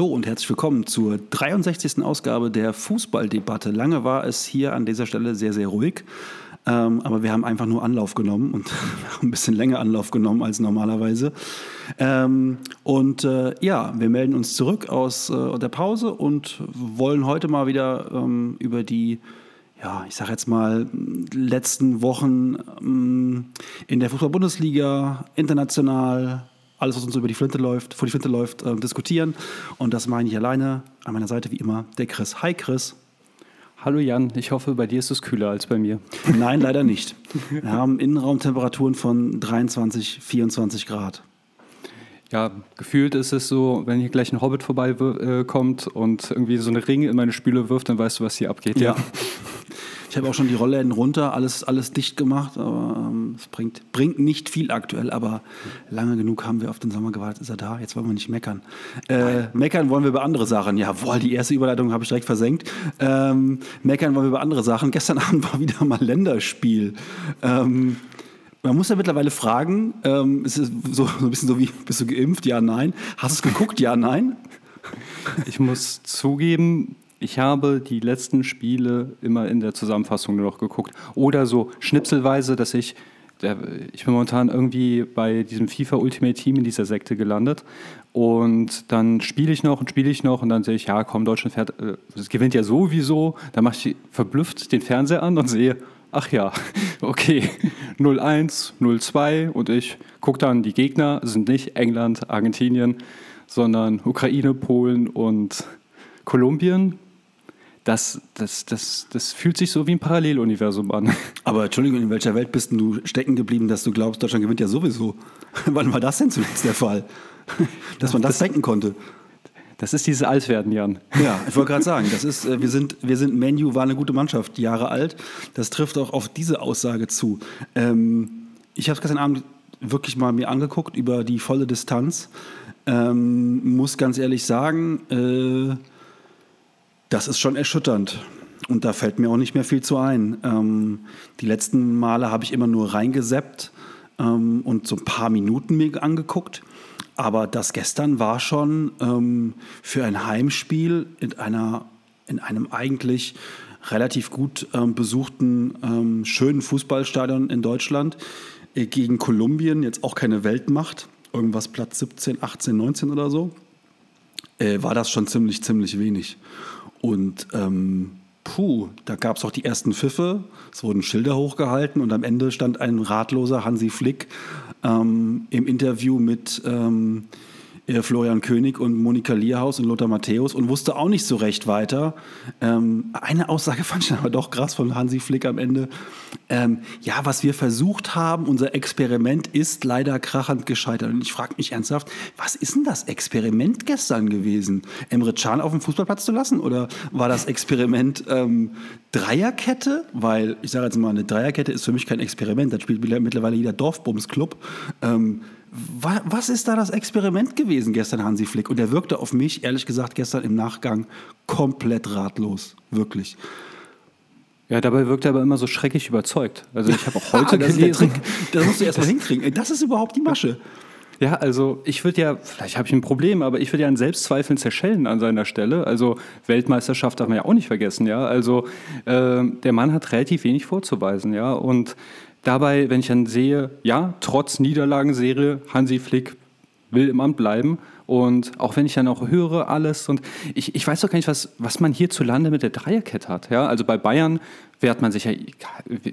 Hallo und herzlich willkommen zur 63. Ausgabe der Fußballdebatte. Lange war es hier an dieser Stelle sehr, sehr ruhig, ähm, aber wir haben einfach nur Anlauf genommen und ein bisschen länger Anlauf genommen als normalerweise. Ähm, und äh, ja, wir melden uns zurück aus äh, der Pause und wollen heute mal wieder ähm, über die ja, ich sage jetzt mal, letzten Wochen ähm, in der Fußball-Bundesliga, international, alles, was uns über die Flinte läuft, vor die Flinte läuft, äh, diskutieren. Und das meine ich alleine. An meiner Seite wie immer der Chris. Hi Chris. Hallo Jan, ich hoffe, bei dir ist es kühler als bei mir. Nein, leider nicht. Wir haben Innenraumtemperaturen von 23, 24 Grad. Ja, gefühlt ist es so, wenn hier gleich ein Hobbit vorbeikommt äh, und irgendwie so eine Ringe in meine Spüle wirft, dann weißt du, was hier abgeht. Ja. Ich habe auch schon die Rollläden runter, alles, alles dicht gemacht, aber ähm, es bringt, bringt nicht viel aktuell, aber lange genug haben wir auf den Sommer gewartet, ist er da, jetzt wollen wir nicht meckern. Äh, meckern wollen wir über andere Sachen. Jawohl, die erste Überleitung habe ich direkt versenkt. Ähm, meckern wollen wir über andere Sachen. Gestern Abend war wieder mal Länderspiel. Ähm, man muss ja mittlerweile fragen, ähm, es ist so, so ein bisschen so wie, bist du geimpft? Ja, nein. Hast du es geguckt? Ja, nein. Ich muss zugeben, ich habe die letzten Spiele immer in der Zusammenfassung nur noch geguckt. Oder so schnipselweise, dass ich, ich bin momentan irgendwie bei diesem FIFA Ultimate Team in dieser Sekte gelandet. Und dann spiele ich noch und spiele ich noch und dann sehe ich, ja, komm, Deutschland fährt, äh, es gewinnt ja sowieso. Dann mache ich verblüfft den Fernseher an und sehe, ach ja, okay, 0-1, 0-2 und ich gucke dann, die Gegner sind nicht England, Argentinien, sondern Ukraine, Polen und Kolumbien das, das, das, das fühlt sich so wie ein Paralleluniversum an. Aber Entschuldigung, in welcher Welt bist du stecken geblieben, dass du glaubst, Deutschland gewinnt ja sowieso? Wann war das denn zuletzt der Fall? Dass man das, das denken konnte. Das ist dieses Altwerden, Jan. Ja, ich wollte gerade sagen, das ist, äh, wir sind, wir sind Menu, war eine gute Mannschaft, Jahre alt. Das trifft auch auf diese Aussage zu. Ähm, ich habe es gestern Abend wirklich mal mir angeguckt über die volle Distanz. Ähm, muss ganz ehrlich sagen, äh, das ist schon erschütternd. Und da fällt mir auch nicht mehr viel zu ein. Ähm, die letzten Male habe ich immer nur reingeseppt ähm, und so ein paar Minuten mir angeguckt. Aber das gestern war schon ähm, für ein Heimspiel in, einer, in einem eigentlich relativ gut ähm, besuchten, ähm, schönen Fußballstadion in Deutschland äh, gegen Kolumbien, jetzt auch keine Weltmacht, irgendwas Platz 17, 18, 19 oder so, äh, war das schon ziemlich, ziemlich wenig. Und ähm, puh, da gab es auch die ersten Pfiffe, es wurden Schilder hochgehalten und am Ende stand ein ratloser Hansi Flick ähm, im Interview mit ähm, äh, Florian König und Monika Lierhaus und Lothar Matthäus und wusste auch nicht so recht weiter. Ähm, eine Aussage fand ich aber doch krass von Hansi Flick am Ende. Ähm, ja, was wir versucht haben, unser Experiment ist leider krachend gescheitert. Und ich frage mich ernsthaft, was ist denn das Experiment gestern gewesen? Emre Can auf dem Fußballplatz zu lassen? Oder war das Experiment ähm, Dreierkette? Weil ich sage jetzt mal, eine Dreierkette ist für mich kein Experiment. Das spielt mittlerweile jeder Dorfbumsclub. Was ist da das Experiment gewesen gestern, Hansi Flick? Und er wirkte auf mich, ehrlich gesagt, gestern im Nachgang komplett ratlos. Wirklich. Ja, dabei wirkt er aber immer so schrecklich überzeugt. Also ich habe auch heute das gelesen. Das musst du erstmal hinkriegen. Das ist überhaupt die Masche. Ja, also ich würde ja, vielleicht habe ich ein Problem, aber ich würde ja an Selbstzweifeln zerschellen an seiner Stelle. Also Weltmeisterschaft darf man ja auch nicht vergessen, ja. Also äh, der Mann hat relativ wenig vorzuweisen, ja. Und Dabei, wenn ich dann sehe, ja, trotz Niederlagenserie, Hansi Flick will im Amt bleiben. Und auch wenn ich dann auch höre alles und ich, ich weiß doch gar nicht, was, was man hierzulande mit der Dreierkette hat. Ja? Also bei Bayern wehrt man sich ja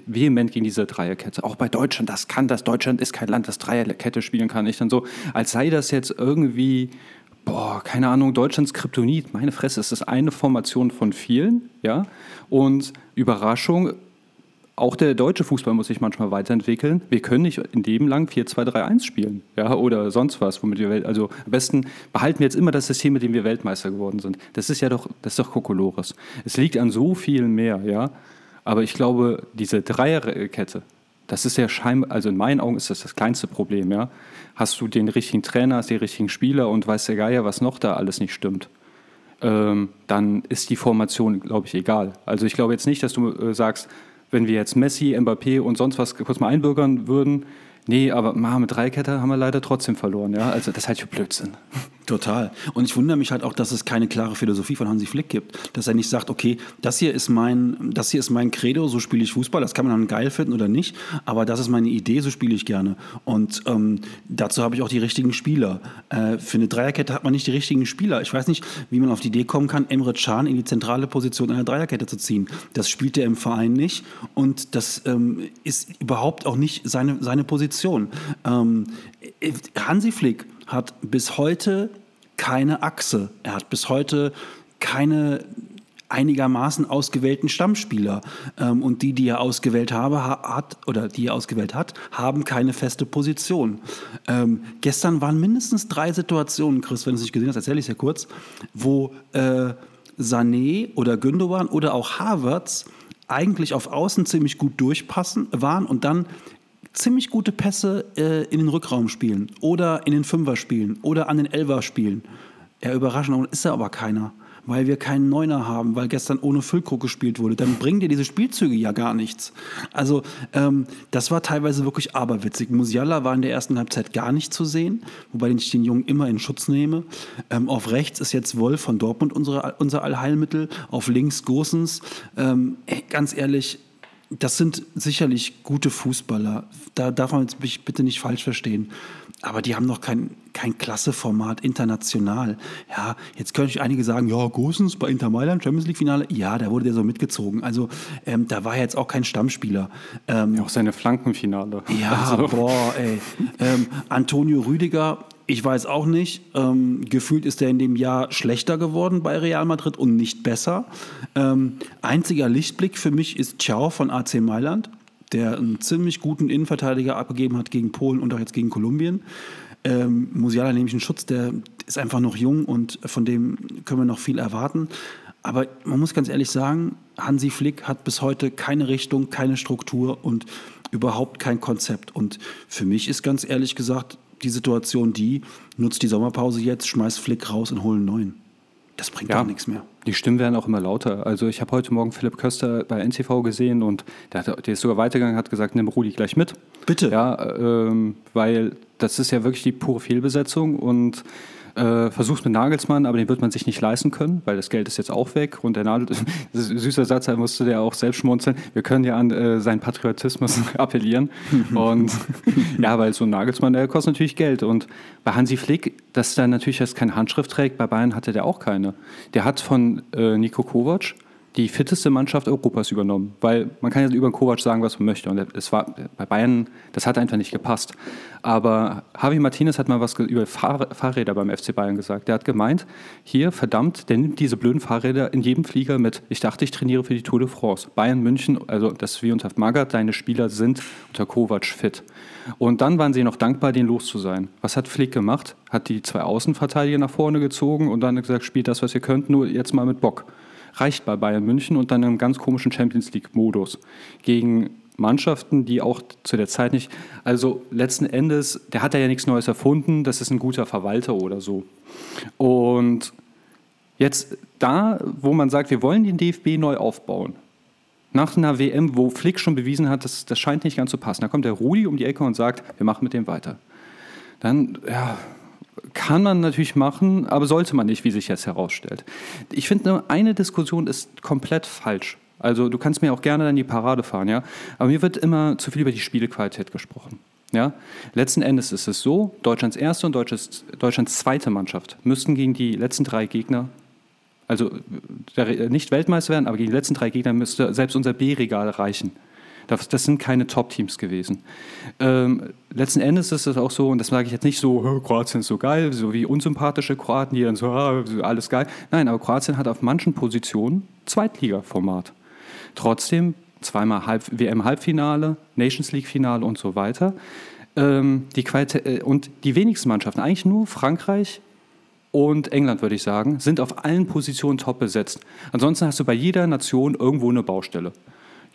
vehement gegen diese Dreierkette. Auch bei Deutschland, das kann das. Deutschland ist kein Land, das Dreierkette spielen kann. Ich dann so, als sei das jetzt irgendwie boah, keine Ahnung, Deutschlands Kryptonit, meine Fresse, ist das eine Formation von vielen, ja. Und Überraschung, auch der deutsche Fußball muss sich manchmal weiterentwickeln. Wir können nicht in dem lang 4-2-3-1 spielen, ja, oder sonst was, womit wir Welt, also am besten behalten wir jetzt immer das System, mit dem wir Weltmeister geworden sind. Das ist ja doch, das ist doch Kokolores. Es liegt an so viel mehr, ja. Aber ich glaube, diese Dreierkette, das ist ja scheinbar, also in meinen Augen ist das das kleinste Problem, ja. Hast du den richtigen Trainer, hast den richtigen Spieler und weiß der Geier, was noch da alles nicht stimmt. Ähm, dann ist die Formation, glaube ich, egal. Also ich glaube jetzt nicht, dass du äh, sagst, wenn wir jetzt Messi, Mbappé und sonst was kurz mal einbürgern würden, nee, aber mit Dreikette haben wir leider trotzdem verloren. Ja? Also das halte ich für Blödsinn. Total. Und ich wundere mich halt auch, dass es keine klare Philosophie von Hansi Flick gibt. Dass er nicht sagt, okay, das hier ist mein, das hier ist mein Credo, so spiele ich Fußball. Das kann man dann geil finden oder nicht. Aber das ist meine Idee, so spiele ich gerne. Und ähm, dazu habe ich auch die richtigen Spieler. Äh, für eine Dreierkette hat man nicht die richtigen Spieler. Ich weiß nicht, wie man auf die Idee kommen kann, Emre Can in die zentrale Position einer Dreierkette zu ziehen. Das spielt er im Verein nicht. Und das ähm, ist überhaupt auch nicht seine, seine Position. Ähm, Hansi Flick hat bis heute keine Achse. Er hat bis heute keine einigermaßen ausgewählten Stammspieler. Ähm, und die, die er ausgewählt habe, hat, oder die er ausgewählt hat, haben keine feste Position. Ähm, gestern waren mindestens drei Situationen, Chris, wenn du es nicht gesehen hast, erzähle ich es ja kurz, wo äh, Sané oder Gündogan oder auch Havertz eigentlich auf Außen ziemlich gut durchpassen waren und dann ziemlich gute Pässe äh, in den Rückraum spielen oder in den Fünfer spielen oder an den Elfer spielen. Ja, überraschend ist er aber keiner, weil wir keinen Neuner haben, weil gestern ohne Füllkrug gespielt wurde. Dann bringen dir diese Spielzüge ja gar nichts. Also ähm, das war teilweise wirklich aberwitzig. Musiala war in der ersten Halbzeit gar nicht zu sehen, wobei ich den Jungen immer in Schutz nehme. Ähm, auf rechts ist jetzt Wolf von Dortmund unsere, unser Allheilmittel, auf links Gosens. Ähm, ganz ehrlich, das sind sicherlich gute Fußballer. Da darf man mich bitte nicht falsch verstehen. Aber die haben noch kein, kein Klasseformat international. Ja, jetzt können euch einige sagen, ja, Gosens bei Inter Mailand, Champions League-Finale, ja, da wurde der so mitgezogen. Also ähm, da war er jetzt auch kein Stammspieler. Ähm, ja, auch seine Flankenfinale. Ja, also. boah, ey. Ähm, Antonio Rüdiger, ich weiß auch nicht. Ähm, gefühlt ist er in dem Jahr schlechter geworden bei Real Madrid und nicht besser. Ähm, einziger Lichtblick für mich ist Ciao von AC Mailand, der einen ziemlich guten Innenverteidiger abgegeben hat gegen Polen und auch jetzt gegen Kolumbien. Ähm, Musiala nehme ich einen Schutz, der ist einfach noch jung und von dem können wir noch viel erwarten. Aber man muss ganz ehrlich sagen, Hansi Flick hat bis heute keine Richtung, keine Struktur und überhaupt kein Konzept. Und für mich ist ganz ehrlich gesagt die Situation die, nutzt die Sommerpause jetzt, schmeißt Flick raus und holen neuen. Das bringt ja, gar nichts mehr. Die Stimmen werden auch immer lauter. Also ich habe heute Morgen Philipp Köster bei NTV gesehen und der, hat, der ist sogar weitergegangen, hat gesagt, nimm Rudi gleich mit. Bitte. Ja, ähm, weil das ist ja wirklich die pure Fehlbesetzung und äh, versucht mit Nagelsmann, aber den wird man sich nicht leisten können, weil das Geld ist jetzt auch weg. Und der Nagel, das ist ein süßer Satz, da musste der auch selbst schmunzeln. Wir können ja an äh, seinen Patriotismus appellieren. und ja, weil so ein Nagelsmann, der kostet natürlich Geld. Und bei Hansi Flick, dass der natürlich jetzt keine Handschrift trägt, bei Bayern hatte der auch keine. Der hat von äh, Nico Kovac die fitteste Mannschaft Europas übernommen. Weil man kann ja über Kovac sagen, was man möchte. Und es war bei Bayern, das hat einfach nicht gepasst. Aber Javi Martinez hat mal was über Fahr Fahrräder beim FC Bayern gesagt. Der hat gemeint, hier, verdammt, der nimmt diese blöden Fahrräder in jedem Flieger mit. Ich dachte, ich trainiere für die Tour de France. Bayern München, also das wie unter Magath, deine Spieler sind unter Kovac fit. Und dann waren sie noch dankbar, den los zu sein. Was hat Flick gemacht? Hat die zwei Außenverteidiger nach vorne gezogen und dann gesagt, spielt das, was ihr könnt, nur jetzt mal mit Bock reicht bei Bayern München und dann im ganz komischen Champions League-Modus gegen Mannschaften, die auch zu der Zeit nicht, also letzten Endes, der hat ja nichts Neues erfunden, das ist ein guter Verwalter oder so. Und jetzt da, wo man sagt, wir wollen den DFB neu aufbauen, nach einer WM, wo Flick schon bewiesen hat, das, das scheint nicht ganz zu passen, da kommt der Rudi um die Ecke und sagt, wir machen mit dem weiter. Dann, ja, kann man natürlich machen, aber sollte man nicht, wie sich jetzt herausstellt. Ich finde, eine Diskussion ist komplett falsch. Also du kannst mir auch gerne dann die Parade fahren, ja. Aber mir wird immer zu viel über die Spielqualität gesprochen. Ja? Letzten Endes ist es so, Deutschlands erste und Deutschlands, Deutschlands zweite Mannschaft müssten gegen die letzten drei Gegner, also nicht Weltmeister werden, aber gegen die letzten drei Gegner müsste selbst unser B-Regal reichen. Das, das sind keine Top-Teams gewesen. Ähm, letzten Endes ist es auch so, und das sage ich jetzt nicht so, Kroatien ist so geil, so wie unsympathische Kroaten, die dann so, ah, alles geil. Nein, aber Kroatien hat auf manchen Positionen Zweitliga-Format. Trotzdem zweimal Halb WM-Halbfinale, Nations League-Finale und so weiter. Ähm, die äh, und die wenigsten Mannschaften, eigentlich nur Frankreich und England, würde ich sagen, sind auf allen Positionen top besetzt. Ansonsten hast du bei jeder Nation irgendwo eine Baustelle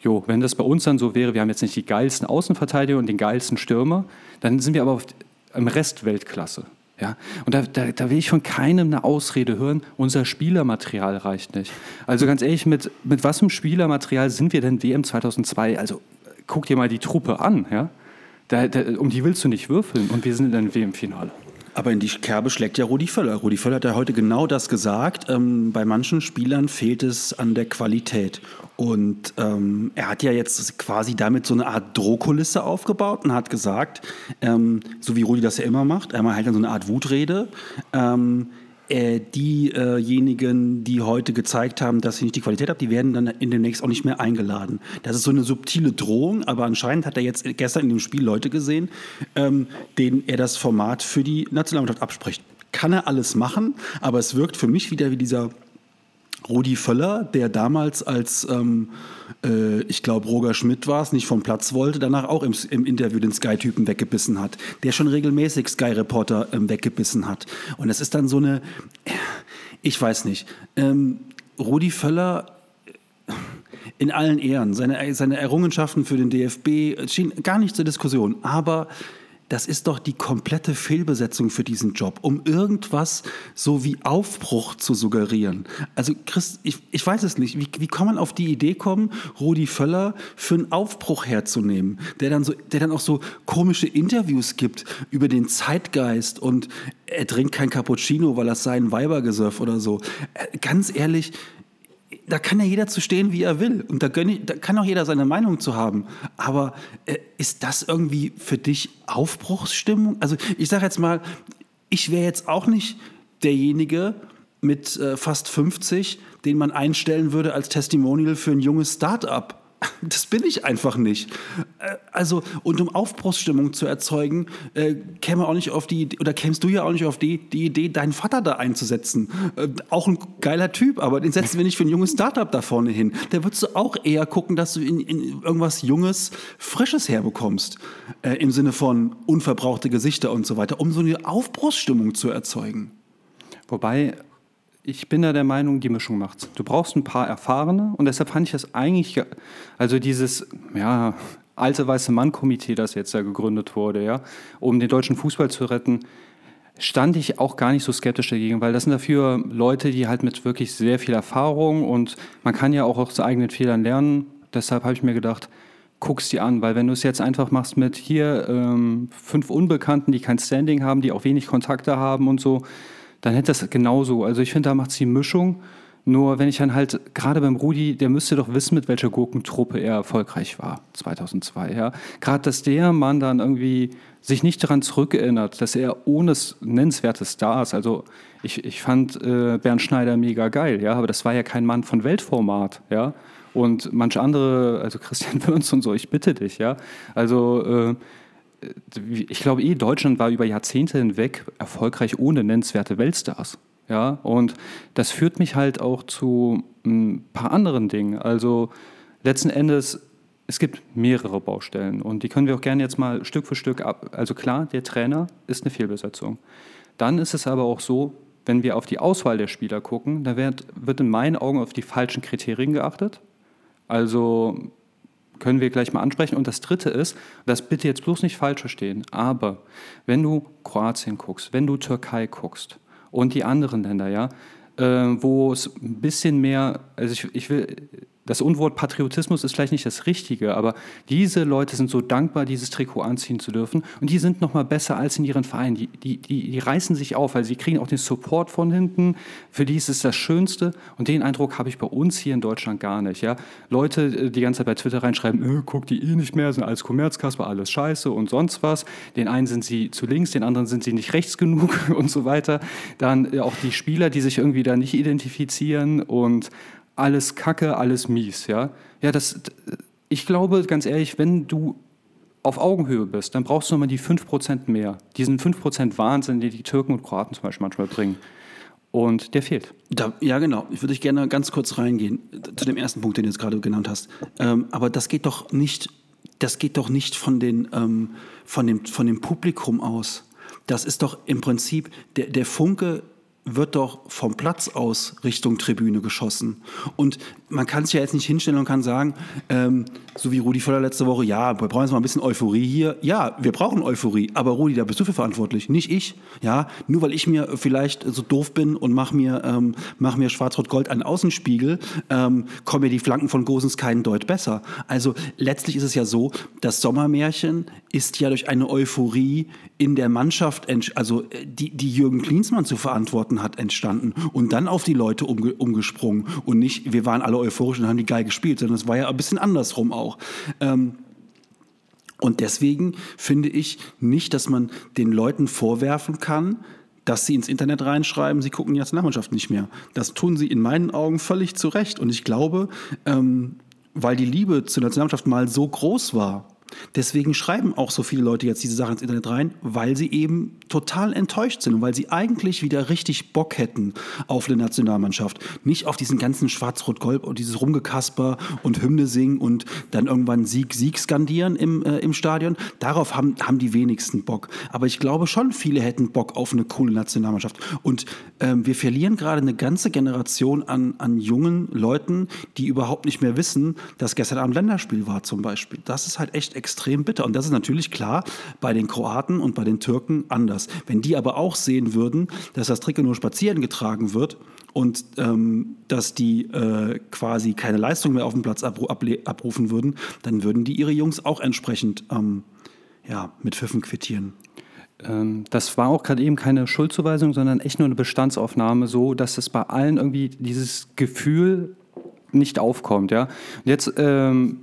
jo, wenn das bei uns dann so wäre, wir haben jetzt nicht die geilsten Außenverteidiger und den geilsten Stürmer, dann sind wir aber auf, im Rest Weltklasse. Ja, und da, da, da, will ich von keinem eine Ausrede hören, unser Spielermaterial reicht nicht. Also ganz ehrlich, mit, mit was für Spielermaterial sind wir denn WM 2002? Also guck dir mal die Truppe an, ja? Da, da, um die willst du nicht würfeln und wir sind in einem WM-Finale. Aber in die Kerbe schlägt ja Rudi Völler. Rudi Völler hat ja heute genau das gesagt. Ähm, bei manchen Spielern fehlt es an der Qualität. Und ähm, er hat ja jetzt quasi damit so eine Art Drohkulisse aufgebaut und hat gesagt, ähm, so wie Rudi das ja immer macht, er hält dann so eine Art Wutrede. Ähm, äh, diejenigen, die heute gezeigt haben, dass sie nicht die Qualität haben, die werden dann in demnächst auch nicht mehr eingeladen. Das ist so eine subtile Drohung, aber anscheinend hat er jetzt gestern in dem Spiel Leute gesehen, ähm, denen er das Format für die Nationalmannschaft abspricht. Kann er alles machen, aber es wirkt für mich wieder wie dieser Rudi Völler, der damals als, ähm, äh, ich glaube, Roger Schmidt war es, nicht vom Platz wollte, danach auch im, im Interview den Sky-Typen weggebissen hat, der schon regelmäßig Sky-Reporter ähm, weggebissen hat. Und es ist dann so eine, ich weiß nicht, ähm, Rudi Völler äh, in allen Ehren, seine, seine Errungenschaften für den DFB stehen gar nicht zur Diskussion, aber das ist doch die komplette Fehlbesetzung für diesen Job, um irgendwas so wie Aufbruch zu suggerieren. Also Chris, ich, ich weiß es nicht, wie, wie kann man auf die Idee kommen, Rudi Völler für einen Aufbruch herzunehmen, der dann, so, der dann auch so komische Interviews gibt über den Zeitgeist und er trinkt kein Cappuccino, weil er seinen Weiber gesöfft oder so. Äh, ganz ehrlich, da kann ja jeder zu stehen, wie er will. Und da, ich, da kann auch jeder seine Meinung zu haben. Aber äh, ist das irgendwie für dich Aufbruchsstimmung? Also ich sage jetzt mal, ich wäre jetzt auch nicht derjenige mit äh, fast 50, den man einstellen würde als Testimonial für ein junges Start-up. Das bin ich einfach nicht. Äh, also, und um Aufbruchsstimmung zu erzeugen, äh, käme auch nicht auf die oder kämst du ja auch nicht auf die, die Idee, deinen Vater da einzusetzen. Äh, auch ein geiler Typ, aber den setzen wir nicht für ein junges Startup da vorne hin. Da würdest du auch eher gucken, dass du in, in irgendwas Junges, Frisches herbekommst. Äh, Im Sinne von unverbrauchte Gesichter und so weiter, um so eine Aufbruchsstimmung zu erzeugen. Wobei ich bin da der Meinung, die Mischung macht's. Du brauchst ein paar Erfahrene und deshalb fand ich das eigentlich, also dieses, ja, alte weiße Mann-Komitee, das jetzt da gegründet wurde, ja, um den deutschen Fußball zu retten, stand ich auch gar nicht so skeptisch dagegen, weil das sind dafür Leute, die halt mit wirklich sehr viel Erfahrung und man kann ja auch aus eigenen Fehlern lernen. Deshalb habe ich mir gedacht, guck's dir an, weil wenn du es jetzt einfach machst mit hier ähm, fünf Unbekannten, die kein Standing haben, die auch wenig Kontakte haben und so, dann hätte das genauso. Also ich finde, da macht es die Mischung. Nur wenn ich dann halt, gerade beim Rudi, der müsste doch wissen, mit welcher Gurkentruppe er erfolgreich war, 2002. Ja? Gerade, dass der Mann dann irgendwie sich nicht daran zurückerinnert, dass er ohne nennenswerte Stars, also ich, ich fand äh, Bernd Schneider mega geil, ja, aber das war ja kein Mann von Weltformat, ja. Und manche andere, also Christian Wörns und so, ich bitte dich, ja. Also äh, ich glaube eh, Deutschland war über Jahrzehnte hinweg erfolgreich ohne nennenswerte Weltstars. Ja, und das führt mich halt auch zu ein paar anderen Dingen. Also letzten Endes, es gibt mehrere Baustellen und die können wir auch gerne jetzt mal Stück für Stück ab. Also klar, der Trainer ist eine Fehlbesetzung. Dann ist es aber auch so, wenn wir auf die Auswahl der Spieler gucken, da wird, wird in meinen Augen auf die falschen Kriterien geachtet. Also können wir gleich mal ansprechen. Und das Dritte ist, das bitte jetzt bloß nicht falsch verstehen, aber wenn du Kroatien guckst, wenn du Türkei guckst und die anderen Länder, ja, äh, wo es ein bisschen mehr, also ich, ich will das Unwort Patriotismus ist vielleicht nicht das Richtige, aber diese Leute sind so dankbar, dieses Trikot anziehen zu dürfen. Und die sind noch mal besser als in ihren Vereinen. Die, die, die, die reißen sich auf, weil sie kriegen auch den Support von hinten. Für die ist es das Schönste. Und den Eindruck habe ich bei uns hier in Deutschland gar nicht. Ja? Leute, äh, die ganze Zeit bei Twitter reinschreiben, äh, guck die eh nicht mehr, sind alles Kommerzkasper, alles scheiße und sonst was. Den einen sind sie zu links, den anderen sind sie nicht rechts genug und so weiter. Dann äh, auch die Spieler, die sich irgendwie da nicht identifizieren und alles Kacke, alles mies, ja. Ja, das, ich glaube, ganz ehrlich, wenn du auf Augenhöhe bist, dann brauchst du nochmal die 5% mehr. Diesen 5% Wahnsinn, den die Türken und Kroaten zum Beispiel manchmal bringen. Und der fehlt. Da, ja, genau. Ich würde gerne ganz kurz reingehen zu dem ersten Punkt, den du jetzt gerade genannt hast. Ähm, aber das geht doch nicht, das geht doch nicht von, den, ähm, von, dem, von dem Publikum aus. Das ist doch im Prinzip der, der Funke wird doch vom Platz aus Richtung Tribüne geschossen. Und man kann sich ja jetzt nicht hinstellen und kann sagen, ähm, so wie Rudi Völler letzte Woche, ja, wir brauchen jetzt mal ein bisschen Euphorie hier. Ja, wir brauchen Euphorie, aber Rudi, da bist du für verantwortlich, nicht ich. Ja, nur weil ich mir vielleicht so doof bin und mach mir, ähm, mach mir Schwarz-Rot-Gold an Außenspiegel, ähm, kommen mir die Flanken von Gosens keinen Deut besser. Also letztlich ist es ja so, das Sommermärchen ist ja durch eine Euphorie in der Mannschaft, also äh, die, die Jürgen Klinsmann zu verantworten hat, entstanden und dann auf die Leute umge umgesprungen und nicht, wir waren alle euphorisch und haben die geil gespielt, sondern es war ja ein bisschen andersrum auch. Ähm, und deswegen finde ich nicht, dass man den Leuten vorwerfen kann, dass sie ins Internet reinschreiben, sie gucken die Nationalmannschaft nicht mehr. Das tun sie in meinen Augen völlig zu Recht. Und ich glaube, ähm, weil die Liebe zur Nationalmannschaft mal so groß war, Deswegen schreiben auch so viele Leute jetzt diese Sachen ins Internet rein, weil sie eben total enttäuscht sind und weil sie eigentlich wieder richtig Bock hätten auf eine Nationalmannschaft. Nicht auf diesen ganzen Schwarz-Rot-Gold und dieses Rumgekasper und Hymne singen und dann irgendwann Sieg, Sieg skandieren im, äh, im Stadion. Darauf haben, haben die wenigsten Bock. Aber ich glaube schon, viele hätten Bock auf eine coole Nationalmannschaft. Und ähm, wir verlieren gerade eine ganze Generation an, an jungen Leuten, die überhaupt nicht mehr wissen, dass gestern Abend Länderspiel war zum Beispiel. Das ist halt echt extrem bitter. Und das ist natürlich klar bei den Kroaten und bei den Türken anders. Wenn die aber auch sehen würden, dass das Trikot nur spazieren getragen wird und ähm, dass die äh, quasi keine Leistung mehr auf dem Platz abru abrufen würden, dann würden die ihre Jungs auch entsprechend ähm, ja, mit Pfiffen quittieren ähm, das war auch gerade eben keine Schuldzuweisung, sondern echt nur eine Bestandsaufnahme, so dass es bei allen irgendwie dieses Gefühl nicht aufkommt. Ja? Und jetzt ähm,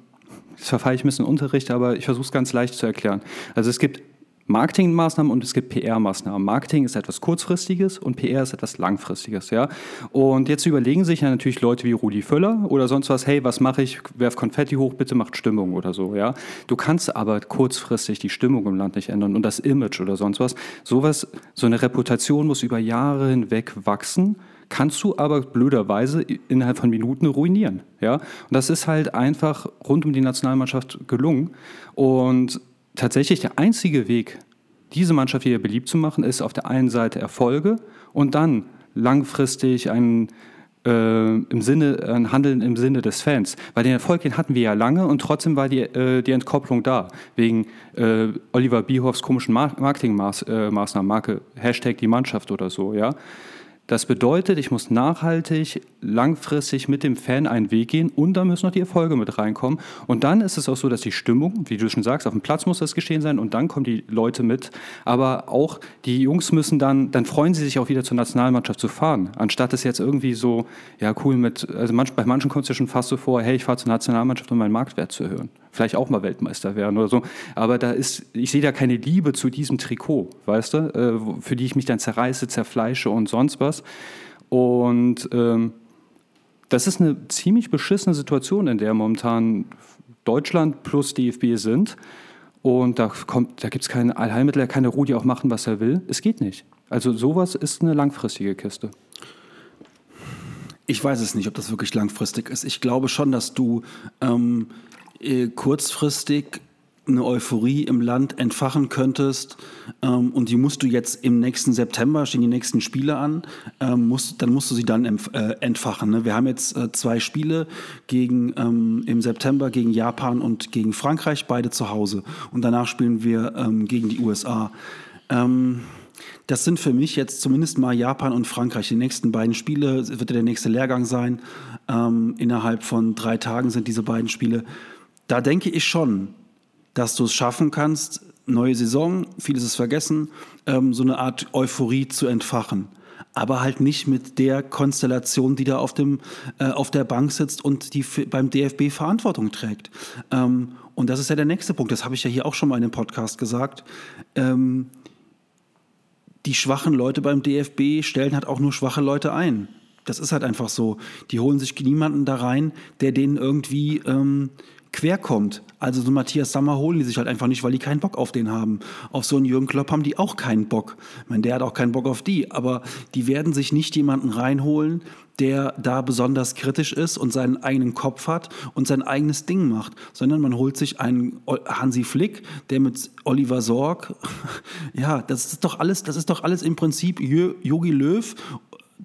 Jetzt verfalle ich ein bisschen Unterricht, aber ich versuche es ganz leicht zu erklären. Also es gibt Marketingmaßnahmen und es gibt PR-Maßnahmen. Marketing ist etwas kurzfristiges und PR ist etwas langfristiges, ja. Und jetzt überlegen sich ja natürlich Leute wie Rudi Völler oder sonst was, hey, was mache ich? Werf Konfetti hoch, bitte macht Stimmung oder so, ja. Du kannst aber kurzfristig die Stimmung im Land nicht ändern und das Image oder sonst was. Sowas, so eine Reputation muss über Jahre hinweg wachsen kannst du aber blöderweise innerhalb von Minuten ruinieren. Ja? Und das ist halt einfach rund um die Nationalmannschaft gelungen. Und tatsächlich der einzige Weg, diese Mannschaft wieder beliebt zu machen, ist auf der einen Seite Erfolge und dann langfristig ein äh, im Sinne, ein Handeln im Sinne des Fans. Weil den Erfolg, den hatten wir ja lange und trotzdem war die, äh, die Entkopplung da. Wegen äh, Oliver Bierhoffs komischen Marketingmaßnahmen, äh, Marke, Hashtag die Mannschaft oder so, ja. Das bedeutet, ich muss nachhaltig, langfristig mit dem Fan einen Weg gehen und da müssen noch die Erfolge mit reinkommen. Und dann ist es auch so, dass die Stimmung, wie du schon sagst, auf dem Platz muss das geschehen sein und dann kommen die Leute mit. Aber auch die Jungs müssen dann, dann freuen sie sich auch wieder zur Nationalmannschaft zu fahren. Anstatt es jetzt irgendwie so, ja cool mit, also manch, bei manchen kommt es ja schon fast so vor, hey, ich fahre zur Nationalmannschaft, um meinen Marktwert zu erhöhen vielleicht auch mal Weltmeister werden oder so. Aber da ist, ich sehe da keine Liebe zu diesem Trikot, weißt du, äh, für die ich mich dann zerreiße, zerfleische und sonst was. Und ähm, das ist eine ziemlich beschissene Situation, in der momentan Deutschland plus DFB sind. Und da, da gibt es kein Allheilmittel, kann der Rudi auch machen, was er will. Es geht nicht. Also sowas ist eine langfristige Kiste. Ich weiß es nicht, ob das wirklich langfristig ist. Ich glaube schon, dass du ähm, äh, kurzfristig eine Euphorie im Land entfachen könntest ähm, und die musst du jetzt im nächsten September, stehen die nächsten Spiele an, ähm, musst, dann musst du sie dann äh, entfachen. Ne? Wir haben jetzt äh, zwei Spiele gegen, ähm, im September gegen Japan und gegen Frankreich, beide zu Hause. Und danach spielen wir ähm, gegen die USA. Ähm, das sind für mich jetzt zumindest mal Japan und Frankreich. Die nächsten beiden Spiele wird ja der nächste Lehrgang sein. Ähm, innerhalb von drei Tagen sind diese beiden Spiele da denke ich schon, dass du es schaffen kannst, neue Saison, vieles ist vergessen, ähm, so eine Art Euphorie zu entfachen. Aber halt nicht mit der Konstellation, die da auf, dem, äh, auf der Bank sitzt und die beim DFB Verantwortung trägt. Ähm, und das ist ja der nächste Punkt, das habe ich ja hier auch schon mal in dem Podcast gesagt. Ähm, die schwachen Leute beim DFB stellen halt auch nur schwache Leute ein. Das ist halt einfach so. Die holen sich niemanden da rein, der denen irgendwie ähm, quer kommt. Also so Matthias Sammer holen die sich halt einfach nicht, weil die keinen Bock auf den haben. Auf so einen Jürgen Klopp haben die auch keinen Bock. Ich meine, der hat auch keinen Bock auf die, aber die werden sich nicht jemanden reinholen, der da besonders kritisch ist und seinen eigenen Kopf hat und sein eigenes Ding macht, sondern man holt sich einen Hansi Flick, der mit Oliver Sorg, ja, das ist doch alles, das ist doch alles im Prinzip Jogi Löw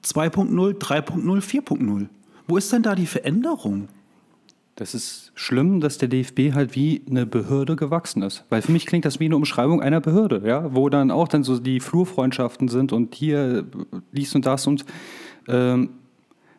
2.0, 3.0, 4.0. Wo ist denn da die Veränderung? Das ist schlimm, dass der DFB halt wie eine Behörde gewachsen ist. Weil für mich klingt das wie eine Umschreibung einer Behörde, ja, wo dann auch dann so die Flurfreundschaften sind und hier dies und das und ähm,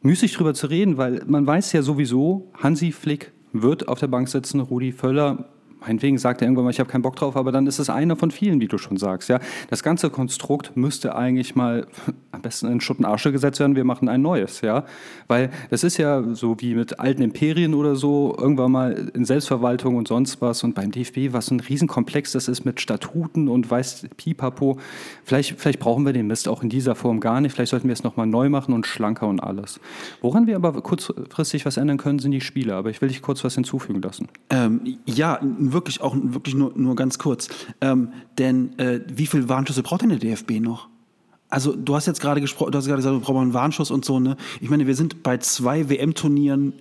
müßig drüber zu reden, weil man weiß ja sowieso, Hansi Flick wird auf der Bank sitzen, Rudi Völler meinetwegen sagt er irgendwann mal, ich habe keinen Bock drauf, aber dann ist es einer von vielen, wie du schon sagst. Ja? Das ganze Konstrukt müsste eigentlich mal am besten in Schutt und Asche gesetzt werden, wir machen ein neues. Ja? Weil das ist ja so wie mit alten Imperien oder so, irgendwann mal in Selbstverwaltung und sonst was und beim DFB, was ein Riesenkomplex das ist mit Statuten und weiß Pipapo. Vielleicht, vielleicht brauchen wir den Mist auch in dieser Form gar nicht, vielleicht sollten wir es nochmal neu machen und schlanker und alles. Woran wir aber kurzfristig was ändern können, sind die Spiele, aber ich will dich kurz was hinzufügen lassen. Ähm, ja, auch wirklich nur, nur ganz kurz. Ähm, denn äh, wie viel Warnschüsse braucht denn der DFB noch? Also du hast jetzt gerade gesprochen, du hast gerade gesagt, wir brauchen einen Warnschuss und so, ne? Ich meine, wir sind bei zwei WM-Turnieren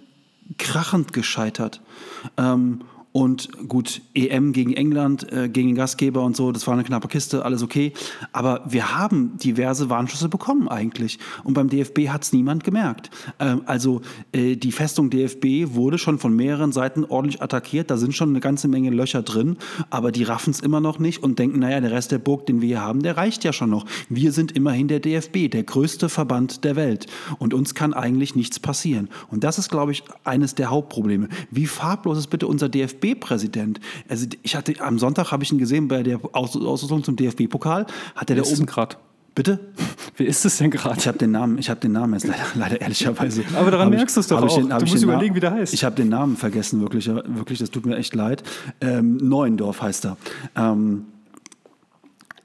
krachend gescheitert. Ähm, und gut, EM gegen England, äh, gegen den Gastgeber und so, das war eine knappe Kiste, alles okay. Aber wir haben diverse Warnschüsse bekommen eigentlich. Und beim DFB hat es niemand gemerkt. Ähm, also äh, die Festung DFB wurde schon von mehreren Seiten ordentlich attackiert. Da sind schon eine ganze Menge Löcher drin, aber die raffen es immer noch nicht und denken, naja, der Rest der Burg, den wir hier haben, der reicht ja schon noch. Wir sind immerhin der DFB, der größte Verband der Welt. Und uns kann eigentlich nichts passieren. Und das ist, glaube ich, eines der Hauptprobleme. Wie farblos ist bitte unser DFB? DFB-Präsident. Also ich hatte am Sonntag habe ich ihn gesehen bei der Auslosung zum DFB-Pokal. Hat er da oben gerade? Bitte? Wie ist es denn gerade? Ich habe den Namen, ich habe den Namen jetzt leider, leider ehrlicherweise. Aber daran merkst du es doch auch. Den, du musst überlegen, wie der heißt. Ich habe den Namen vergessen, wirklich, wirklich. Das tut mir echt leid. Ähm, Neuendorf heißt er. Ähm,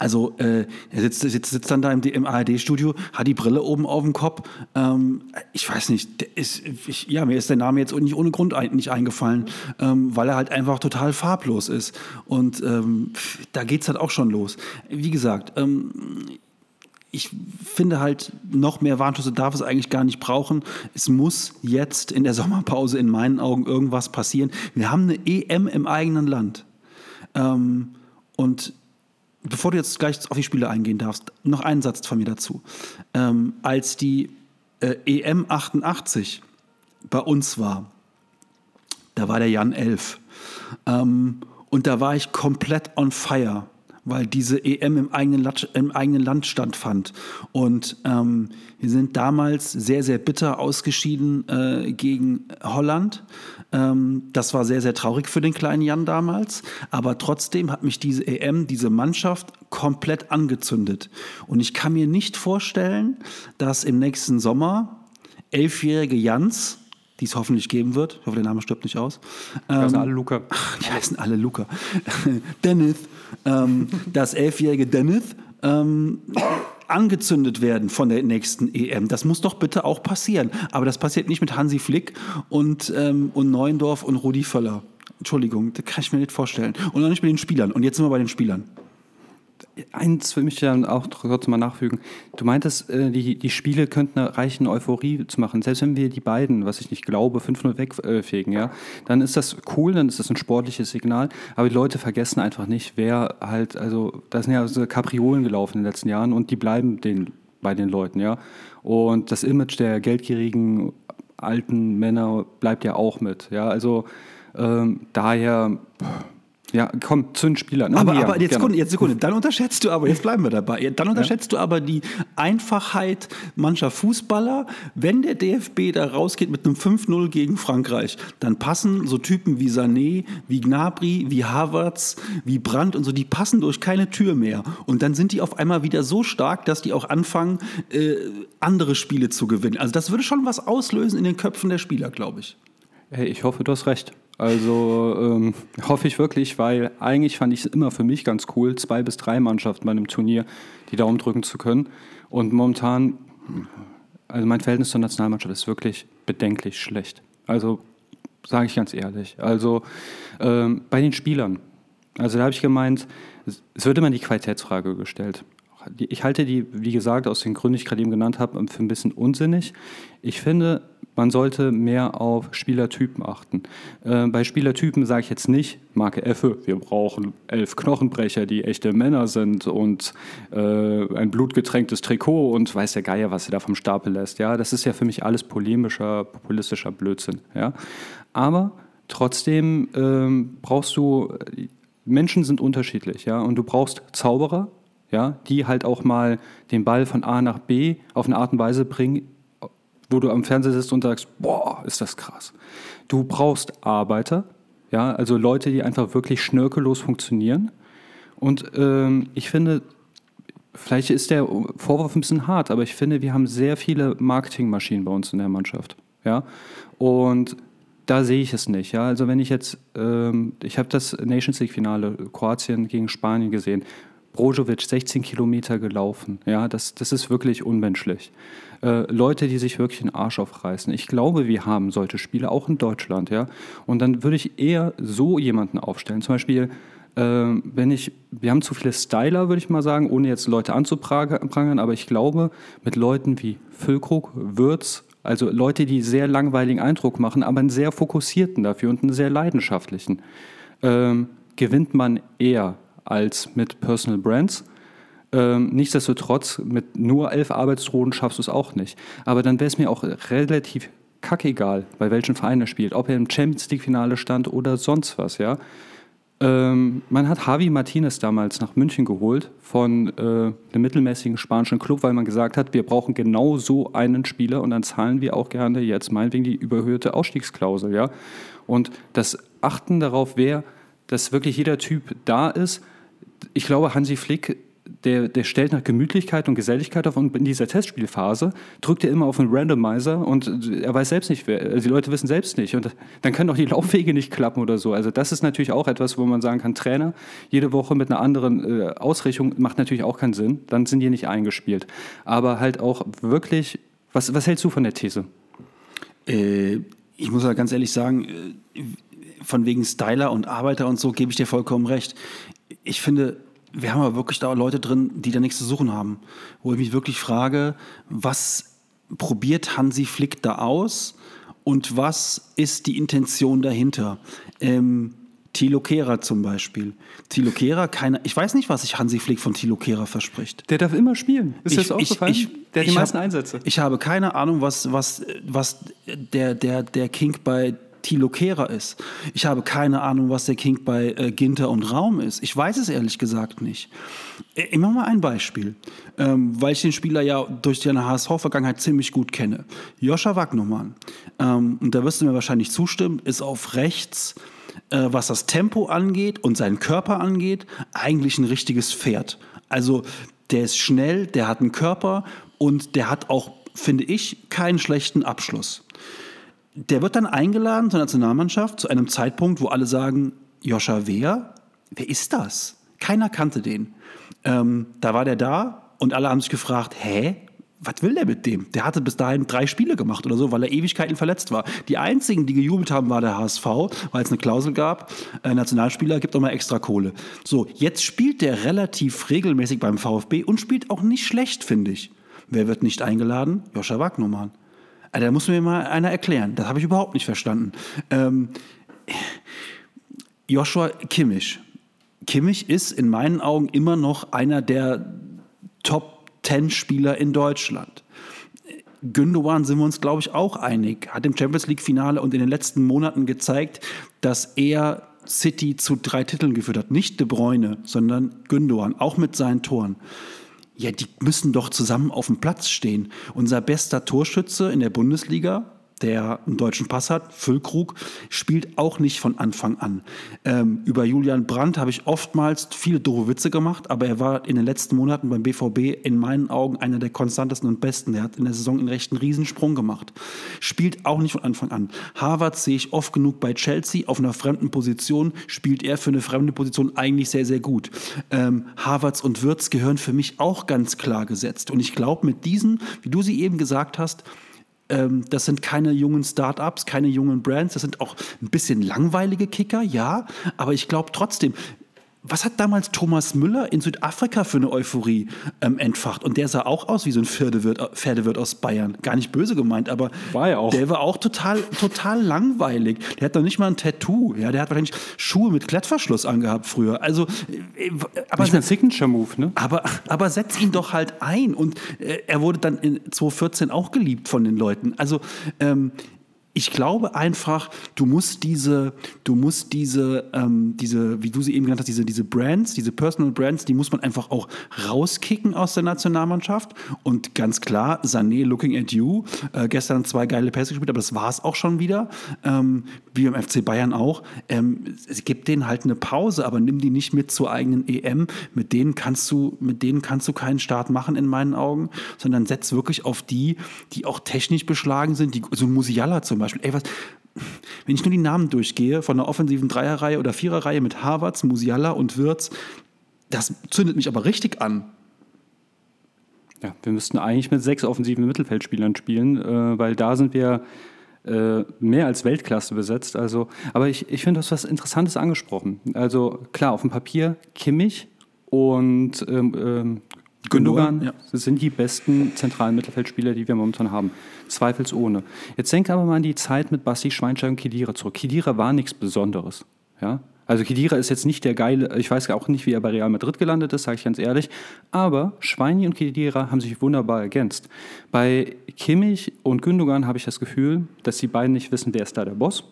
also äh, er sitzt, sitzt, sitzt dann da im, im ARD-Studio, hat die Brille oben auf dem Kopf. Ähm, ich weiß nicht, ist, ich, ja, mir ist der Name jetzt nicht ohne Grund ein, nicht eingefallen, ähm, weil er halt einfach total farblos ist. Und ähm, da geht es halt auch schon los. Wie gesagt, ähm, ich finde halt, noch mehr Warnschüsse darf es eigentlich gar nicht brauchen. Es muss jetzt in der Sommerpause in meinen Augen irgendwas passieren. Wir haben eine EM im eigenen Land. Ähm, und bevor du jetzt gleich auf die Spiele eingehen darfst, noch einen Satz von mir dazu. Ähm, als die äh, EM 88 bei uns war, da war der Jan 11. Ähm, und da war ich komplett on fire weil diese EM im eigenen, Land, im eigenen Land stattfand. Und ähm, wir sind damals sehr, sehr bitter ausgeschieden äh, gegen Holland. Ähm, das war sehr, sehr traurig für den kleinen Jan damals. Aber trotzdem hat mich diese EM, diese Mannschaft komplett angezündet. Und ich kann mir nicht vorstellen, dass im nächsten Sommer elfjährige Jans die es hoffentlich geben wird. Ich hoffe, der Name stirbt nicht aus. Die heißen ähm, alle Luca. Die heißen alle Luca. Dennis, ähm, das elfjährige Dennis, ähm, angezündet werden von der nächsten EM. Das muss doch bitte auch passieren. Aber das passiert nicht mit Hansi Flick und, ähm, und Neuendorf und Rudi Völler. Entschuldigung, das kann ich mir nicht vorstellen. Und auch nicht mit den Spielern. Und jetzt sind wir bei den Spielern eins will ich dann auch trotzdem mal nachfügen. Du meintest, äh, die, die Spiele könnten reichen, Euphorie zu machen. Selbst wenn wir die beiden, was ich nicht glaube, 5-0 wegfegen, ja, dann ist das cool, dann ist das ein sportliches Signal. Aber die Leute vergessen einfach nicht, wer halt, also da sind ja so Kapriolen gelaufen in den letzten Jahren und die bleiben den, bei den Leuten, ja. Und das Image der geldgierigen alten Männer bleibt ja auch mit, ja. Also ähm, daher. Pff, ja, komm, zu den Spielern. Aber, aber jetzt, Sekunde, jetzt Sekunde, dann unterschätzt du aber, jetzt bleiben wir dabei, dann unterschätzt ja. du aber die Einfachheit mancher Fußballer. Wenn der DFB da rausgeht mit einem 5-0 gegen Frankreich, dann passen so Typen wie Sané, wie Gnabry, wie Havertz, wie Brandt und so, die passen durch keine Tür mehr. Und dann sind die auf einmal wieder so stark, dass die auch anfangen, äh, andere Spiele zu gewinnen. Also das würde schon was auslösen in den Köpfen der Spieler, glaube ich. Hey, ich hoffe, du hast recht. Also ähm, hoffe ich wirklich, weil eigentlich fand ich es immer für mich ganz cool, zwei bis drei Mannschaften bei einem Turnier die Daumen drücken zu können. Und momentan, also mein Verhältnis zur Nationalmannschaft ist wirklich bedenklich schlecht. Also sage ich ganz ehrlich. Also ähm, bei den Spielern. Also da habe ich gemeint, es wird immer die Qualitätsfrage gestellt. Ich halte die, wie gesagt, aus den Gründen, die ich gerade eben genannt habe, für ein bisschen unsinnig. Ich finde, man sollte mehr auf Spielertypen achten. Äh, bei Spielertypen sage ich jetzt nicht, Marke F, wir brauchen elf Knochenbrecher, die echte Männer sind und äh, ein blutgetränktes Trikot und weiß der Geier, was er da vom Stapel lässt. Ja, das ist ja für mich alles polemischer, populistischer Blödsinn. Ja, aber trotzdem ähm, brauchst du Menschen sind unterschiedlich, ja, und du brauchst Zauberer, ja, die halt auch mal den Ball von A nach B auf eine Art und Weise bringen, wo du am Fernseher sitzt und sagst, boah, ist das krass. Du brauchst Arbeiter, ja, also Leute, die einfach wirklich schnörkellos funktionieren. Und ähm, ich finde, vielleicht ist der Vorwurf ein bisschen hart, aber ich finde, wir haben sehr viele Marketingmaschinen bei uns in der Mannschaft, ja. Und da sehe ich es nicht. Ja? Also wenn ich jetzt, ähm, ich habe das Nations League Finale Kroatien gegen Spanien gesehen. Brozovic 16 Kilometer gelaufen. Ja, das, das ist wirklich unmenschlich. Äh, Leute, die sich wirklich den Arsch aufreißen. Ich glaube, wir haben solche Spiele auch in Deutschland. Ja, und dann würde ich eher so jemanden aufstellen. Zum Beispiel, äh, wenn ich, wir haben zu viele Styler, würde ich mal sagen, ohne jetzt Leute anzuprangern, aber ich glaube, mit Leuten wie Füllkrug, Würz, also Leute, die sehr langweiligen Eindruck machen, aber einen sehr fokussierten dafür und einen sehr leidenschaftlichen, ähm, gewinnt man eher als mit Personal Brands. Ähm, nichtsdestotrotz, mit nur elf Arbeitsruhen schaffst du es auch nicht. Aber dann wäre es mir auch relativ kackegal, bei welchem Verein er spielt, ob er im Champions League-Finale stand oder sonst was, ja. Ähm, man hat Javi Martinez damals nach München geholt von äh, einem mittelmäßigen spanischen Club, weil man gesagt hat, wir brauchen genau so einen Spieler und dann zahlen wir auch gerne jetzt meinetwegen die überhöhte Ausstiegsklausel. Ja? Und das Achten darauf, wer, dass wirklich jeder Typ da ist, ich glaube, Hansi Flick der, der stellt nach Gemütlichkeit und Geselligkeit auf und in dieser Testspielphase drückt er immer auf einen Randomizer und er weiß selbst nicht, wer, also die Leute wissen selbst nicht und dann können auch die Laufwege nicht klappen oder so. Also das ist natürlich auch etwas, wo man sagen kann, Trainer jede Woche mit einer anderen äh, Ausrichtung macht natürlich auch keinen Sinn, dann sind die nicht eingespielt. Aber halt auch wirklich, was, was hältst du von der These? Äh, ich muss ja ganz ehrlich sagen, äh, von wegen Styler und Arbeiter und so gebe ich dir vollkommen recht. Ich finde, wir haben aber wirklich da Leute drin, die da nichts zu suchen haben. Wo ich mich wirklich frage, was probiert Hansi Flick da aus und was ist die Intention dahinter? Ähm, Thilo Kehrer zum Beispiel. Thilo Kehrer, keine, ich weiß nicht, was sich Hansi Flick von Thilo Kehrer verspricht. Der darf immer spielen. Ist ich, das aufgefallen? Ich, ich, der hat die meisten hab, Einsätze. Ich habe keine Ahnung, was, was, was der, der, der King bei Thilo Kehrer ist. Ich habe keine Ahnung, was der King bei äh, Ginter und Raum ist. Ich weiß es ehrlich gesagt nicht. Äh, mache mal ein Beispiel, ähm, weil ich den Spieler ja durch seine HSV-Vergangenheit ziemlich gut kenne. Joscha Wagnumann, ähm, und da wirst du mir wahrscheinlich zustimmen, ist auf rechts, äh, was das Tempo angeht und seinen Körper angeht, eigentlich ein richtiges Pferd. Also der ist schnell, der hat einen Körper und der hat auch, finde ich, keinen schlechten Abschluss. Der wird dann eingeladen zur Nationalmannschaft zu einem Zeitpunkt, wo alle sagen, Joscha wer? Wer ist das? Keiner kannte den. Ähm, da war der da und alle haben sich gefragt, hä? Was will der mit dem? Der hatte bis dahin drei Spiele gemacht oder so, weil er Ewigkeiten verletzt war. Die einzigen, die gejubelt haben, war der HSV, weil es eine Klausel gab. Äh, Nationalspieler gibt auch mal extra Kohle. So, jetzt spielt der relativ regelmäßig beim VfB und spielt auch nicht schlecht, finde ich. Wer wird nicht eingeladen? Joscha Wagnumann. Also, da muss mir mal einer erklären. Das habe ich überhaupt nicht verstanden. Ähm, Joshua Kimmich. Kimmich ist in meinen Augen immer noch einer der Top Ten Spieler in Deutschland. Gündogan sind wir uns, glaube ich, auch einig. Hat im Champions League-Finale und in den letzten Monaten gezeigt, dass er City zu drei Titeln geführt hat. Nicht De Bruyne, sondern Gündogan, auch mit seinen Toren ja, die müssen doch zusammen auf dem Platz stehen. Unser bester Torschütze in der Bundesliga, der einen deutschen Pass hat, Füllkrug, spielt auch nicht von Anfang an. Ähm, über Julian Brandt habe ich oftmals viele doofe Witze gemacht, aber er war in den letzten Monaten beim BVB in meinen Augen einer der konstantesten und besten. Er hat in der Saison einen rechten Riesensprung gemacht. Spielt auch nicht von Anfang an. Harvard sehe ich oft genug bei Chelsea auf einer fremden Position, spielt er für eine fremde Position eigentlich sehr, sehr gut. Ähm, Harvards und Würz gehören für mich auch ganz klar gesetzt. Und ich glaube, mit diesen, wie du sie eben gesagt hast, ähm, das sind keine jungen Startups, keine jungen Brands. Das sind auch ein bisschen langweilige Kicker, ja. Aber ich glaube trotzdem, was hat damals Thomas Müller in Südafrika für eine Euphorie ähm, entfacht? Und der sah auch aus wie so ein Pferdewirt, Pferdewirt aus Bayern. Gar nicht böse gemeint, aber war auch. der war auch total, total langweilig. Der hat noch nicht mal ein Tattoo. Ja, der hat wahrscheinlich Schuhe mit Klettverschluss angehabt früher. Also, äh, aber nicht ein Signature-Move, ne? Aber, aber setz ihn doch halt ein. Und äh, er wurde dann in 2014 auch geliebt von den Leuten. Also, ähm, ich glaube einfach, du musst diese, du musst diese, ähm, diese, wie du sie eben genannt hast, diese, diese Brands, diese Personal Brands, die muss man einfach auch rauskicken aus der Nationalmannschaft. Und ganz klar, Sané looking at you. Äh, gestern zwei geile Pässe gespielt, aber das war es auch schon wieder. Ähm, wie beim FC Bayern auch. Ähm, es gibt denen halt eine Pause, aber nimm die nicht mit zur eigenen EM. Mit denen kannst du, mit denen kannst du keinen Start machen in meinen Augen, sondern setz wirklich auf die, die auch technisch beschlagen sind, die, so Musiala zum Beispiel. Ey, was, wenn ich nur die Namen durchgehe von der offensiven Dreierreihe oder Viererreihe mit Harvards, Musiala und Wirtz, das zündet mich aber richtig an. Ja, wir müssten eigentlich mit sechs offensiven Mittelfeldspielern spielen, äh, weil da sind wir äh, mehr als Weltklasse besetzt. Also, aber ich, ich finde, du hast was Interessantes angesprochen. Also klar, auf dem Papier Kimmich und ähm, ähm, Gündogan ja. sind die besten zentralen Mittelfeldspieler, die wir momentan haben. Zweifelsohne. Jetzt denk aber mal an die Zeit mit Basti Schweinsteiger und Kedira zurück. Kedira war nichts Besonderes. Ja? Also Kedira ist jetzt nicht der geile, ich weiß auch nicht, wie er bei Real Madrid gelandet ist, sage ich ganz ehrlich. Aber Schweini und Kedira haben sich wunderbar ergänzt. Bei Kimmich und Gündogan habe ich das Gefühl, dass die beiden nicht wissen, wer ist da der Boss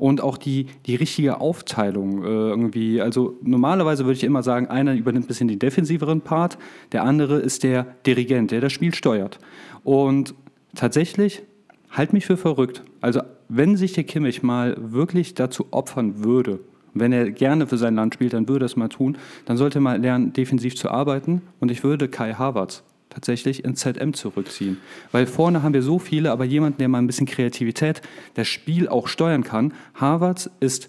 und auch die, die richtige Aufteilung äh, irgendwie. Also normalerweise würde ich immer sagen, einer übernimmt ein bisschen den defensiveren Part, der andere ist der Dirigent, der das Spiel steuert. Und tatsächlich, halt mich für verrückt. Also wenn sich der Kimmich mal wirklich dazu opfern würde, wenn er gerne für sein Land spielt, dann würde er es mal tun. Dann sollte er mal lernen, defensiv zu arbeiten. Und ich würde Kai Havertz tatsächlich ins ZM zurückziehen. Weil vorne haben wir so viele, aber jemanden, der mal ein bisschen Kreativität, das Spiel auch steuern kann. Harvards ist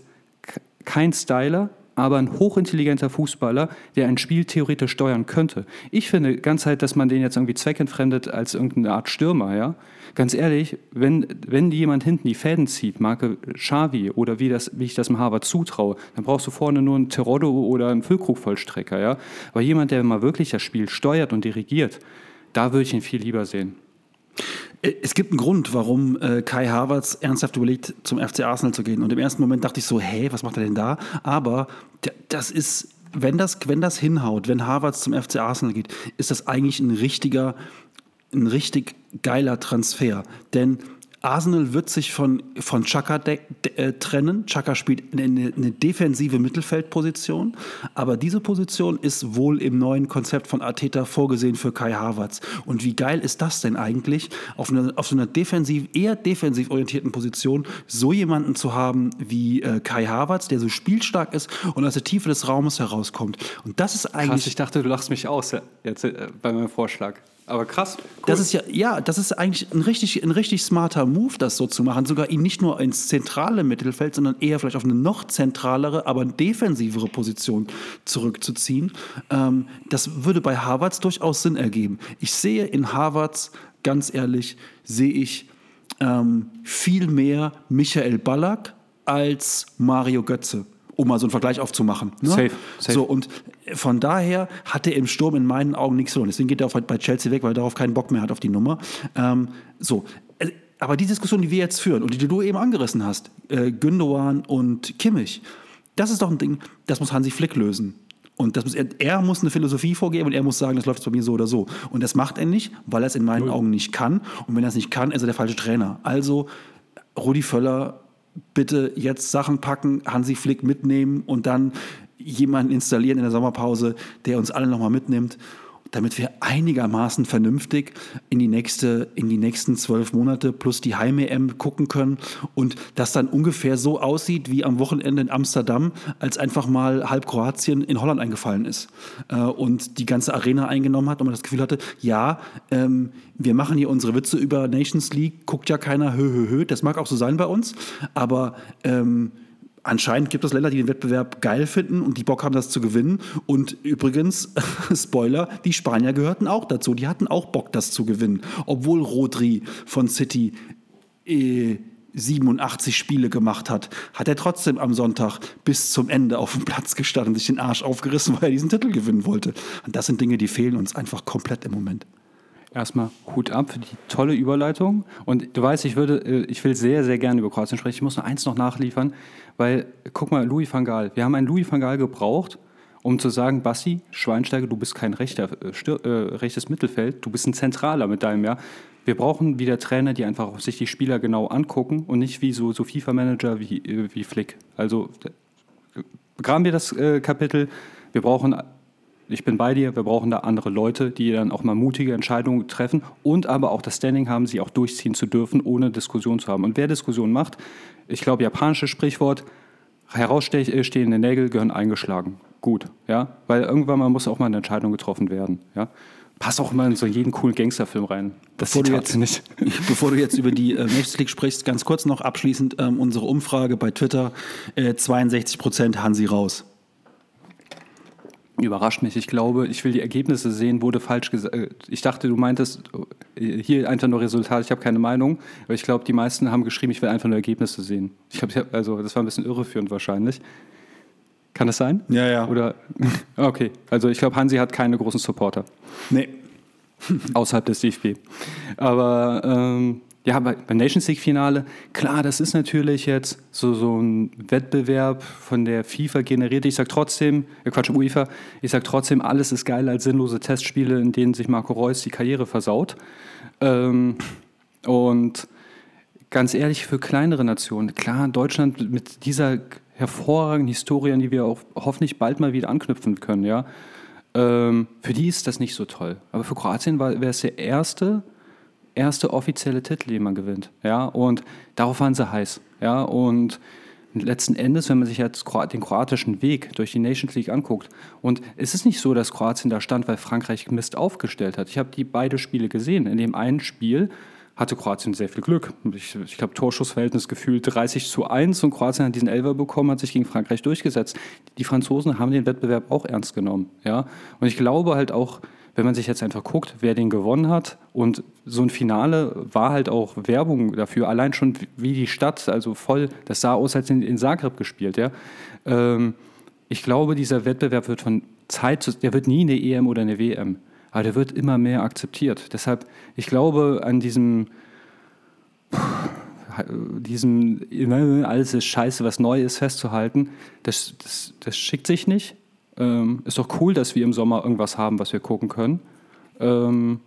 kein Styler, aber ein hochintelligenter Fußballer, der ein Spiel theoretisch steuern könnte. Ich finde ganz halt, dass man den jetzt irgendwie zweckentfremdet als irgendeine Art Stürmer, ja. Ganz ehrlich, wenn, wenn jemand hinten die Fäden zieht, Marke Xavi oder wie, das, wie ich das dem Harvard zutraue, dann brauchst du vorne nur einen Teroddo oder einen Füllkrug-Vollstrecker, ja. Aber jemand, der mal wirklich das Spiel steuert und dirigiert, da würde ich ihn viel lieber sehen. Äh, es gibt einen Grund, warum äh, Kai Havertz ernsthaft überlegt, zum FC Arsenal zu gehen. Und im ersten Moment dachte ich so, hä, was macht er denn da? Aber das ist, wenn das, wenn das hinhaut, wenn Havertz zum FC Arsenal geht, ist das eigentlich ein richtiger, ein richtig geiler Transfer. Denn Arsenal wird sich von, von Chaka de, de, äh, trennen. Chaka spielt eine, eine, defensive Mittelfeldposition, aber diese Position ist wohl im neuen Konzept von Arteta vorgesehen für Kai Havertz. Und wie geil ist das denn eigentlich, auf, eine, auf so einer defensiv, eher defensiv orientierten Position so jemanden zu haben wie äh, Kai Havertz, der so spielstark ist und aus der Tiefe des Raumes herauskommt. Und das ist eigentlich. Krass, ich dachte, du lachst mich aus jetzt äh, bei meinem Vorschlag. Aber krass. Cool. Das ist ja, ja, das ist eigentlich ein richtig, ein richtig smarter Move, das so zu machen. Sogar ihn nicht nur ins zentrale Mittelfeld, sondern eher vielleicht auf eine noch zentralere, aber defensivere Position zurückzuziehen. Ähm, das würde bei Harvards durchaus Sinn ergeben. Ich sehe in Harvards, ganz ehrlich, sehe ich ähm, viel mehr Michael Ballack als Mario Götze um mal so einen Vergleich aufzumachen. Ne? Safe, safe. So, und von daher hat er im Sturm in meinen Augen nichts verloren. Deswegen geht er auch bei Chelsea weg, weil er darauf keinen Bock mehr hat auf die Nummer. Ähm, so, äh, aber die Diskussion, die wir jetzt führen und die du eben angerissen hast, äh, Gündogan und Kimmich, das ist doch ein Ding, das muss Hansi Flick lösen. Und das muss, er, er, muss eine Philosophie vorgeben und er muss sagen, das läuft bei mir so oder so. Und das macht er nicht, weil er es in meinen Augen nicht kann. Und wenn er es nicht kann, ist er der falsche Trainer. Also Rudi Völler bitte jetzt Sachen packen, Hansi Flick mitnehmen und dann jemanden installieren in der Sommerpause, der uns alle nochmal mitnimmt damit wir einigermaßen vernünftig in die, nächste, in die nächsten zwölf Monate plus die Heim-EM gucken können. Und das dann ungefähr so aussieht wie am Wochenende in Amsterdam, als einfach mal halb Kroatien in Holland eingefallen ist äh, und die ganze Arena eingenommen hat und man das Gefühl hatte, ja, ähm, wir machen hier unsere Witze über Nations League, guckt ja keiner, hö, hö, hö, das mag auch so sein bei uns, aber ähm, Anscheinend gibt es Länder, die den Wettbewerb geil finden und die Bock haben, das zu gewinnen. Und übrigens, Spoiler, die Spanier gehörten auch dazu. Die hatten auch Bock, das zu gewinnen. Obwohl Rodri von City äh, 87 Spiele gemacht hat, hat er trotzdem am Sonntag bis zum Ende auf dem Platz gestanden und sich den Arsch aufgerissen, weil er diesen Titel gewinnen wollte. Und das sind Dinge, die fehlen uns einfach komplett im Moment. Erstmal Hut ab für die tolle Überleitung. Und du weißt, ich würde, äh, ich will sehr, sehr gerne über Kroatien sprechen. Ich muss nur eins noch nachliefern, weil, guck mal, Louis van Gaal. Wir haben einen Louis van Gaal gebraucht, um zu sagen, Bassi, Schweinsteiger, du bist kein rechter, äh, äh, rechtes Mittelfeld, du bist ein Zentraler mit deinem, ja. Wir brauchen wieder Trainer, die einfach sich die Spieler genau angucken und nicht wie so, so FIFA-Manager wie, äh, wie Flick. Also begraben wir das äh, Kapitel. Wir brauchen ich bin bei dir, wir brauchen da andere Leute, die dann auch mal mutige Entscheidungen treffen und aber auch das Standing haben, sie auch durchziehen zu dürfen, ohne Diskussion zu haben. Und wer Diskussion macht, ich glaube, japanisches Sprichwort, herausstehende Nägel gehören eingeschlagen. Gut, ja, weil irgendwann mal muss auch mal eine Entscheidung getroffen werden, ja. Passt auch immer in so jeden coolen Gangsterfilm rein. Das bevor du, jetzt, nicht. bevor du jetzt über die äh, Nations League sprichst, ganz kurz noch abschließend ähm, unsere Umfrage bei Twitter: äh, 62 Prozent Hansi raus überrascht mich. Ich glaube, ich will die Ergebnisse sehen, wurde falsch gesagt. Äh, ich dachte, du meintest äh, hier einfach nur Resultat, ich habe keine Meinung. Aber ich glaube, die meisten haben geschrieben, ich will einfach nur Ergebnisse sehen. Ich glaube, also das war ein bisschen irreführend wahrscheinlich. Kann das sein? Ja, ja. Oder okay, also ich glaube, Hansi hat keine großen Supporter. Nee. Außerhalb des DFB. Aber ähm, ja, bei, beim Nations League-Finale, klar, das ist natürlich jetzt so, so ein Wettbewerb von der FIFA generiert. Ich sage trotzdem, äh Quatsch, UEFA, ich sage trotzdem, alles ist geiler als sinnlose Testspiele, in denen sich Marco Reus die Karriere versaut. Ähm, und ganz ehrlich, für kleinere Nationen, klar, Deutschland mit dieser hervorragenden Historie, an die wir auch hoffentlich bald mal wieder anknüpfen können, ja, ähm, für die ist das nicht so toll. Aber für Kroatien wäre es der erste erste offizielle Titel, den man gewinnt. Ja, und darauf waren sie heiß. Ja, und letzten Endes, wenn man sich jetzt den kroatischen Weg durch die Nations League anguckt, und es ist nicht so, dass Kroatien da stand, weil Frankreich Mist aufgestellt hat. Ich habe die beide Spiele gesehen. In dem einen Spiel hatte Kroatien sehr viel Glück. Ich, ich glaube, Torschussverhältnis gefühlt 30 zu 1 und Kroatien hat diesen Elfer bekommen, hat sich gegen Frankreich durchgesetzt. Die Franzosen haben den Wettbewerb auch ernst genommen. Ja? Und ich glaube halt auch, wenn man sich jetzt einfach guckt, wer den gewonnen hat und so ein Finale war halt auch Werbung dafür, allein schon wie die Stadt, also voll, das sah aus, als in, in Zagreb gespielt, ja. Ähm, ich glaube, dieser Wettbewerb wird von Zeit zu, der wird nie eine EM oder eine WM, aber der wird immer mehr akzeptiert. Deshalb, ich glaube, an diesem, diesem, alles ist scheiße, was neu ist, festzuhalten, das, das, das schickt sich nicht. Ähm, ist doch cool, dass wir im Sommer irgendwas haben, was wir gucken können. Ähm,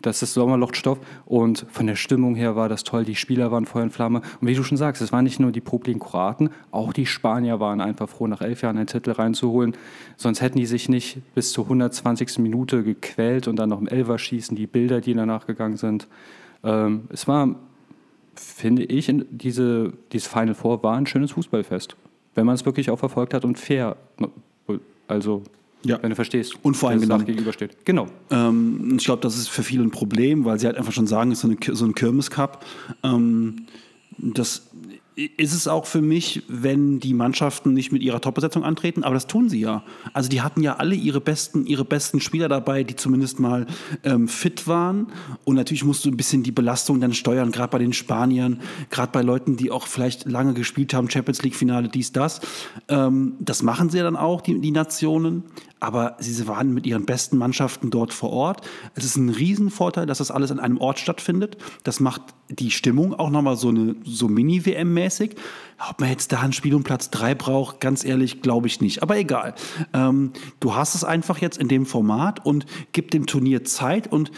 das ist Sommerlochstoff und von der Stimmung her war das toll. Die Spieler waren Feuer und Flamme. Und wie du schon sagst, es waren nicht nur die Publiken Kroaten, auch die Spanier waren einfach froh, nach elf Jahren einen Titel reinzuholen. Sonst hätten die sich nicht bis zur 120. Minute gequält und dann noch im Elfer schießen, die Bilder, die danach gegangen sind. Ähm, es war, finde ich, diese, dieses Final Four war ein schönes Fußballfest, wenn man es wirklich auch verfolgt hat und fair also, ja. wenn du verstehst, und vor allem genau. gegenübersteht. Genau. Ähm, ich glaube, das ist für viele ein Problem, weil sie halt einfach schon sagen, es ist so, eine, so ein Kirmes-Cup. Ähm, das ist es auch für mich, wenn die Mannschaften nicht mit ihrer Top-Besetzung antreten, aber das tun sie ja. Also die hatten ja alle ihre besten, ihre besten Spieler dabei, die zumindest mal ähm, fit waren. Und natürlich musst du ein bisschen die Belastung dann steuern, gerade bei den Spaniern, gerade bei Leuten, die auch vielleicht lange gespielt haben, Champions League-Finale, dies, das. Ähm, das machen sie ja dann auch, die, die Nationen aber sie waren mit ihren besten Mannschaften dort vor Ort. Es ist ein Riesenvorteil, dass das alles an einem Ort stattfindet. Das macht die Stimmung auch nochmal so, so Mini-WM-mäßig. Ob man jetzt da ein Spiel um Platz 3 braucht, ganz ehrlich, glaube ich nicht. Aber egal. Ähm, du hast es einfach jetzt in dem Format und gib dem Turnier Zeit und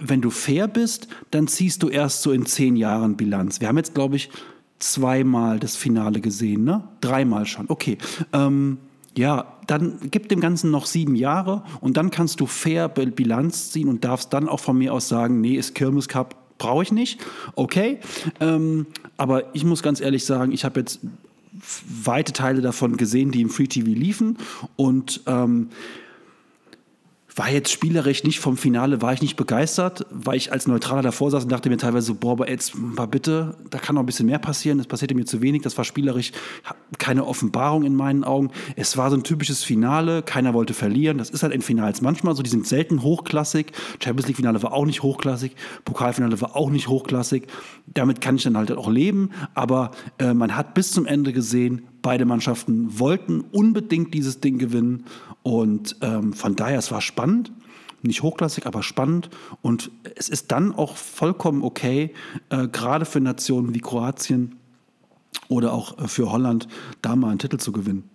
wenn du fair bist, dann ziehst du erst so in zehn Jahren Bilanz. Wir haben jetzt, glaube ich, zweimal das Finale gesehen, ne? Dreimal schon. Okay. Ähm, ja, dann gib dem Ganzen noch sieben Jahre und dann kannst du fair Bilanz ziehen und darfst dann auch von mir aus sagen, nee, ist Kirmes Cup, brauche ich nicht. Okay, ähm, aber ich muss ganz ehrlich sagen, ich habe jetzt weite Teile davon gesehen, die im Free TV liefen und ähm, war jetzt spielerisch nicht vom Finale, war ich nicht begeistert, weil ich als Neutraler davor saß und dachte mir teilweise boah, aber jetzt mal bitte, da kann noch ein bisschen mehr passieren, das passierte mir zu wenig, das war spielerisch keine Offenbarung in meinen Augen. Es war so ein typisches Finale, keiner wollte verlieren, das ist halt in Finals manchmal so, die sind selten hochklassig, Champions League Finale war auch nicht hochklassig, Pokalfinale war auch nicht hochklassig, damit kann ich dann halt auch leben, aber äh, man hat bis zum Ende gesehen, beide Mannschaften wollten unbedingt dieses Ding gewinnen und ähm, von daher, es war spannend. Nicht hochklassig, aber spannend. Und es ist dann auch vollkommen okay, äh, gerade für Nationen wie Kroatien oder auch äh, für Holland, da mal einen Titel zu gewinnen.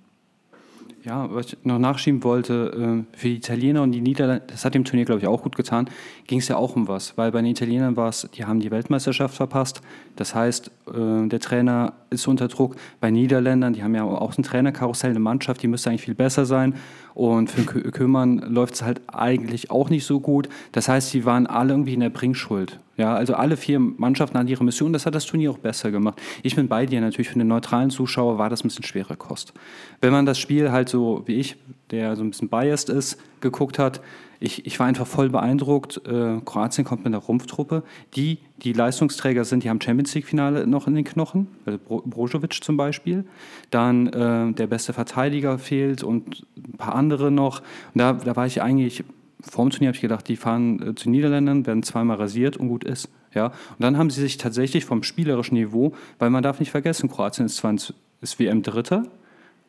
Ja, was ich noch nachschieben wollte, äh, für die Italiener und die Niederländer, das hat dem Turnier, glaube ich, auch gut getan, ging es ja auch um was. Weil bei den Italienern war es, die haben die Weltmeisterschaft verpasst. Das heißt, äh, der Trainer ist unter Druck. Bei Niederländern, die haben ja auch ein Trainerkarussell, eine Mannschaft, die müsste eigentlich viel besser sein. Und für Kümmern läuft es halt eigentlich auch nicht so gut. Das heißt, sie waren alle irgendwie in der Bringschuld. Ja, also alle vier Mannschaften hatten ihre Mission. Das hat das Turnier auch besser gemacht. Ich bin bei dir natürlich. Für den neutralen Zuschauer war das ein bisschen schwere Kost. Wenn man das Spiel halt so wie ich, der so ein bisschen biased ist, geguckt hat, ich, ich war einfach voll beeindruckt. Äh, Kroatien kommt mit einer Rumpftruppe, die die Leistungsträger sind, die haben Champions League-Finale noch in den Knochen, also Bro Brozovic zum Beispiel. Dann äh, der beste Verteidiger fehlt und ein paar andere noch. Und da, da war ich eigentlich, vor dem Turnier habe ich gedacht, die fahren äh, zu Niederländern, werden zweimal rasiert und gut ist. Ja? Und dann haben sie sich tatsächlich vom spielerischen Niveau, weil man darf nicht vergessen, Kroatien ist zwar ist WM Dritter,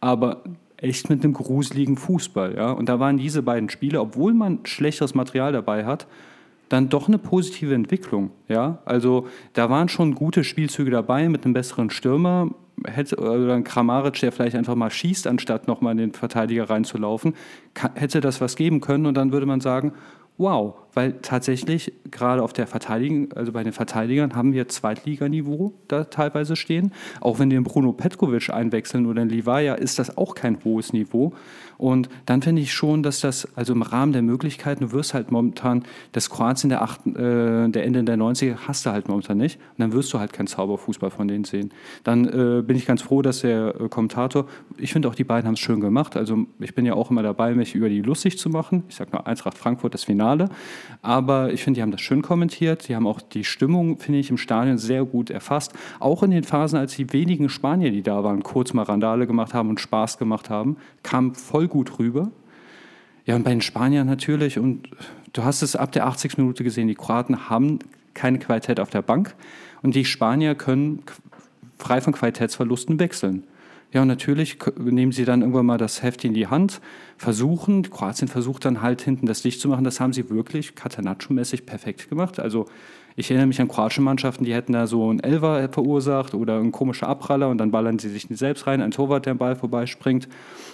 aber echt mit einem gruseligen Fußball. Ja? Und da waren diese beiden Spiele, obwohl man schlechteres Material dabei hat, dann doch eine positive Entwicklung. Ja? Also da waren schon gute Spielzüge dabei mit einem besseren Stürmer. Hätte, oder ein Kramaric, der vielleicht einfach mal schießt, anstatt nochmal in den Verteidiger reinzulaufen, hätte das was geben können und dann würde man sagen, wow, weil tatsächlich gerade auf der Verteidigung, also bei den Verteidigern haben wir Zweitliganiveau da teilweise stehen. Auch wenn wir Bruno Petkovic einwechseln oder den Livaya, ist das auch kein hohes Niveau. Und dann finde ich schon, dass das, also im Rahmen der Möglichkeiten, du wirst halt momentan, das Kroatien der, acht, äh, der Ende der 90er hast du halt momentan nicht. Und dann wirst du halt keinen Zauberfußball von denen sehen. Dann äh, bin ich ganz froh, dass der äh, Kommentator, ich finde auch die beiden haben es schön gemacht. Also ich bin ja auch immer dabei, mich über die lustig zu machen. Ich sage mal Eintracht Frankfurt, das Finale. Aber ich finde, die haben das schön kommentiert. Die haben auch die Stimmung, finde ich, im Stadion sehr gut erfasst. Auch in den Phasen, als die wenigen Spanier, die da waren, kurz mal Randale gemacht haben und Spaß gemacht haben, kam voll gut rüber. Ja, und bei den Spaniern natürlich. Und du hast es ab der 80. Minute gesehen, die Kroaten haben keine Qualität auf der Bank. Und die Spanier können frei von Qualitätsverlusten wechseln. Ja, und natürlich nehmen sie dann irgendwann mal das Heft in die Hand, versuchen, Kroatien versucht dann halt hinten das Licht zu machen. Das haben sie wirklich Catanaccio-mäßig perfekt gemacht. Also ich erinnere mich an kroatische Mannschaften, die hätten da so einen Elfer verursacht oder ein komischer Abpraller und dann ballern sie sich selbst rein, ein Torwart, der am Ball vorbeispringt.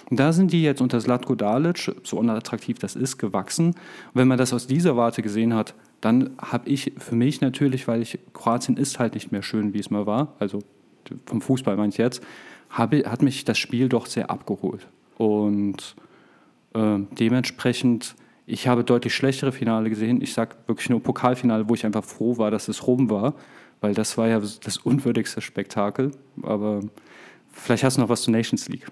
Und da sind die jetzt unter Slatko Dalic, so unattraktiv das ist, gewachsen. Und wenn man das aus dieser Warte gesehen hat, dann habe ich für mich natürlich, weil ich Kroatien ist halt nicht mehr schön, wie es mal war, also vom Fußball meine ich jetzt, habe, hat mich das Spiel doch sehr abgeholt. Und äh, dementsprechend, ich habe deutlich schlechtere Finale gesehen. Ich sage wirklich nur Pokalfinale, wo ich einfach froh war, dass es rum war, weil das war ja das unwürdigste Spektakel. Aber Vielleicht hast du noch was zur Nations League.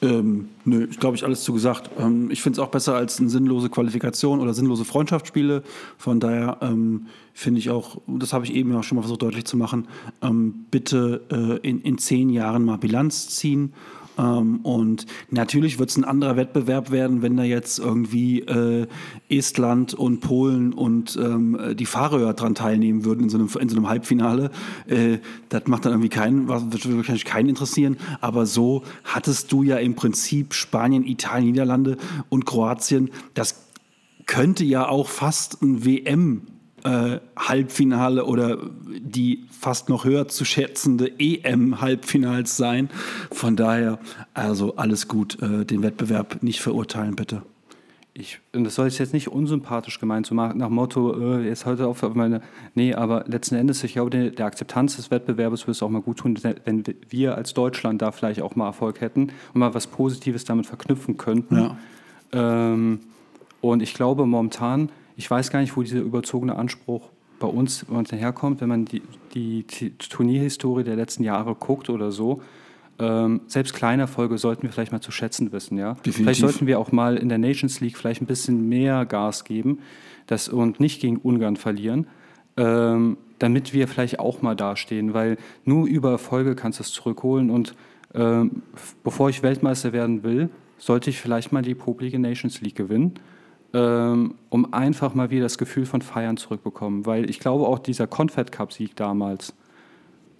Ähm, nö, ich glaube, ich alles zu gesagt. Ähm, ich finde es auch besser als eine sinnlose Qualifikation oder sinnlose Freundschaftsspiele. Von daher ähm, finde ich auch, das habe ich eben ja schon mal versucht deutlich zu machen, ähm, bitte äh, in, in zehn Jahren mal Bilanz ziehen ähm, und natürlich wird es ein anderer Wettbewerb werden, wenn da jetzt irgendwie äh, Estland und Polen und ähm, die Fahrer dran teilnehmen würden in so einem, in so einem Halbfinale. Äh, das macht dann irgendwie keinen, wird wahrscheinlich keinen interessieren. Aber so hattest du ja im Prinzip Spanien, Italien, Niederlande und Kroatien. Das könnte ja auch fast ein WM äh, Halbfinale oder die fast noch höher zu schätzende EM-Halbfinals sein. Von daher, also alles gut, äh, den Wettbewerb nicht verurteilen, bitte. Ich, und das soll jetzt nicht unsympathisch gemeint zu machen, nach Motto, äh, jetzt heute auf meine. Nee, aber letzten Endes, ich glaube, der, der Akzeptanz des Wettbewerbes würde es auch mal gut tun, wenn wir als Deutschland da vielleicht auch mal Erfolg hätten und mal was Positives damit verknüpfen könnten. Ja. Ähm, und ich glaube, momentan ich weiß gar nicht, wo dieser überzogene Anspruch bei uns, bei herkommt, wenn man die, die, Turnierhistorie der letzten Jahre guckt oder so. ähm, selbst kleine Erfolge sollten wir vielleicht mal zu schätzen wissen. Ja? Definitiv. Vielleicht sollten wir auch mal in der Nations League vielleicht ein bisschen mehr Gas geben das, und nicht gegen Ungarn verlieren, ähm, damit wir vielleicht auch mal dastehen, weil nur über Erfolge kannst du es zurückholen. Und ähm, bevor ich Weltmeister werden will, sollte ich vielleicht mal die Popelige Nations League gewinnen. Ähm, um einfach mal wieder das Gefühl von Feiern zurückbekommen. Weil ich glaube auch dieser Confed Cup-Sieg damals,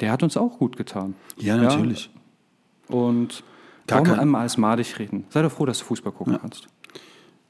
der hat uns auch gut getan. Ja, natürlich. Ja? Und Gar warum einmal als madig reden? Sei doch froh, dass du Fußball gucken kannst.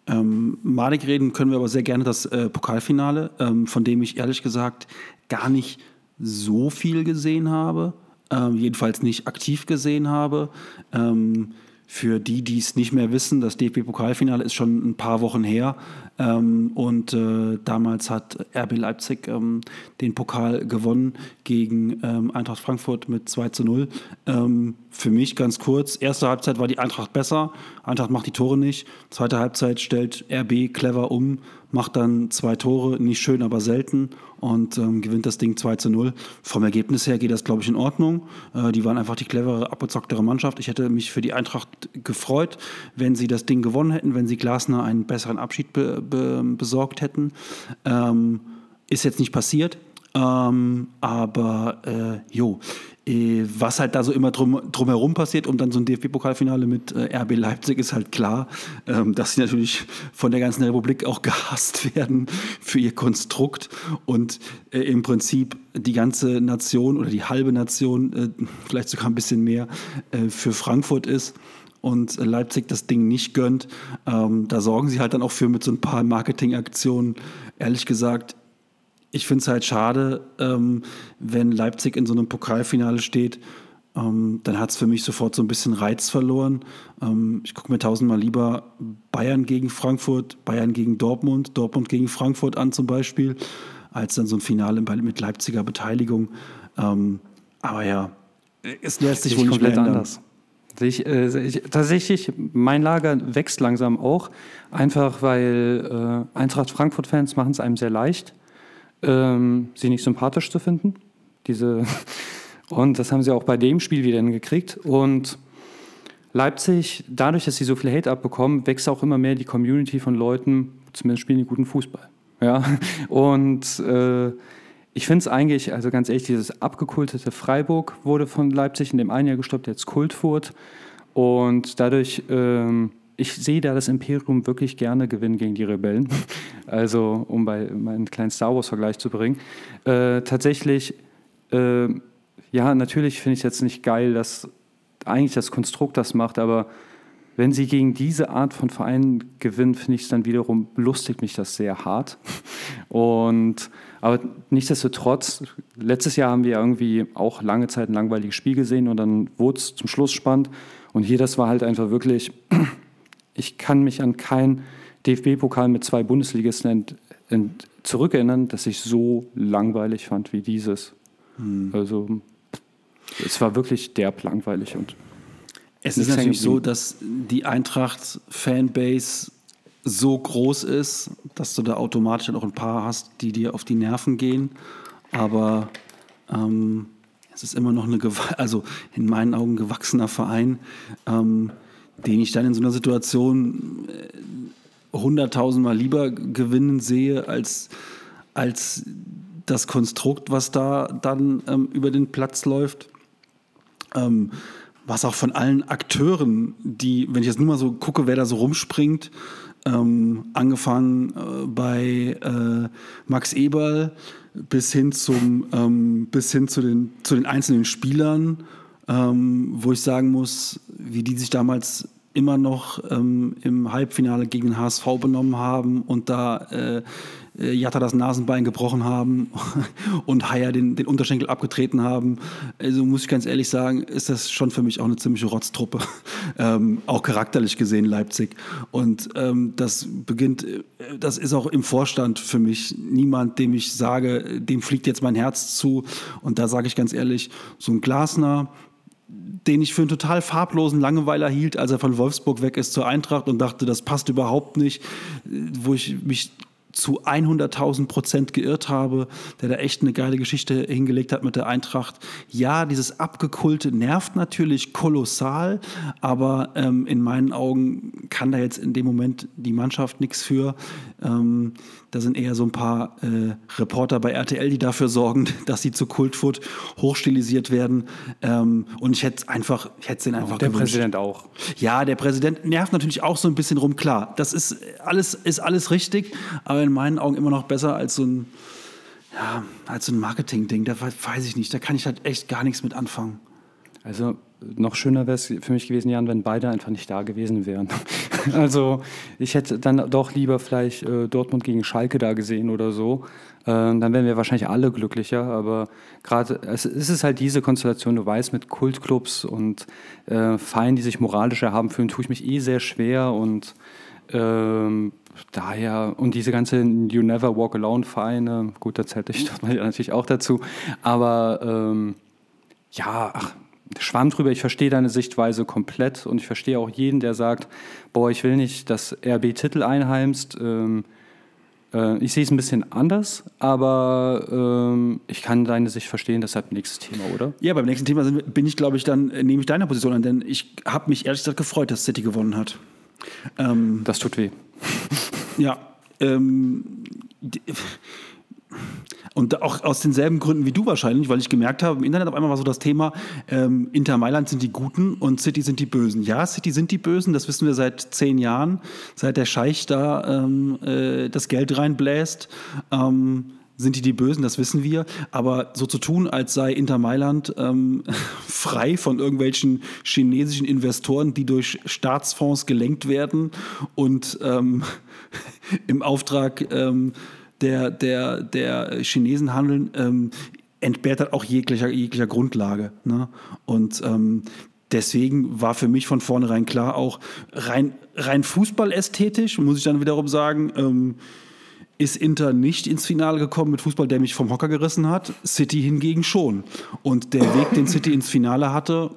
Ähm, madig reden können wir aber sehr gerne das äh, Pokalfinale, ähm, von dem ich ehrlich gesagt gar nicht so viel gesehen habe, ähm, jedenfalls nicht aktiv gesehen habe. Ähm, für die, die es nicht mehr wissen, das DFB-Pokalfinale ist schon ein paar Wochen her. Ähm, und äh, damals hat RB Leipzig ähm, den Pokal gewonnen gegen ähm, Eintracht Frankfurt mit 2 zu 0. Ähm, für mich ganz kurz, erste Halbzeit war die Eintracht besser. Eintracht macht die Tore nicht. Zweite Halbzeit stellt RB clever um, macht dann zwei Tore, nicht schön, aber selten und ähm, gewinnt das Ding 2 zu 0. Vom Ergebnis her geht das, glaube ich, in Ordnung. Äh, die waren einfach die clevere, abgezocktere Mannschaft. Ich hätte mich für die Eintracht gefreut, wenn sie das Ding gewonnen hätten, wenn sie Glasner einen besseren Abschied be be besorgt hätten. Ähm, ist jetzt nicht passiert. Ähm, aber äh, jo, was halt da so immer drum, drumherum passiert und dann so ein DFB-Pokalfinale mit äh, RB Leipzig ist halt klar, ähm, dass sie natürlich von der ganzen Republik auch gehasst werden für ihr Konstrukt und äh, im Prinzip die ganze Nation oder die halbe Nation, äh, vielleicht sogar ein bisschen mehr, äh, für Frankfurt ist und Leipzig das Ding nicht gönnt. Ähm, da sorgen sie halt dann auch für mit so ein paar Marketingaktionen. Ehrlich gesagt, ich finde es halt schade, ähm, wenn Leipzig in so einem Pokalfinale steht. Ähm, dann hat es für mich sofort so ein bisschen Reiz verloren. Ähm, ich gucke mir tausendmal lieber Bayern gegen Frankfurt, Bayern gegen Dortmund, Dortmund gegen Frankfurt an zum Beispiel, als dann so ein Finale mit Leipziger Beteiligung. Ähm, aber ja, es lässt sich wohl ich nicht komplett anders. Ich, äh, ich, tatsächlich, mein Lager wächst langsam auch, einfach weil äh, Eintracht Frankfurt-Fans machen es einem sehr leicht, ähm, sie nicht sympathisch zu finden. Diese und das haben sie auch bei dem Spiel wieder hingekriegt. Und Leipzig, dadurch, dass sie so viel Hate abbekommen, wächst auch immer mehr die Community von Leuten, zumindest spielen die guten Fußball. Ja, und äh, ich finde es eigentlich, also ganz ehrlich, dieses abgekultete Freiburg wurde von Leipzig in dem einen Jahr gestoppt, jetzt Kultfurt. Und dadurch, ähm, ich sehe da das Imperium wirklich gerne gewinnen gegen die Rebellen. Also, um bei meinen kleinen Star Wars-Vergleich zu bringen. Äh, tatsächlich, äh, ja, natürlich finde ich es jetzt nicht geil, dass eigentlich das Konstrukt das macht, aber wenn sie gegen diese Art von Vereinen gewinnen, finde ich es dann wiederum, lustigt mich das sehr hart. Und, aber nichtsdestotrotz, letztes Jahr haben wir irgendwie auch lange Zeit ein langweiliges Spiel gesehen und dann wurde es zum Schluss spannend. Und hier, das war halt einfach wirklich, ich kann mich an kein DFB-Pokal mit zwei Bundesligisten ent, ent, zurückerinnern, das ich so langweilig fand wie dieses. Also, es war wirklich derb langweilig und Es ist natürlich so, dass die Eintracht-Fanbase so groß ist, dass du da automatisch auch ein paar hast, die dir auf die Nerven gehen. Aber ähm, es ist immer noch eine, also in meinen Augen gewachsener Verein, ähm, den ich dann in so einer Situation äh, hunderttausendmal lieber gewinnen sehe, als, als das Konstrukt, was da dann ähm, über den Platz läuft. Ähm, was auch von allen Akteuren, die, wenn ich jetzt nur mal so gucke, wer da so rumspringt, ähm, angefangen äh, bei äh, Max Eberl bis hin zum ähm, bis hin zu den zu den einzelnen Spielern, ähm, wo ich sagen muss, wie die sich damals immer noch ähm, im Halbfinale gegen den HSV benommen haben und da äh, äh, Jatta das Nasenbein gebrochen haben und Haier den, den Unterschenkel abgetreten haben. Also muss ich ganz ehrlich sagen, ist das schon für mich auch eine ziemliche Rotztruppe. ähm, auch charakterlich gesehen Leipzig. Und ähm, das beginnt, äh, das ist auch im Vorstand für mich niemand, dem ich sage, dem fliegt jetzt mein Herz zu. Und da sage ich ganz ehrlich, so ein Glasner, den ich für einen total farblosen Langeweiler hielt, als er von Wolfsburg weg ist zur Eintracht und dachte, das passt überhaupt nicht, wo ich mich zu 100.000 Prozent geirrt habe, der da echt eine geile Geschichte hingelegt hat mit der Eintracht. Ja, dieses Abgekulte nervt natürlich kolossal, aber ähm, in meinen Augen kann da jetzt in dem Moment die Mannschaft nichts für. Ähm, da sind eher so ein paar äh, Reporter bei RTL, die dafür sorgen, dass sie zu Kultfoot hochstilisiert werden. Ähm, und ich hätte einfach, ich hätte den einfach Der gewünscht. Präsident auch. Ja, der Präsident nervt natürlich auch so ein bisschen rum. Klar, das ist alles, ist alles richtig, aber in meinen Augen immer noch besser als so ein, ja, als so ein Marketing-Ding. Da weiß ich nicht, da kann ich halt echt gar nichts mit anfangen. Also noch schöner wäre es für mich gewesen, Jan, wenn beide einfach nicht da gewesen wären. also ich hätte dann doch lieber vielleicht äh, Dortmund gegen Schalke da gesehen oder so. Äh, dann wären wir wahrscheinlich alle glücklicher. Aber gerade es, es ist halt diese Konstellation, du weißt, mit Kultclubs und äh, Vereinen, die sich moralisch erhaben fühlen, tue ich mich eh sehr schwer und ähm, daher, und diese ganze You Never Walk Alone Vereine, gut, da zählt ich natürlich auch dazu, aber ähm, ja, ach, Schwamm drüber, ich verstehe deine Sichtweise komplett und ich verstehe auch jeden, der sagt, boah, ich will nicht, dass RB Titel einheimst. Ähm, äh, ich sehe es ein bisschen anders, aber ähm, ich kann deine Sicht verstehen, deshalb nächstes Thema, oder? Ja, beim nächsten Thema bin ich, glaube ich, dann äh, nehme ich deine Position an, denn ich habe mich ehrlich gesagt gefreut, dass City gewonnen hat. Ähm, Das tut weh. Ja, ähm, und auch aus denselben Gründen wie du wahrscheinlich, weil ich gemerkt habe, im Internet auf einmal war so das Thema, ähm, Inter Mailand sind die Guten und City sind die Bösen. Ja, City sind die Bösen, das wissen wir seit zehn Jahren, seit der Scheich da ähm, äh, das Geld reinbläst. Ähm, sind die die Bösen, das wissen wir. Aber so zu tun, als sei Inter Mailand ähm, frei von irgendwelchen chinesischen Investoren, die durch Staatsfonds gelenkt werden und ähm, im Auftrag ähm, der, der, der Chinesen handeln, ähm, entbehrt das auch jeglicher, jeglicher Grundlage. Ne? Und ähm, deswegen war für mich von vornherein klar, auch rein, rein fußballästhetisch, muss ich dann wiederum sagen, ähm, ist Inter nicht ins Finale gekommen mit Fußball, der mich vom Hocker gerissen hat. City hingegen schon. Und der Weg, den City ins Finale hatte,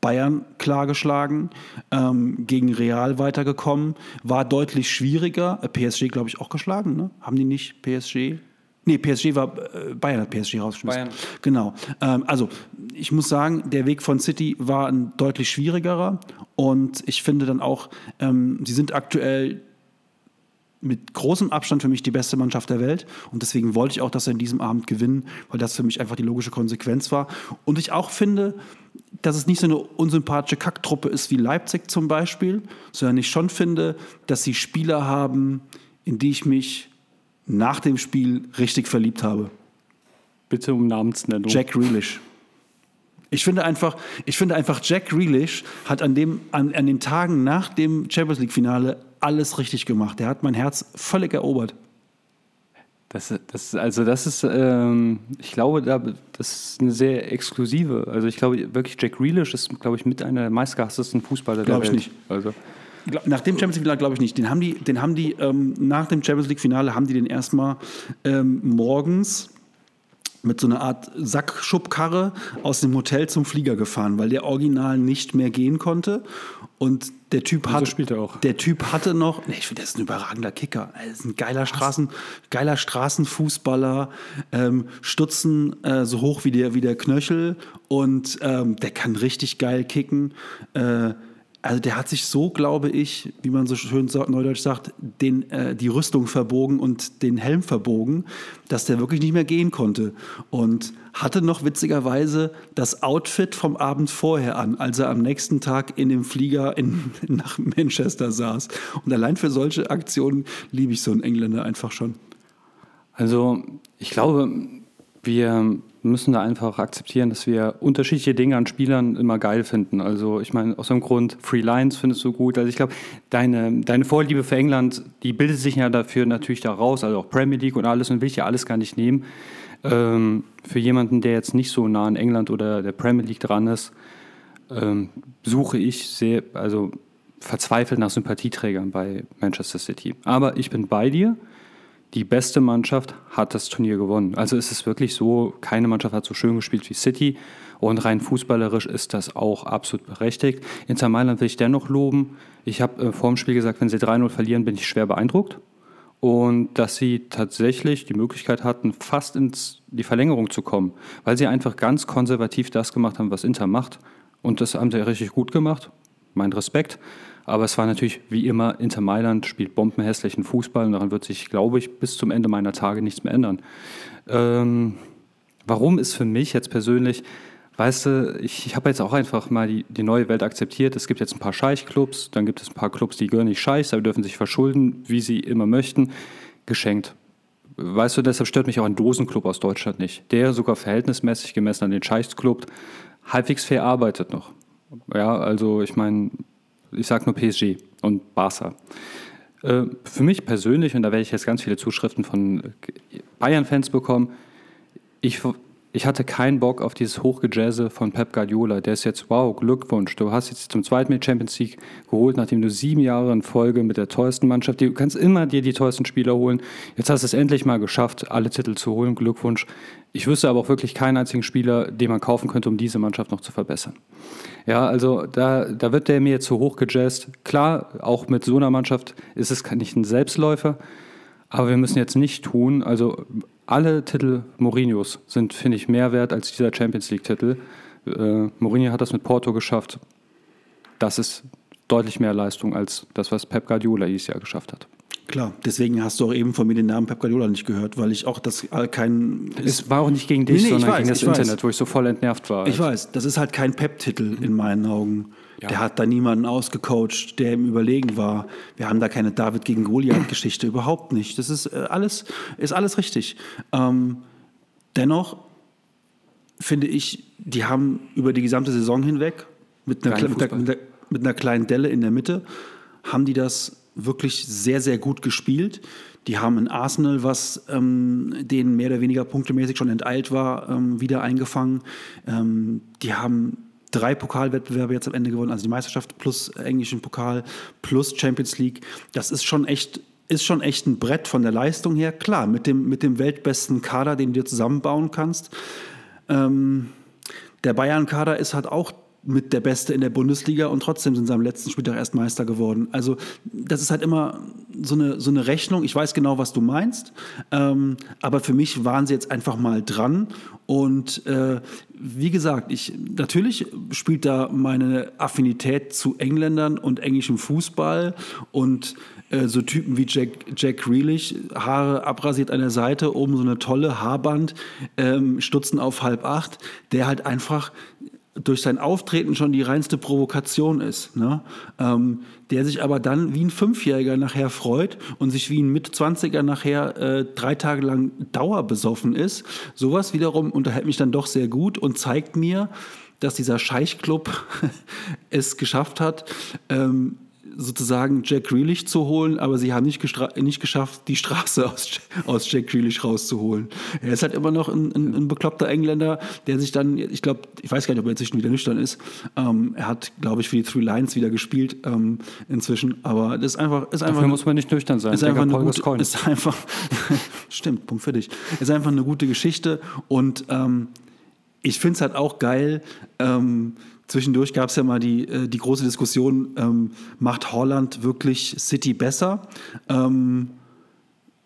Bayern klar geschlagen, ähm, gegen Real weitergekommen, war deutlich schwieriger. Äh, PSG, glaube ich, auch geschlagen, ne? Haben die nicht PSG? Nee, PSG war, äh, Bayern hat PSG rausgeschmissen. Bayern. Genau. Ähm, also, ich muss sagen, der Weg von City war ein deutlich schwierigerer. Und ich finde dann auch, ähm, sie sind aktuell mit großem Abstand für mich die beste Mannschaft der Welt. Und deswegen wollte ich auch, dass sie in diesem Abend gewinnen, weil das für mich einfach die logische Konsequenz war. Und ich auch finde, dass es nicht so eine unsympathische Kacktruppe ist wie Leipzig zum Beispiel, sondern ich schon finde, dass sie Spieler haben, in die ich mich nach dem Spiel richtig verliebt habe. Bitte um Namensnennung. Jack Grealish. Ich finde einfach, ich finde einfach, Jack Grealish hat an, dem, an, an den Tagen nach dem Champions League-Finale alles richtig gemacht. Der hat mein Herz völlig erobert. Das, das, also das ist, ähm, ich glaube, da, das ist eine sehr exklusive. Also ich glaube wirklich, Jack Grealish ist, glaube ich, mit einer der meistgehasstesten Fußballer Glaub der ich Welt. nicht. Also Nach dem Champions League-Finale glaube ich nicht. Den haben die, den haben die ähm, nach dem Champions League-Finale haben die den erstmal ähm, morgens mit so einer Art Sackschubkarre aus dem Hotel zum Flieger gefahren, weil der Original nicht mehr gehen konnte. Und der Typ so hat, spielt er auch. Der Typ hatte noch, nee, ich finde, das ist ein überragender Kicker. Er ist ein geiler, Straßen, geiler Straßenfußballer, ähm, Stutzen äh, so hoch wie der, wie der Knöchel und ähm, der kann richtig geil kicken. Äh, also der hat sich so, glaube ich, wie man so schön neudeutsch sagt, den, äh, die Rüstung verbogen und den Helm verbogen, dass der wirklich nicht mehr gehen konnte. Und hatte noch witzigerweise das Outfit vom Abend vorher an, als er am nächsten Tag in dem Flieger in, nach Manchester saß. Und allein für solche Aktionen liebe ich so einen Engländer einfach schon. Also ich glaube, wir müssen da einfach akzeptieren, dass wir unterschiedliche Dinge an Spielern immer geil finden. Also ich meine, aus dem Grund, Free Lines findest du gut. Also ich glaube, deine, deine Vorliebe für England, die bildet sich ja dafür natürlich da raus, also auch Premier League und alles und will ich ja alles gar nicht nehmen. Ähm, für jemanden, der jetzt nicht so nah an England oder der Premier League dran ist, ähm, suche ich sehr, also verzweifelt nach Sympathieträgern bei Manchester City. Aber ich bin bei dir die beste Mannschaft hat das Turnier gewonnen. Also es ist wirklich so, keine Mannschaft hat so schön gespielt wie City und rein fußballerisch ist das auch absolut berechtigt. Inter Mailand will ich dennoch loben. Ich habe äh, vor dem Spiel gesagt, wenn sie 3-0 verlieren, bin ich schwer beeindruckt. und dass sie tatsächlich die Möglichkeit hatten, fast in die Verlängerung zu kommen, weil sie einfach ganz konservativ das gemacht haben, was Inter macht. Und das haben sie richtig gut gemacht. Mein Respekt. Aber es war natürlich wie immer, Inter Mailand spielt bombenhässlichen Fußball und daran wird sich, glaube ich, bis zum Ende meiner Tage nichts mehr ändern. Ähm, warum ist für mich jetzt persönlich, weißt du, ich, ich habe jetzt auch einfach mal die, die neue Welt akzeptiert. Es gibt jetzt ein paar Scheichclubs, dann gibt es ein paar Clubs, die gehören nicht Scheichs, aber dürfen sich verschulden, wie sie immer möchten. Geschenkt. Weißt du, deshalb stört mich auch ein Dosenclub aus Deutschland nicht. Der sogar verhältnismäßig gemessen an den Scheichsclub halbwegs fair arbeitet noch. Ja, also ich meine, ich sage nur PSG und Barca. Äh, für mich persönlich, und da werde ich jetzt ganz viele Zuschriften von Bayern-Fans bekommen, ich ich hatte keinen Bock auf dieses Hochgejazze von Pep Guardiola. Der ist jetzt, wow, Glückwunsch. Du hast jetzt zum zweiten Mal Champions League geholt, nachdem du sieben Jahre in Folge mit der teuersten Mannschaft, du kannst immer dir die teuersten Spieler holen. Jetzt hast du es endlich mal geschafft, alle Titel zu holen. Glückwunsch. Ich wüsste aber auch wirklich keinen einzigen Spieler, den man kaufen könnte, um diese Mannschaft noch zu verbessern. Ja, also da, da wird der mir zu hoch gejazzt. Klar, auch mit so einer Mannschaft ist es nicht ein Selbstläufer. Aber wir müssen jetzt nicht tun, also alle Titel Mourinhos sind, finde ich, mehr wert als dieser Champions League-Titel. Äh, Mourinho hat das mit Porto geschafft. Das ist deutlich mehr Leistung als das, was Pep Guardiola dieses Jahr geschafft hat. Klar, deswegen hast du auch eben von mir den Namen Pep Guardiola nicht gehört, weil ich auch das kein. Es war auch nicht gegen dich, nee, nee, sondern weiß, gegen das Internet, weiß. wo ich so voll entnervt war. Ich weiß, das ist halt kein Pep-Titel in meinen Augen. Ja. Der hat da niemanden ausgecoacht, der ihm überlegen war. Wir haben da keine David gegen Goliath-Geschichte, überhaupt nicht. Das ist äh, alles, ist alles richtig. Ähm, dennoch finde ich, die haben über die gesamte Saison hinweg mit einer, mit, einer, mit einer kleinen Delle in der Mitte, haben die das wirklich sehr, sehr gut gespielt. Die haben in Arsenal, was ähm, denen mehr oder weniger punktemäßig schon enteilt war, ähm, wieder eingefangen. Ähm, die haben drei Pokalwettbewerbe jetzt am Ende gewonnen, also die Meisterschaft plus englischen Pokal plus Champions League. Das ist schon echt ist schon echt ein Brett von der Leistung her. Klar, mit dem, mit dem weltbesten Kader, den du dir zusammenbauen kannst. Ähm, der Bayern-Kader ist halt auch mit der Beste in der Bundesliga und trotzdem sind sie am letzten Spieltag erst Meister geworden. Also das ist halt immer so eine, so eine Rechnung. Ich weiß genau, was du meinst, ähm, aber für mich waren sie jetzt einfach mal dran. Und äh, wie gesagt, ich, natürlich spielt da meine Affinität zu Engländern und englischem Fußball und äh, so Typen wie Jack, Jack Grealish, Haare abrasiert an der Seite, oben so eine tolle Haarband, ähm, Stutzen auf halb acht, der halt einfach durch sein Auftreten schon die reinste Provokation ist, ne? ähm, der sich aber dann wie ein Fünfjähriger nachher freut und sich wie ein Mitzwanziger nachher äh, drei Tage lang dauerbesoffen ist. Sowas wiederum unterhält mich dann doch sehr gut und zeigt mir, dass dieser Scheichclub es geschafft hat, ähm, sozusagen Jack Grealish zu holen, aber sie haben nicht, nicht geschafft, die Straße aus, aus Jack Grealish rauszuholen. Er ist halt immer noch ein, ein, ein bekloppter Engländer, der sich dann, ich glaube, ich weiß gar nicht, ob er inzwischen wieder nüchtern ist. Ähm, er hat, glaube ich, für die Three Lions wieder gespielt ähm, inzwischen, aber das ist einfach. Ist einfach Dafür muss man nicht nüchtern sein. Ist einfach, eine gute, ist einfach stimmt, Punkt für dich. Ist einfach eine gute Geschichte und ähm, ich finde es halt auch geil, ähm, Zwischendurch gab es ja mal die, äh, die große Diskussion, ähm, macht Holland wirklich City besser? Ähm,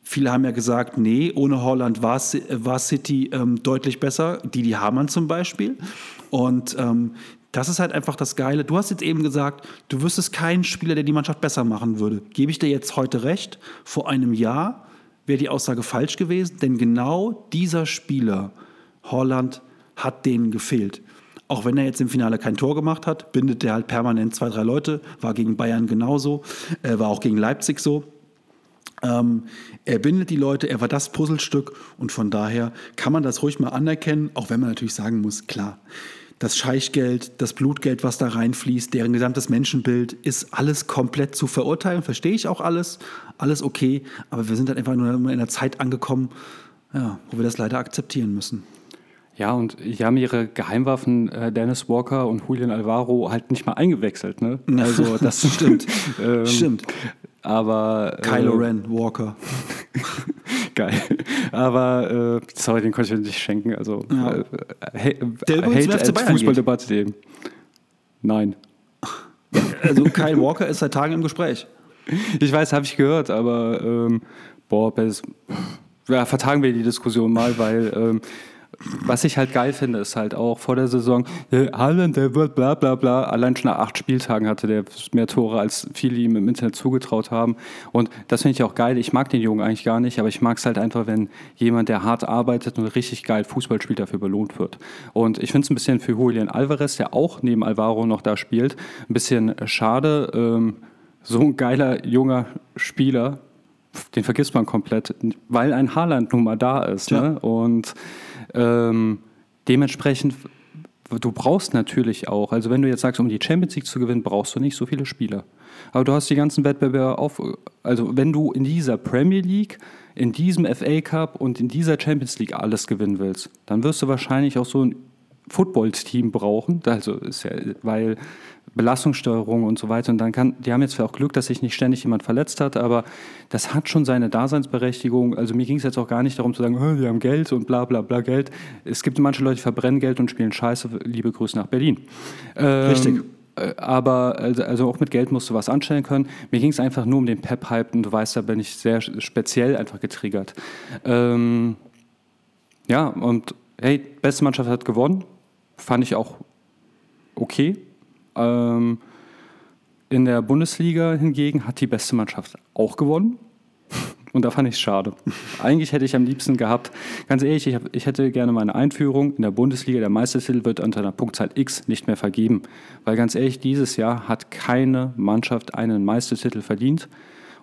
viele haben ja gesagt, nee, ohne Holland war, war City ähm, deutlich besser. Didi Hamann zum Beispiel. Und ähm, das ist halt einfach das Geile. Du hast jetzt eben gesagt, du wüsstest keinen Spieler, der die Mannschaft besser machen würde. Gebe ich dir jetzt heute recht? Vor einem Jahr wäre die Aussage falsch gewesen, denn genau dieser Spieler, Holland, hat denen gefehlt. Auch wenn er jetzt im Finale kein Tor gemacht hat, bindet er halt permanent zwei, drei Leute. War gegen Bayern genauso, äh, war auch gegen Leipzig so. Ähm, er bindet die Leute, er war das Puzzlestück und von daher kann man das ruhig mal anerkennen, auch wenn man natürlich sagen muss, klar, das Scheichgeld, das Blutgeld, was da reinfließt, deren gesamtes Menschenbild, ist alles komplett zu verurteilen. Verstehe ich auch alles, alles okay, aber wir sind halt einfach nur in einer Zeit angekommen, ja, wo wir das leider akzeptieren müssen. Ja, und die haben ihre Geheimwaffen äh, Dennis Walker und Julian Alvaro halt nicht mal eingewechselt. Ne? Also das stimmt. ähm, stimmt. Aber äh, Kylo Ren, Walker. Geil. Aber äh, sorry, den konnte ich nicht schenken. Also ja. äh, Der Hate Fußballdebatte eben. Nein. Also Kyle Walker ist seit Tagen im Gespräch. Ich weiß, habe ich gehört, aber ähm, Boah, ja, vertagen wir die Diskussion mal, weil ähm, was ich halt geil finde, ist halt auch vor der Saison, der Haaland, der wird bla bla bla. Allein schon nach acht Spieltagen hatte der mehr Tore, als viele ihm im Internet zugetraut haben. Und das finde ich auch geil. Ich mag den Jungen eigentlich gar nicht, aber ich mag es halt einfach, wenn jemand, der hart arbeitet und richtig geil Fußball spielt, dafür belohnt wird. Und ich finde es ein bisschen für Julian Alvarez, der auch neben Alvaro noch da spielt, ein bisschen schade. Ähm, so ein geiler junger Spieler, den vergisst man komplett, weil ein Haaland nun mal da ist. Ja. Ne? Und ähm, dementsprechend, du brauchst natürlich auch, also wenn du jetzt sagst, um die Champions League zu gewinnen, brauchst du nicht so viele Spieler. Aber du hast die ganzen Wettbewerbe auf, also wenn du in dieser Premier League, in diesem FA Cup und in dieser Champions League alles gewinnen willst, dann wirst du wahrscheinlich auch so ein Football-Team brauchen, also ist ja, weil Belastungssteuerung und so weiter. Und dann kann, die haben jetzt auch Glück, dass sich nicht ständig jemand verletzt hat, aber das hat schon seine Daseinsberechtigung. Also mir ging es jetzt auch gar nicht darum zu sagen, oh, wir haben Geld und bla bla bla Geld. Es gibt manche Leute, die verbrennen Geld und spielen Scheiße. Liebe Grüße nach Berlin. Ähm, Richtig. Äh, aber also, also, auch mit Geld musst du was anstellen können. Mir ging es einfach nur um den Pep-Hype und du weißt, da bin ich sehr speziell einfach getriggert. Ähm, ja, und hey, beste Mannschaft hat gewonnen. Fand ich auch okay. Ähm, in der Bundesliga hingegen hat die beste Mannschaft auch gewonnen. Und da fand ich es schade. Eigentlich hätte ich am liebsten gehabt, ganz ehrlich, ich, hab, ich, hätte gerne meine Einführung in der Bundesliga. Der Meistertitel wird unter einer Punktzahl X nicht mehr vergeben. Weil ganz ehrlich, dieses Jahr hat keine Mannschaft einen Meistertitel verdient.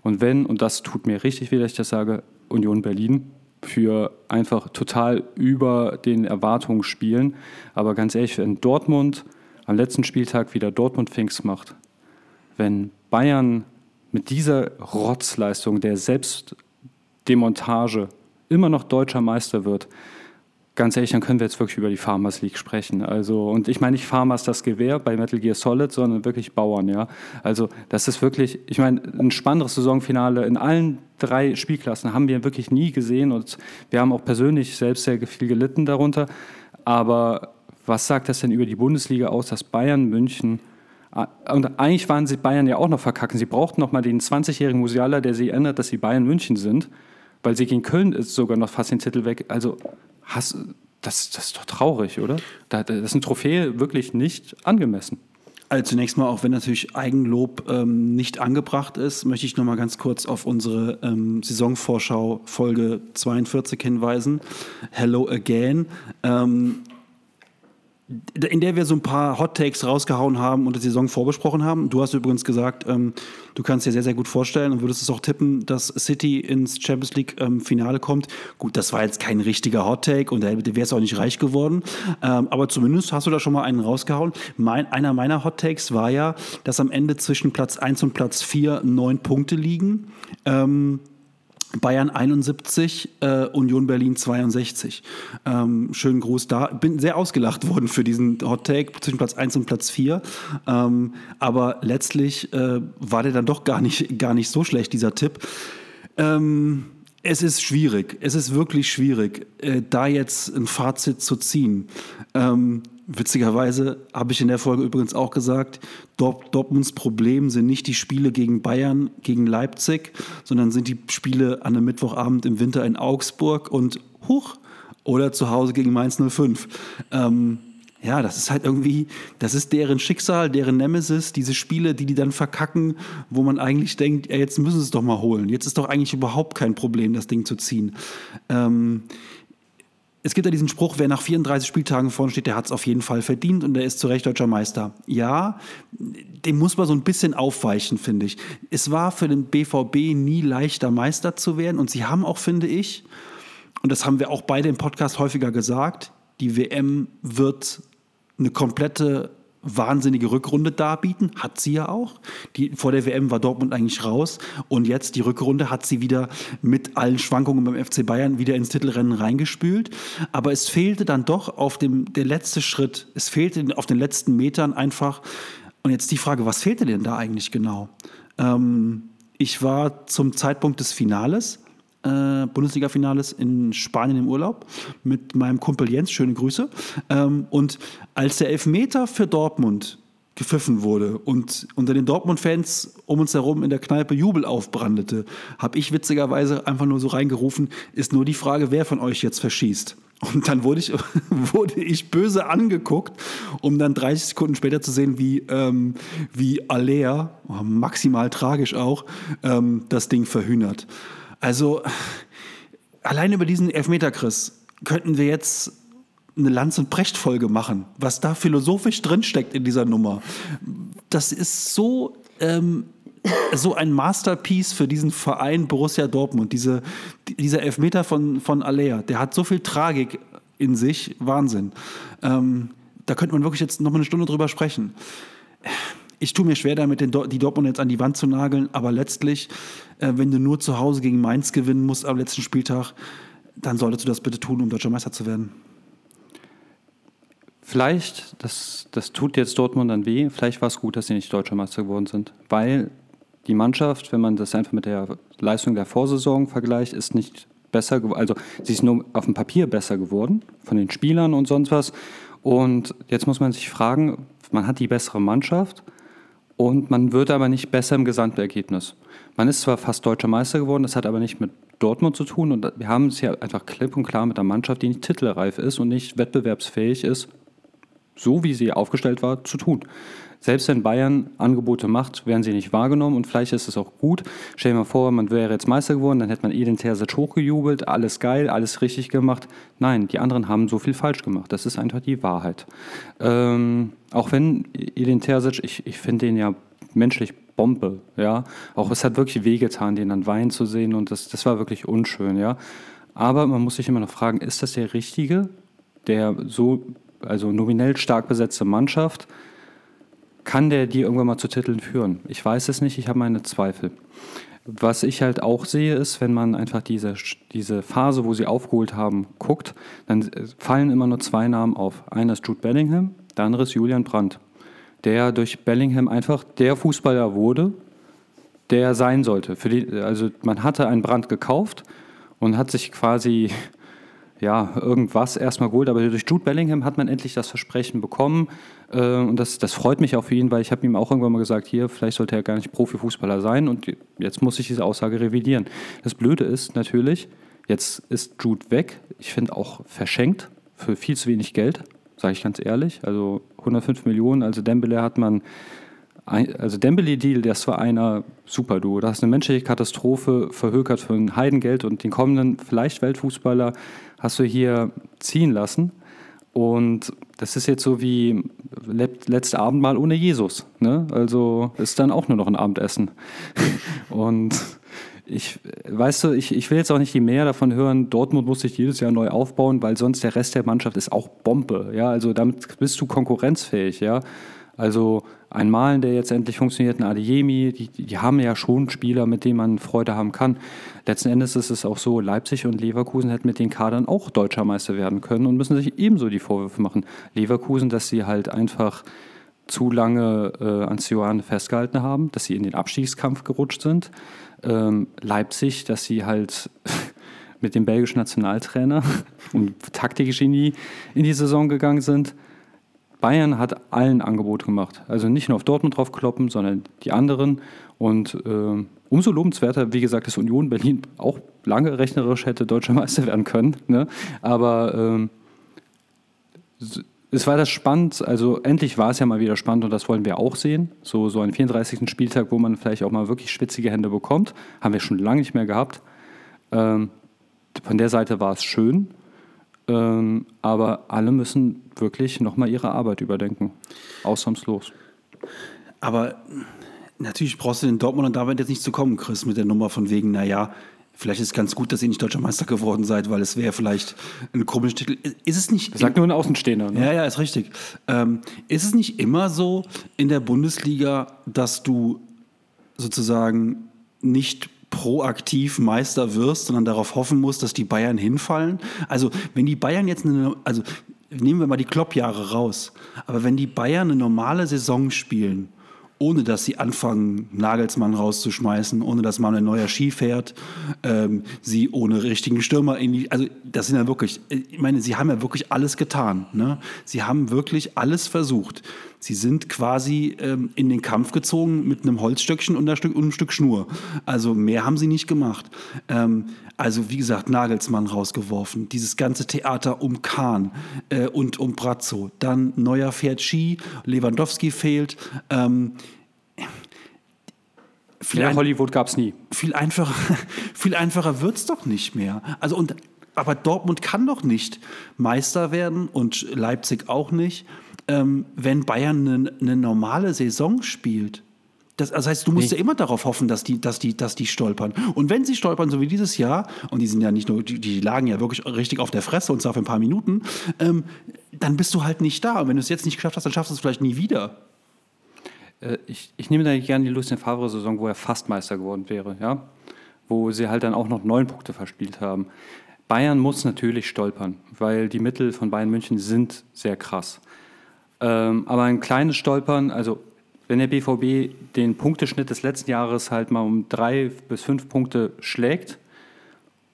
Und wenn, und das tut mir richtig weh, dass ich das sage, Union Berlin für einfach total über den Erwartungen spielen. Aber ganz ehrlich, wenn Dortmund am letzten Spieltag wieder Dortmund Pfingst macht, wenn Bayern mit dieser Rotzleistung der Selbstdemontage immer noch deutscher Meister wird, ganz ehrlich, dann können wir jetzt wirklich über die Farmers League sprechen. Also, und ich meine nicht Farmers das Gewehr bei Metal Gear Solid, sondern wirklich Bauern, ja. Also, das ist wirklich, ich meine, ein spannendes Saisonfinale in allen drei Spielklassen haben wir wirklich nie gesehen und wir haben auch persönlich selbst sehr viel gelitten darunter. Aber was sagt das denn über die Bundesliga aus, dass Bayern München ah, und eigentlich waren sie Bayern ja auch noch verkacken. Sie brauchten noch mal den 20-jährigen Musiala, der sie ändert, dass sie Bayern München sind, weil sie gegen Köln ist sogar noch fast den Titel weg. Also hast, das, das ist doch traurig, oder? Das ist ein Trophäe wirklich nicht angemessen. Also zunächst mal, auch wenn natürlich Eigenlob ähm, nicht angebracht ist, möchte ich noch mal ganz kurz auf unsere ähm, Saisonvorschau Folge 42 hinweisen. Hello again. Ähm, in der wir so ein paar Hot Takes rausgehauen haben und die Saison vorbesprochen haben. Du hast übrigens gesagt, ähm, du kannst dir sehr, sehr gut vorstellen und würdest es auch tippen, dass City ins Champions League ähm, kommt. Gut, das war jetzt kein richtiger Hot Take und da wäre es auch nicht reich geworden. Ähm, aber zumindest hast du da schon mal einen rausgehauen. Mein, einer meiner Hot Takes war ja, dass am Ende zwischen Platz 1 und Platz 4 neun Punkte liegen. Ähm, Bayern 71, äh, Union Berlin 62. Ähm, schönen Gruß da. Bin sehr ausgelacht worden für diesen Hot Take zwischen Platz 1 und Platz 4. Ähm, aber letztlich äh, war der dann doch gar nicht, gar nicht so schlecht, dieser Tipp. Ähm, es ist schwierig, es ist wirklich schwierig, äh, da jetzt ein Fazit zu ziehen. Ähm, Witzigerweise habe ich in der Folge übrigens auch gesagt, Dortmunds Problem sind nicht die Spiele gegen Bayern, gegen Leipzig, sondern sind die Spiele an einem Mittwochabend im Winter in Augsburg und Huch oder zu Hause gegen Mainz 05. Ähm, ja, das ist halt irgendwie, das ist deren Schicksal, deren Nemesis, diese Spiele, die die dann verkacken, wo man eigentlich denkt, ja, jetzt müssen sie es doch mal holen. Jetzt ist doch eigentlich überhaupt kein Problem, das Ding zu ziehen. Ähm, es gibt ja diesen Spruch, wer nach 34 Spieltagen vorne steht, der hat es auf jeden Fall verdient und der ist zu Recht deutscher Meister. Ja, dem muss man so ein bisschen aufweichen, finde ich. Es war für den BVB nie leichter, Meister zu werden und sie haben auch, finde ich, und das haben wir auch beide im Podcast häufiger gesagt, die WM wird eine komplette wahnsinnige Rückrunde darbieten, hat sie ja auch. Die, vor der WM war Dortmund eigentlich raus und jetzt die Rückrunde hat sie wieder mit allen Schwankungen beim FC Bayern wieder ins Titelrennen reingespült. Aber es fehlte dann doch auf dem der letzte Schritt, es fehlte auf den letzten Metern einfach. Und jetzt die Frage, was fehlte denn da eigentlich genau? Ähm, ich war zum Zeitpunkt des Finales äh, Bundesliga-Finales in Spanien im Urlaub mit meinem Kumpel Jens. Schöne Grüße. Ähm, und als der Elfmeter für Dortmund gepfiffen wurde und unter den Dortmund-Fans um uns herum in der Kneipe Jubel aufbrandete, habe ich witzigerweise einfach nur so reingerufen, ist nur die Frage, wer von euch jetzt verschießt. Und dann wurde ich, wurde ich böse angeguckt, um dann 30 Sekunden später zu sehen, wie, ähm, wie Alea, maximal tragisch auch, ähm, das Ding verhühnert. Also allein über diesen Elfmeter, Chris, könnten wir jetzt eine Lanz- und Brecht-Folge machen, was da philosophisch drinsteckt in dieser Nummer. Das ist so, ähm, so ein Masterpiece für diesen Verein Borussia Dortmund. Diese, dieser Elfmeter von, von Alea, der hat so viel Tragik in sich, Wahnsinn. Ähm, da könnte man wirklich jetzt noch mal eine Stunde drüber sprechen. Ich tue mir schwer damit, den, die Dortmund jetzt an die Wand zu nageln, aber letztlich, äh, wenn du nur zu Hause gegen Mainz gewinnen musst am letzten Spieltag, dann solltest du das bitte tun, um deutscher Meister zu werden. Vielleicht, das, das tut jetzt Dortmund dann weh, vielleicht war es gut, dass sie nicht deutscher Meister geworden sind, weil die Mannschaft, wenn man das einfach mit der Leistung der Vorsaison vergleicht, ist nicht besser, also sie ist nur auf dem Papier besser geworden, von den Spielern und sonst was. Und jetzt muss man sich fragen, man hat die bessere Mannschaft und man wird aber nicht besser im Gesamtergebnis. Man ist zwar fast deutscher Meister geworden, das hat aber nicht mit Dortmund zu tun und wir haben es ja einfach klipp und klar mit einer Mannschaft, die nicht titelreif ist und nicht wettbewerbsfähig ist, so wie sie aufgestellt war, zu tun. Selbst wenn Bayern Angebote macht, werden sie nicht wahrgenommen und vielleicht ist es auch gut. Stell dir mal vor, man wäre jetzt Meister geworden, dann hätte man Edin Terzic hochgejubelt, alles geil, alles richtig gemacht. Nein, die anderen haben so viel falsch gemacht. Das ist einfach die Wahrheit. Ähm, auch wenn Edin Terzic, ich, ich finde den ja menschlich Bombe, ja. Auch es hat wirklich wehgetan, den dann weinen zu sehen und das, das war wirklich unschön, ja. Aber man muss sich immer noch fragen, ist das der Richtige, der so also nominell stark besetzte Mannschaft, kann der die irgendwann mal zu Titeln führen? Ich weiß es nicht, ich habe meine Zweifel. Was ich halt auch sehe, ist, wenn man einfach diese, diese Phase, wo sie aufgeholt haben, guckt, dann fallen immer nur zwei Namen auf. Einer ist Jude Bellingham, der andere ist Julian Brandt, der durch Bellingham einfach der Fußballer wurde, der sein sollte. Die, also man hatte einen Brandt gekauft und hat sich quasi ja, irgendwas erstmal geholt, aber durch Jude Bellingham hat man endlich das Versprechen bekommen äh, und das, das freut mich auch für ihn, weil ich habe ihm auch irgendwann mal gesagt, hier, vielleicht sollte er gar nicht Profifußballer sein und jetzt muss ich diese Aussage revidieren. Das Blöde ist natürlich, jetzt ist Jude weg, ich finde auch verschenkt für viel zu wenig Geld, sage ich ganz ehrlich, also 105 Millionen, also Dembele hat man also Dembele-Deal, das war einer super du. Da hast eine menschliche Katastrophe verhökert für ein Heidengeld und den kommenden vielleicht Weltfußballer hast du hier ziehen lassen. Und das ist jetzt so wie letzte Abendmahl ohne Jesus. Ne? Also ist dann auch nur noch ein Abendessen. Und ich, weißt du, ich, ich will jetzt auch nicht die mehr davon hören, Dortmund muss sich jedes Jahr neu aufbauen, weil sonst der Rest der Mannschaft ist auch Bombe. Ja? Also damit bist du konkurrenzfähig. Ja? Also ein Malen, der jetzt endlich funktioniert, ein Adeyemi, die, die haben ja schon Spieler, mit denen man Freude haben kann. Letzten Endes ist es auch so, Leipzig und Leverkusen hätten mit den Kadern auch Deutscher Meister werden können und müssen sich ebenso die Vorwürfe machen. Leverkusen, dass sie halt einfach zu lange äh, an Sioane festgehalten haben, dass sie in den Abstiegskampf gerutscht sind. Ähm, Leipzig, dass sie halt mit dem belgischen Nationaltrainer und Taktikgenie in die Saison gegangen sind. Bayern hat allen Angebot gemacht. Also nicht nur auf Dortmund drauf kloppen, sondern die anderen. Und äh, umso lobenswerter, wie gesagt, dass Union Berlin auch lange rechnerisch hätte deutscher Meister werden können. Ne? Aber äh, es war das spannend. Also endlich war es ja mal wieder spannend und das wollen wir auch sehen. So, so einen 34. Spieltag, wo man vielleicht auch mal wirklich schwitzige Hände bekommt. Haben wir schon lange nicht mehr gehabt. Ähm, von der Seite war es schön. Ähm, aber alle müssen wirklich nochmal ihre Arbeit überdenken. Ausnahmslos. Aber natürlich brauchst du den Dortmund und damit jetzt nicht zu kommen, Chris, mit der Nummer von wegen, naja, vielleicht ist es ganz gut, dass ihr nicht deutscher Meister geworden seid, weil es wäre vielleicht ein komischer Titel. Ist es nicht. Sagt nur ein Außenstehender. Ne? Ja, ja, ist richtig. Ähm, ist es nicht immer so in der Bundesliga, dass du sozusagen nicht proaktiv Meister wirst, sondern darauf hoffen musst, dass die Bayern hinfallen. Also wenn die Bayern jetzt eine, also nehmen wir mal die Kloppjahre raus, aber wenn die Bayern eine normale Saison spielen, ohne dass sie anfangen, Nagelsmann rauszuschmeißen, ohne dass man ein neuer Ski fährt, ähm, sie ohne richtigen Stürmer in die, also das sind ja wirklich, ich meine, sie haben ja wirklich alles getan. Ne? Sie haben wirklich alles versucht. Sie sind quasi ähm, in den Kampf gezogen mit einem Holzstöckchen und, Stück, und einem Stück Schnur. Also mehr haben sie nicht gemacht. Ähm, also wie gesagt, Nagelsmann rausgeworfen, dieses ganze Theater um Kahn äh, und um Brazzo. Dann Neuer fährt Ski, Lewandowski fehlt. Ähm, viel ja, Hollywood gab es nie. Viel einfacher, viel einfacher wird es doch nicht mehr. Also und aber Dortmund kann doch nicht Meister werden und Leipzig auch nicht, ähm, wenn Bayern eine, eine normale Saison spielt. Das, das, heißt, du musst nee. ja immer darauf hoffen, dass die, dass, die, dass die stolpern. Und wenn sie stolpern, so wie dieses Jahr, und die sind ja nicht nur, die, die lagen ja wirklich richtig auf der Fresse und zwar für ein paar Minuten, ähm, dann bist du halt nicht da. Und wenn du es jetzt nicht geschafft hast, dann schaffst du es vielleicht nie wieder. Äh, ich, ich nehme da gerne die Lucien Favre-Saison, wo er fast Meister geworden wäre, ja? Wo sie halt dann auch noch neun Punkte verspielt haben. Bayern muss natürlich stolpern, weil die Mittel von Bayern München sind sehr krass. Ähm, aber ein kleines Stolpern, also wenn der BVB den Punkteschnitt des letzten Jahres halt mal um drei bis fünf Punkte schlägt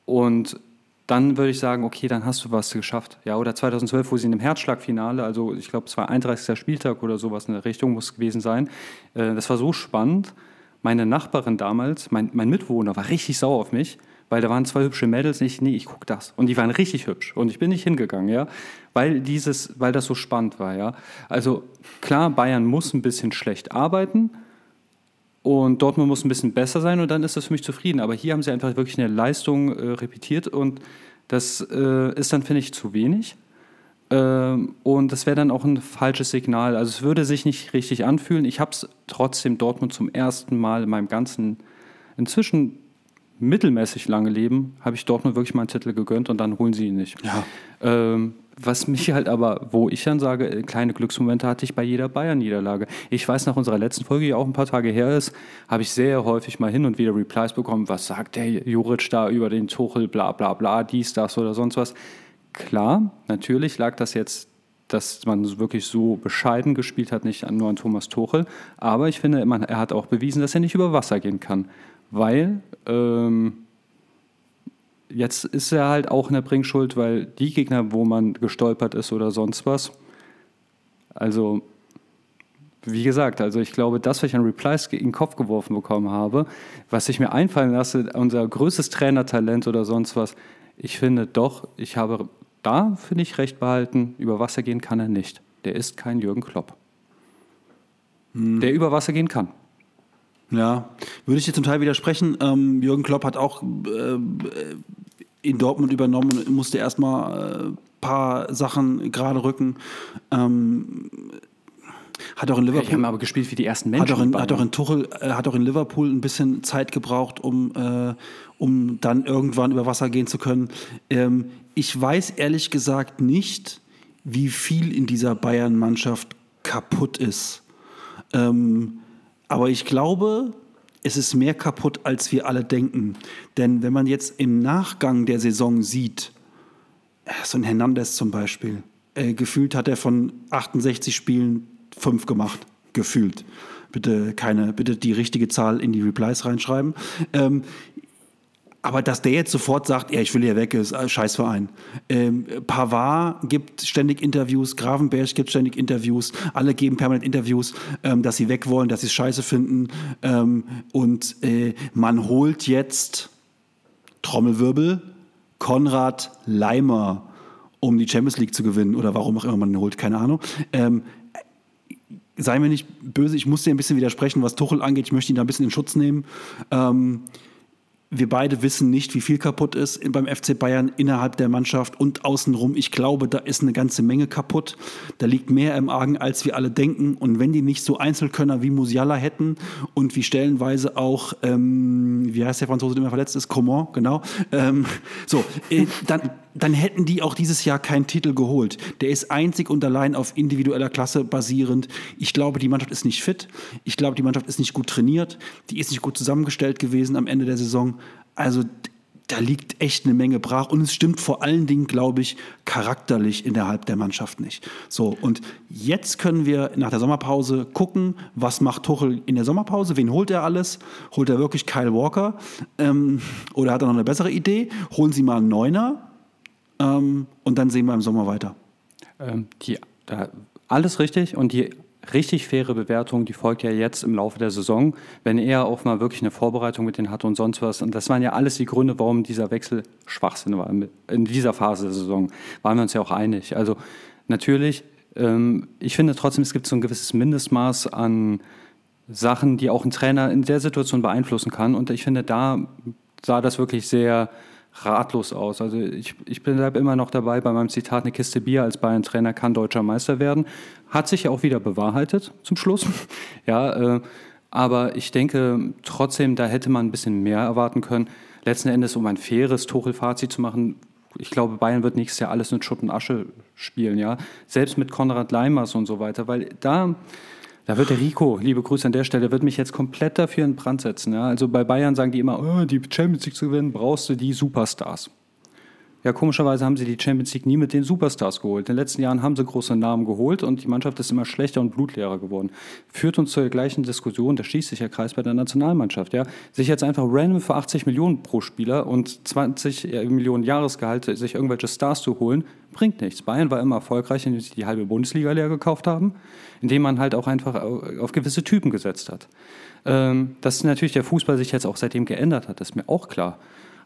und dann würde ich sagen, okay, dann hast du was geschafft. Ja, oder 2012, wo sie in dem Herzschlagfinale, also ich glaube, es war 31. Spieltag oder sowas in der Richtung muss gewesen sein. Äh, das war so spannend. Meine Nachbarin damals, mein, mein Mitwohner, war richtig sauer auf mich, weil da waren zwei hübsche Mädels. Ich, nee, ich gucke das. Und die waren richtig hübsch. Und ich bin nicht hingegangen, ja, weil, dieses, weil das so spannend war, ja. Also klar, Bayern muss ein bisschen schlecht arbeiten und Dortmund muss ein bisschen besser sein und dann ist das für mich zufrieden. Aber hier haben sie einfach wirklich eine Leistung äh, repetiert und das äh, ist dann, finde ich, zu wenig. Ähm, und das wäre dann auch ein falsches Signal. Also es würde sich nicht richtig anfühlen. Ich habe es trotzdem Dortmund zum ersten Mal in meinem ganzen inzwischen mittelmäßig lange Leben, habe ich Dortmund wirklich mal einen Titel gegönnt und dann holen sie ihn nicht. Ja. Ähm, was mich halt aber, wo ich dann sage, äh, kleine Glücksmomente hatte ich bei jeder Bayern-Niederlage. Ich weiß, nach unserer letzten Folge, die auch ein paar Tage her ist, habe ich sehr häufig mal hin und wieder Replies bekommen, was sagt der Juric da über den Tuchel, bla bla bla, dies, das oder sonst was. Klar, natürlich lag das jetzt dass man wirklich so bescheiden gespielt hat, nicht nur an Thomas Tuchel. Aber ich finde, er hat auch bewiesen, dass er nicht über Wasser gehen kann weil ähm, jetzt ist er halt auch in der Bringschuld, weil die Gegner, wo man gestolpert ist oder sonst was, also wie gesagt, also ich glaube, das, was ich an Replies in den Kopf geworfen bekommen habe, was ich mir einfallen lasse, unser größtes Trainertalent oder sonst was, ich finde doch, ich habe da, finde ich, recht behalten, über Wasser gehen kann er nicht. Der ist kein Jürgen Klopp. Hm. Der über Wasser gehen kann. Ja, würde ich dir zum Teil widersprechen. Ähm, Jürgen Klopp hat auch äh, in Dortmund übernommen und musste erstmal ein äh, paar Sachen gerade rücken. Ähm, hat auch in Liverpool. Die haben aber gespielt wie die ersten Menschen. Hat auch in, hat auch in Tuchel, äh, hat auch in Liverpool ein bisschen Zeit gebraucht, um, äh, um dann irgendwann über Wasser gehen zu können. Ähm, ich weiß ehrlich gesagt nicht, wie viel in dieser Bayern-Mannschaft kaputt ist. Ähm, aber ich glaube, es ist mehr kaputt, als wir alle denken. Denn wenn man jetzt im Nachgang der Saison sieht, äh, so ein Hernandez zum Beispiel, äh, gefühlt hat er von 68 Spielen fünf gemacht. Gefühlt. Bitte keine, bitte die richtige Zahl in die Replies reinschreiben. Ähm, aber dass der jetzt sofort sagt, ja, ich will hier weg, ist ein Scheißverein. Ähm, Pavard gibt ständig Interviews, Gravenberg gibt ständig Interviews, alle geben permanent Interviews, ähm, dass sie weg wollen, dass sie es scheiße finden. Ähm, und äh, man holt jetzt, Trommelwirbel, Konrad Leimer, um die Champions League zu gewinnen oder warum auch immer man ihn holt, keine Ahnung. Ähm, sei mir nicht böse, ich muss dir ein bisschen widersprechen, was Tuchel angeht. Ich möchte ihn da ein bisschen in Schutz nehmen. Ähm, wir beide wissen nicht, wie viel kaputt ist beim FC Bayern innerhalb der Mannschaft und außenrum. Ich glaube, da ist eine ganze Menge kaputt. Da liegt mehr im Argen, als wir alle denken. Und wenn die nicht so Einzelkönner wie Musiala hätten und wie stellenweise auch, ähm, wie heißt der Franzose, der immer verletzt ist? Coman, genau. Ähm, so, äh, dann, dann hätten die auch dieses Jahr keinen Titel geholt. Der ist einzig und allein auf individueller Klasse basierend. Ich glaube, die Mannschaft ist nicht fit. Ich glaube, die Mannschaft ist nicht gut trainiert. Die ist nicht gut zusammengestellt gewesen am Ende der Saison. Also da liegt echt eine Menge brach und es stimmt vor allen Dingen, glaube ich, charakterlich innerhalb der Mannschaft nicht. So, und jetzt können wir nach der Sommerpause gucken, was macht Tuchel in der Sommerpause, wen holt er alles? Holt er wirklich Kyle Walker ähm, oder hat er noch eine bessere Idee? Holen Sie mal einen Neuner ähm, und dann sehen wir im Sommer weiter. Ähm, die, da, alles richtig und die richtig faire Bewertung, die folgt ja jetzt im Laufe der Saison, wenn er auch mal wirklich eine Vorbereitung mit denen hatte und sonst was. Und das waren ja alles die Gründe, warum dieser Wechsel Schwachsinn war. In dieser Phase der Saison waren wir uns ja auch einig. Also natürlich, ähm, ich finde trotzdem, es gibt so ein gewisses Mindestmaß an Sachen, die auch ein Trainer in der Situation beeinflussen kann. Und ich finde, da sah das wirklich sehr ratlos aus. Also ich, ich bleibe immer noch dabei bei meinem Zitat, eine Kiste Bier als Bayern-Trainer kann deutscher Meister werden. Hat sich ja auch wieder bewahrheitet zum Schluss. ja, äh, aber ich denke trotzdem, da hätte man ein bisschen mehr erwarten können. Letzten Endes, um ein faires Tuchel-Fazit zu machen, ich glaube, Bayern wird nächstes Jahr alles mit Schutt und Asche spielen, ja. Selbst mit Konrad Leimers und so weiter, weil da da wird der Rico, liebe Grüße an der Stelle, wird mich jetzt komplett dafür in Brand setzen. Ja? Also bei Bayern sagen die immer, oh, die Champions League zu gewinnen, brauchst du die Superstars. Ja, komischerweise haben sie die Champions League nie mit den Superstars geholt. In den letzten Jahren haben sie große Namen geholt und die Mannschaft ist immer schlechter und blutleerer geworden. Führt uns zur gleichen Diskussion, da schließt sich der Kreis bei der Nationalmannschaft. Ja? Sich jetzt einfach random für 80 Millionen pro Spieler und 20 äh, Millionen Jahresgehalt sich irgendwelche Stars zu holen, bringt nichts. Bayern war immer erfolgreich, indem sie die halbe Bundesliga leer gekauft haben, indem man halt auch einfach auf gewisse Typen gesetzt hat. Ähm, dass natürlich der Fußball sich jetzt auch seitdem geändert hat, ist mir auch klar.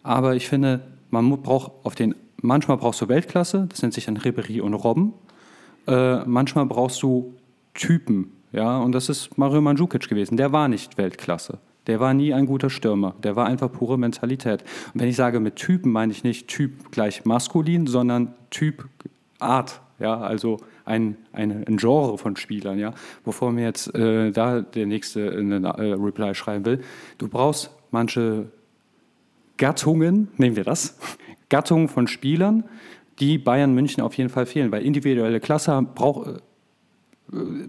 Aber ich finde, man braucht auf den, manchmal brauchst du Weltklasse, das nennt sich dann Ribéry und Robben. Äh, manchmal brauchst du Typen, ja, und das ist Mario Mandzukic gewesen. Der war nicht Weltklasse. Der war nie ein guter Stürmer. Der war einfach pure Mentalität. Und wenn ich sage mit Typen, meine ich nicht Typ gleich maskulin, sondern Typ Art. Ja, also ein, ein, ein Genre von Spielern. Ja, bevor mir jetzt äh, da der nächste eine äh, Reply schreiben will. Du brauchst manche Gattungen, nehmen wir das, Gattungen von Spielern, die Bayern München auf jeden Fall fehlen, weil individuelle Klasse braucht äh,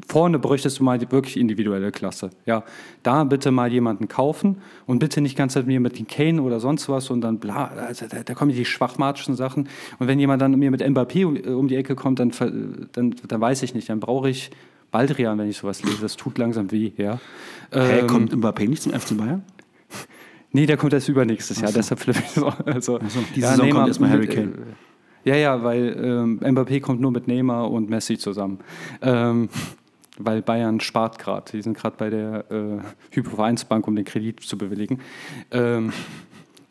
vorne bräuchtest du mal die wirklich individuelle Klasse. Ja, da bitte mal jemanden kaufen und bitte nicht ganz mir mit den Kane oder sonst was und dann bla, also da, da kommen die schwachmatischen Sachen. Und wenn jemand dann mir mit Mbappé um die Ecke kommt, dann, dann, dann weiß ich nicht, dann brauche ich Baldrian, wenn ich sowas lese. Das tut langsam weh, ja. Hä, ähm, kommt Mbappé nicht zum FC Bayern? Nee, der kommt erst übernächstes Jahr, so. deshalb flippe ich so. Also, also, die ja, Saison Neymar, kommt erstmal Harry Kane. Ja, ja, weil ähm, Mbappé kommt nur mit Neymar und Messi zusammen. Ähm, weil Bayern spart gerade. Die sind gerade bei der äh, Hypovereinsbank, um den Kredit zu bewilligen. Ähm,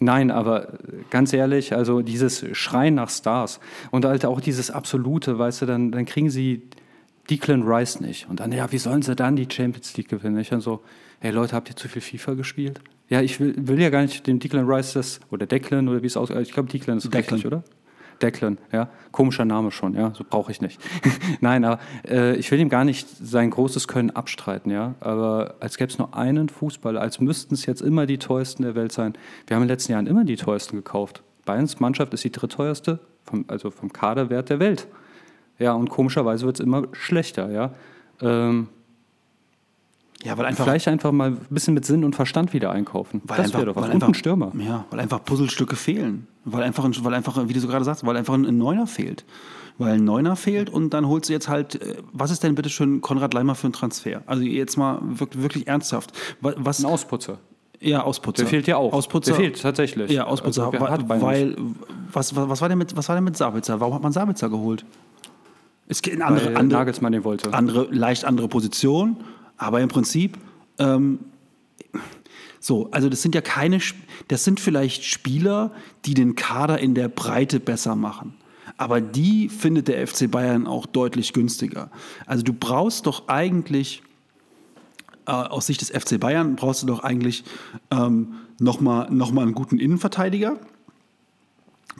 Nein, aber ganz ehrlich, also dieses Schreien nach Stars und halt auch dieses Absolute, weißt du, dann, dann kriegen sie Declan Rice nicht. Und dann, ja, wie sollen sie dann die Champions League gewinnen? Ich dann so, hey Leute, habt ihr zu viel FIFA gespielt? Ja, ich will, will ja gar nicht dem Declan Rice das, oder Declan, oder wie es aussieht, ich glaube Declan ist Declan. richtig, oder? Declan, ja, komischer Name schon, ja, so brauche ich nicht. Nein, aber äh, ich will ihm gar nicht sein großes Können abstreiten, ja, aber als gäbe es nur einen Fußballer, als müssten es jetzt immer die teuersten der Welt sein. Wir haben in den letzten Jahren immer die teuersten gekauft. Bayerns Mannschaft ist die drittteuerste, vom, also vom Kaderwert der Welt. Ja, und komischerweise wird es immer schlechter, ja. Ähm, ja, weil einfach. Vielleicht einfach mal ein bisschen mit Sinn und Verstand wieder einkaufen. Weil das wäre doch was. Weil einfach, ein Stürmer. Ja, weil einfach Puzzlestücke fehlen. Weil einfach, weil einfach, wie du so gerade sagst, weil einfach ein Neuner fehlt. Weil ein Neuner fehlt und dann holst du jetzt halt, äh, was ist denn bitte schön Konrad Leimer für ein Transfer? Also jetzt mal wirklich, wirklich ernsthaft. Was, ein Ausputzer. Ja, Ausputzer. Der fehlt ja auch. Ausputzer. Der fehlt tatsächlich. Ja, Ausputzer. Also, weil, weil was, was, was, war denn mit, was war denn mit Sabitzer? Warum hat man Sabitzer geholt? Es geht in andere, weil andere, Nagelsmann den wollte. Andere, leicht andere Position aber im Prinzip, ähm, so, also das sind ja keine, das sind vielleicht Spieler, die den Kader in der Breite besser machen. Aber die findet der FC Bayern auch deutlich günstiger. Also du brauchst doch eigentlich, äh, aus Sicht des FC Bayern, brauchst du doch eigentlich ähm, nochmal noch mal einen guten Innenverteidiger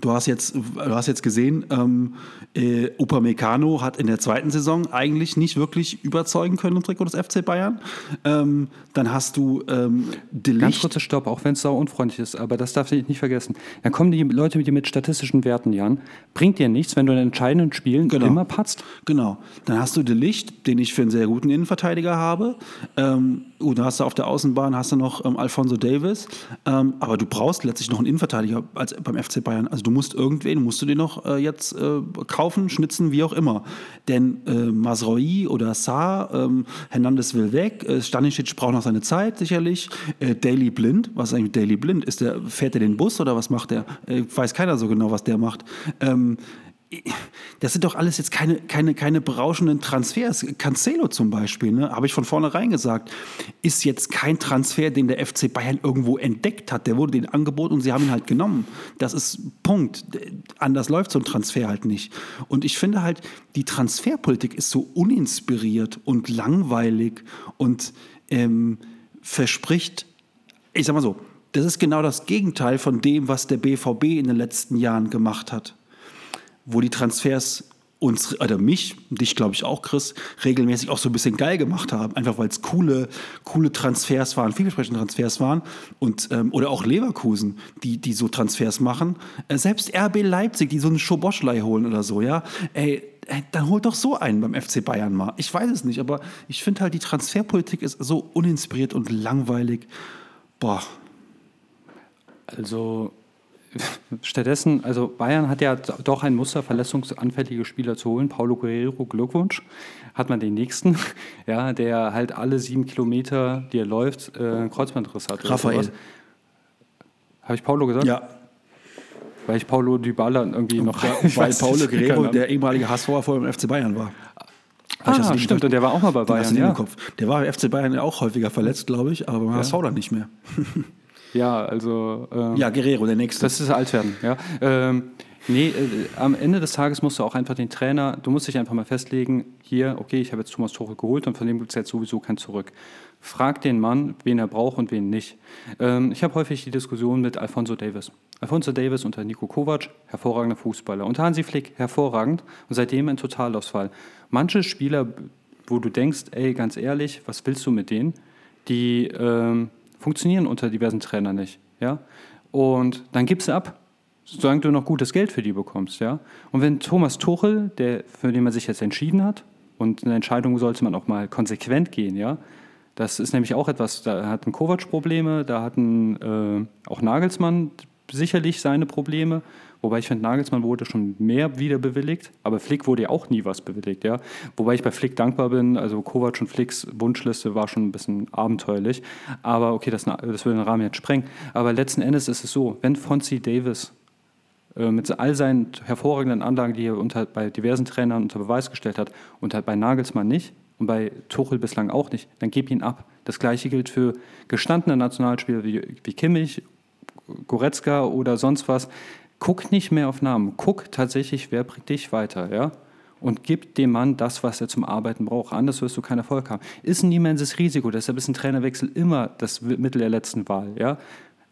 Du hast jetzt, du hast jetzt gesehen, ähm, äh, Upamecano hat in der zweiten Saison eigentlich nicht wirklich überzeugen können im Trikot des FC Bayern. Ähm, dann hast du ähm, Delicht. Ganz kurzer Stopp, auch wenn es sau unfreundlich ist, aber das darf ich nicht vergessen. Dann kommen die Leute mit, mit statistischen Werten, Jan. Bringt dir nichts, wenn du in entscheidenden Spielen genau. immer patzt. Genau. Dann hast du Delicht, den ich für einen sehr guten Innenverteidiger habe. Ähm, oh, dann hast du auf der Außenbahn hast du noch ähm, Alfonso Davis. Ähm, aber du brauchst letztlich noch einen Innenverteidiger als beim FC Bayern. Also du musst irgendwen, musst du den noch äh, jetzt äh, kaufen, schnitzen, wie auch immer. Denn äh, Masroi oder Saar, ähm, Hernandez will weg, äh, Stanisic braucht noch seine Zeit sicherlich. Äh, Daily Blind, was ist eigentlich Daily Blind? Ist der, fährt er den Bus oder was macht der? Äh, weiß keiner so genau, was der macht. Ähm, das sind doch alles jetzt keine, keine, keine berauschenden Transfers. Cancelo zum Beispiel, ne, habe ich von vornherein gesagt, ist jetzt kein Transfer, den der FC Bayern irgendwo entdeckt hat. Der wurde den angeboten und sie haben ihn halt genommen. Das ist Punkt. Anders läuft so ein Transfer halt nicht. Und ich finde halt, die Transferpolitik ist so uninspiriert und langweilig und ähm, verspricht, ich sag mal so, das ist genau das Gegenteil von dem, was der BVB in den letzten Jahren gemacht hat wo die Transfers uns, oder mich, dich glaube ich auch, Chris, regelmäßig auch so ein bisschen geil gemacht haben, einfach weil es coole, coole Transfers waren, vielversprechende Transfers waren und ähm, oder auch Leverkusen, die, die so Transfers machen. Äh, selbst RB Leipzig, die so einen Schoboschlei holen oder so, ja, ey, ey, dann holt doch so einen beim FC Bayern mal. Ich weiß es nicht, aber ich finde halt, die Transferpolitik ist so uninspiriert und langweilig. Boah. Also stattdessen, also Bayern hat ja doch ein Muster, verletzungsanfällige Spieler zu holen. Paulo Guerrero, Glückwunsch. Hat man den nächsten, ja, der halt alle sieben Kilometer, die er läuft, äh, einen Kreuzbandriss hat. Raphael. Habe ich Paulo gesagt? Ja. Weil ich Paulo Dybala irgendwie noch. Ja, weil Paulo Guerrero der ehemalige HSV vor dem FC Bayern war. Ah, stimmt, und der war auch mal bei Bayern. Ja. Der war im FC Bayern auch häufiger verletzt, glaube ich, aber beim ja. HSV dann nicht mehr. Ja, also. Ähm, ja, Guerrero, der nächste. Das ist Altwerden, ja. Ähm, nee, äh, am Ende des Tages musst du auch einfach den Trainer, du musst dich einfach mal festlegen, hier, okay, ich habe jetzt Thomas Tuchel geholt und von dem gibt es jetzt sowieso kein Zurück. Frag den Mann, wen er braucht und wen nicht. Ähm, ich habe häufig die Diskussion mit Alfonso Davis. Alfonso Davis unter Nico Kovac, hervorragender Fußballer. Unter Hansi Flick, hervorragend und seitdem ein Totalausfall. Manche Spieler, wo du denkst, ey, ganz ehrlich, was willst du mit denen? Die ähm, funktionieren unter diversen Trainern nicht. Ja? Und dann gibst du ab, solange du noch gutes Geld für die bekommst. Ja? Und wenn Thomas Tuchel, der, für den man sich jetzt entschieden hat, und eine Entscheidung sollte man auch mal konsequent gehen, ja, das ist nämlich auch etwas, da hatten Kovac Probleme, da hatten äh, auch Nagelsmann sicherlich seine Probleme. Wobei ich finde, Nagelsmann wurde schon mehr wieder bewilligt, aber Flick wurde ja auch nie was bewilligt. Ja? Wobei ich bei Flick dankbar bin. Also Kovac und Flicks Wunschliste war schon ein bisschen abenteuerlich. Aber okay, das, das würde den Rahmen jetzt sprengen. Aber letzten Endes ist es so, wenn Fonzie Davis äh, mit all seinen hervorragenden Anlagen, die er unter, bei diversen Trainern unter Beweis gestellt hat, und halt bei Nagelsmann nicht und bei Tuchel bislang auch nicht, dann gib ihn ab. Das gleiche gilt für gestandene Nationalspieler wie, wie Kimmich, Goretzka oder sonst was guck nicht mehr auf Namen, guck tatsächlich, wer bringt dich weiter, ja? Und gib dem Mann das, was er zum Arbeiten braucht. Anders wirst du keinen Erfolg haben. Ist ein immenses Risiko, deshalb ist ein Trainerwechsel immer das Mittel der letzten Wahl, ja?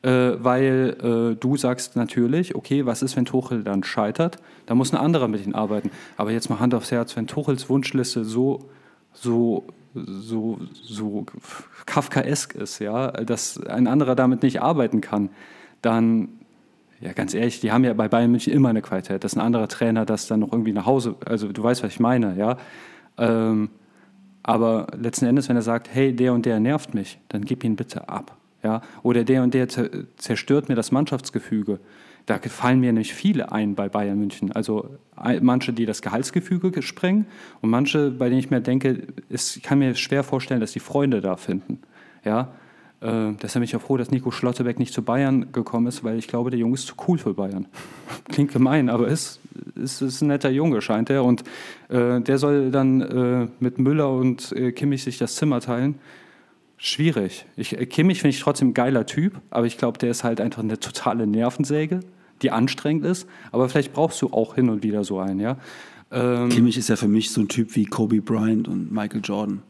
Äh, weil äh, du sagst natürlich, okay, was ist, wenn Tuchel dann scheitert? Da muss ein anderer mit ihm arbeiten. Aber jetzt mal Hand aufs Herz, wenn Tuchels Wunschliste so, so, so, so kafkaesk ist, ja, dass ein anderer damit nicht arbeiten kann, dann ja, ganz ehrlich, die haben ja bei Bayern München immer eine Qualität. Das ist ein anderer Trainer, das dann noch irgendwie nach Hause, also du weißt, was ich meine, ja. Ähm, aber letzten Endes, wenn er sagt, hey, der und der nervt mich, dann gib ihn bitte ab. Ja? Oder der und der zerstört mir das Mannschaftsgefüge. Da fallen mir nämlich viele ein bei Bayern München. Also manche, die das Gehaltsgefüge sprengen und manche, bei denen ich mir denke, ich kann mir schwer vorstellen, dass die Freunde da finden. Ja? Äh, deshalb bin ich auch froh, dass Nico Schlotterbeck nicht zu Bayern gekommen ist, weil ich glaube, der Junge ist zu cool für Bayern. Klingt gemein, aber ist, ist, ist ein netter Junge, scheint er. Und äh, der soll dann äh, mit Müller und äh, Kimmich sich das Zimmer teilen. Schwierig. Ich, äh, Kimmich finde ich trotzdem ein geiler Typ, aber ich glaube, der ist halt einfach eine totale Nervensäge, die anstrengend ist. Aber vielleicht brauchst du auch hin und wieder so einen, ja. Ähm, Kimmich ist ja für mich so ein Typ wie Kobe Bryant und Michael Jordan.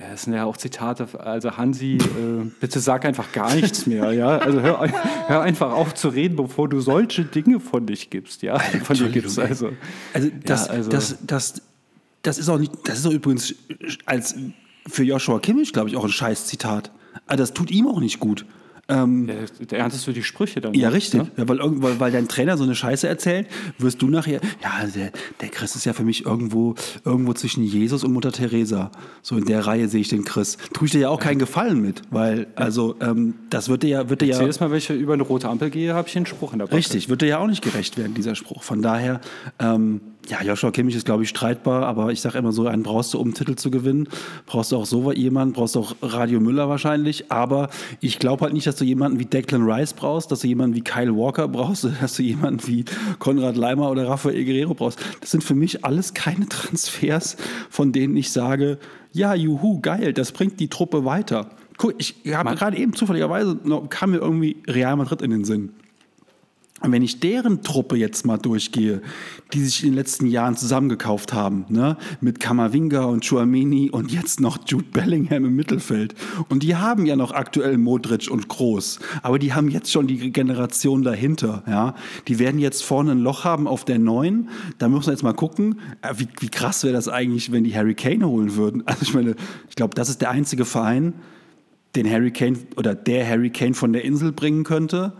Ja, das sind ja auch Zitate. Also Hansi, äh, bitte sag einfach gar nichts mehr. Ja? Also hör, hör, einfach auf zu reden, bevor du solche Dinge von dich gibst. Ja, von dir gibst. Also, also, das, ja, also das, das, das ist auch nicht. Das ist auch übrigens als für Joshua Kimmich, glaube ich, auch ein Scheiß-Zitat. Also das tut ihm auch nicht gut. Ähm, ja, erntest du die Sprüche dann? Ja, noch, richtig. Ne? Ja, weil, weil, weil dein Trainer so eine Scheiße erzählt, wirst du nachher, ja, der, der Chris ist ja für mich irgendwo, irgendwo zwischen Jesus und Mutter Teresa. So in der Reihe sehe ich den Chris. Tue ich dir ja auch keinen Gefallen mit, weil, also, ähm, das wird dir ja. Wird dir ja jedes Mal, wenn ich über eine rote Ampel gehe, habe ich einen Spruch in der Backe. Richtig, wird dir ja auch nicht gerecht werden, dieser Spruch. Von daher, ähm, Ja, Joshua Kimmich ist, glaube ich, streitbar, aber ich sage immer so, einen brauchst du, um einen Titel zu gewinnen. Brauchst du auch so jemanden, brauchst du auch Radio Müller wahrscheinlich. Aber ich glaube halt nicht, dass du jemanden wie Declan Rice brauchst, dass du jemanden wie Kyle Walker brauchst, dass du jemanden wie Konrad Leimer oder Rafael Guerrero brauchst. Das sind für mich alles keine Transfers, von denen ich sage, ja, juhu, geil, das bringt die Truppe weiter. Guck, ich habe gerade eben zufälligerweise, kam mir irgendwie Real Madrid in den Sinn. Und wenn ich deren Truppe jetzt mal durchgehe, die sich in den letzten Jahren zusammengekauft haben, ne, mit Kamavinga und Chouameni und jetzt noch Jude Bellingham im Mittelfeld. Und die haben ja noch aktuell Modric und Groß, aber die haben jetzt schon die Generation dahinter, ja. Die werden jetzt vorne ein Loch haben auf der neuen. Da müssen wir jetzt mal gucken, äh, wie, wie krass wäre das eigentlich, wenn die Harry Kane holen würden. Also ich meine, ich glaube, das ist der einzige Verein, den Harry Kane oder der Harry Kane von der Insel bringen könnte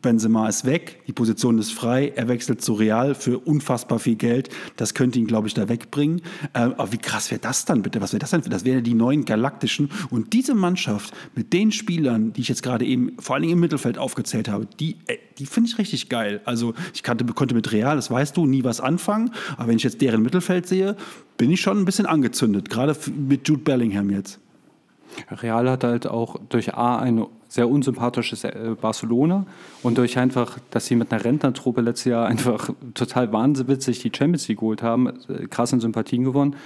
Benzema ist weg, die Position ist frei, er wechselt zu Real für unfassbar viel Geld. Das könnte ihn, glaube ich, da wegbringen. Äh, aber wie krass wäre das dann bitte? Was wäre das dann? Das wären die neuen Galaktischen. Und diese Mannschaft mit den Spielern, die ich jetzt gerade eben vor allen Dingen im Mittelfeld aufgezählt habe, die, äh, die finde ich richtig geil. Also ich kannte, konnte mit Real, das weißt du, nie was anfangen. Aber wenn ich jetzt deren Mittelfeld sehe, bin ich schon ein bisschen angezündet. Gerade mit Jude Bellingham jetzt. Real hat halt auch durch A eine sehr unsympathisches äh, Barcelona und durch einfach, dass sie mit einer Rentnertruppe letztes Jahr einfach total wahnsinnig die Champions League geholt haben, äh, krassen Sympathien gewonnen.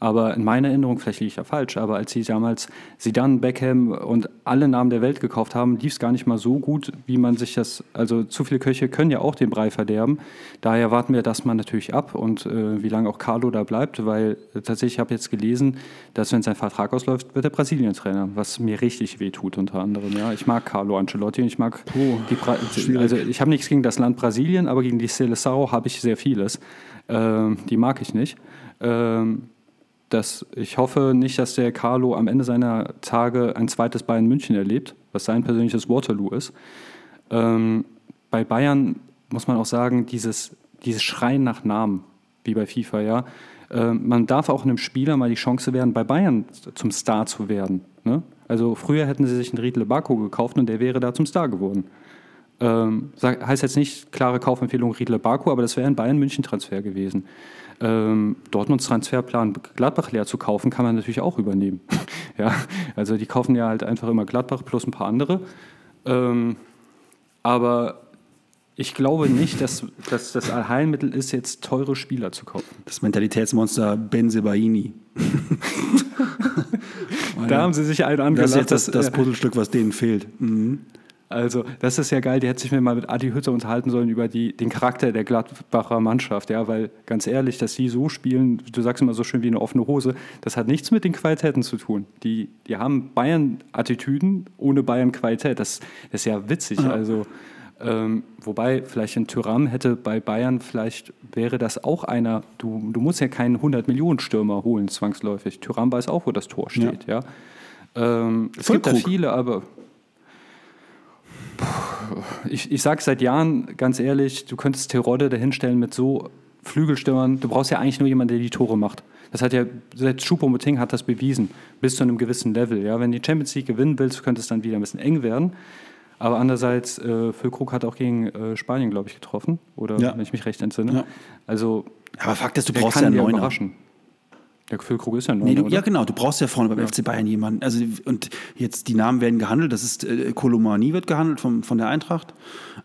Aber in meiner Erinnerung, vielleicht liege ich ja falsch, aber als sie damals Zidane, Beckham und alle Namen der Welt gekauft haben, lief es gar nicht mal so gut, wie man sich das, also zu viele Köche können ja auch den Brei verderben. Daher warten wir das mal natürlich ab und äh, wie lange auch Carlo da bleibt, weil äh, tatsächlich, ich habe jetzt gelesen, dass wenn sein Vertrag ausläuft, wird er Brasilien-Trainer, was mir richtig wehtut unter anderem. Ja. Ich mag Carlo Ancelotti und ich mag Puh, die, Bra schwierig. also ich habe nichts gegen das Land Brasilien, aber gegen die Seleção habe ich sehr vieles. Ähm, die mag ich nicht. Ähm, dass ich hoffe nicht, dass der Carlo am Ende seiner Tage ein zweites Bayern München erlebt, was sein persönliches Waterloo ist. Ähm, bei Bayern muss man auch sagen, dieses, dieses Schreien nach Namen, wie bei FIFA, ja. Ähm, man darf auch einem Spieler mal die Chance werden, bei Bayern zum Star zu werden. Ne? Also früher hätten sie sich einen Riedle Baku gekauft und der wäre da zum Star geworden. Ähm, heißt jetzt nicht klare Kaufempfehlung Riedle Baku, aber das wäre ein Bayern-München-Transfer gewesen. Ähm, Dortmunds Transferplan Gladbach leer zu kaufen, kann man natürlich auch übernehmen. ja, also die kaufen ja halt einfach immer Gladbach plus ein paar andere. Ähm, aber ich glaube nicht, dass, dass das Allheilmittel ist, jetzt teure Spieler zu kaufen. Das Mentalitätsmonster Benzebaini. da haben sie sich einen angelassen. Das ist jetzt das, das Puzzlestück, was denen fehlt. Mhm. Also, das ist ja geil. Die hätte sich mir mal mit Adi Hütter unterhalten sollen über die, den Charakter der Gladbacher Mannschaft. Ja, weil ganz ehrlich, dass sie so spielen, du sagst immer so schön wie eine offene Hose, das hat nichts mit den Qualitäten zu tun. Die, die haben Bayern-Attitüden ohne Bayern-Qualität. Das, das, ist ja witzig. Ja. Also, ähm, wobei, vielleicht ein Tyram hätte bei Bayern, vielleicht wäre das auch einer, du, du musst ja keinen 100-Millionen-Stürmer holen, zwangsläufig. Tyram weiß auch, wo das Tor steht. Ja. ja. Ähm, es gibt da viele, aber ich, ich sage seit Jahren ganz ehrlich, du könntest Terodde dahinstellen mit so Flügelstürmern. Du brauchst ja eigentlich nur jemanden, der die Tore macht. Das hat ja, selbst Choupo-Moting hat das bewiesen, bis zu einem gewissen Level. Ja, wenn die Champions League gewinnen willst, könnte es dann wieder ein bisschen eng werden. Aber andererseits, äh, Füllkrug hat auch gegen äh, Spanien, glaube ich, getroffen. Oder ja. wenn ich mich recht entsinne. Ja. Also, aber Fakt ist, du brauchst ja einen Neuner. Überraschen. Der Füllkrug ist ja neu, nee, du, Ja, genau. Du brauchst ja vorne beim ja. FC Bayern jemanden. Also, und jetzt die Namen werden gehandelt. Das ist äh, Kolomani wird gehandelt vom, von der Eintracht.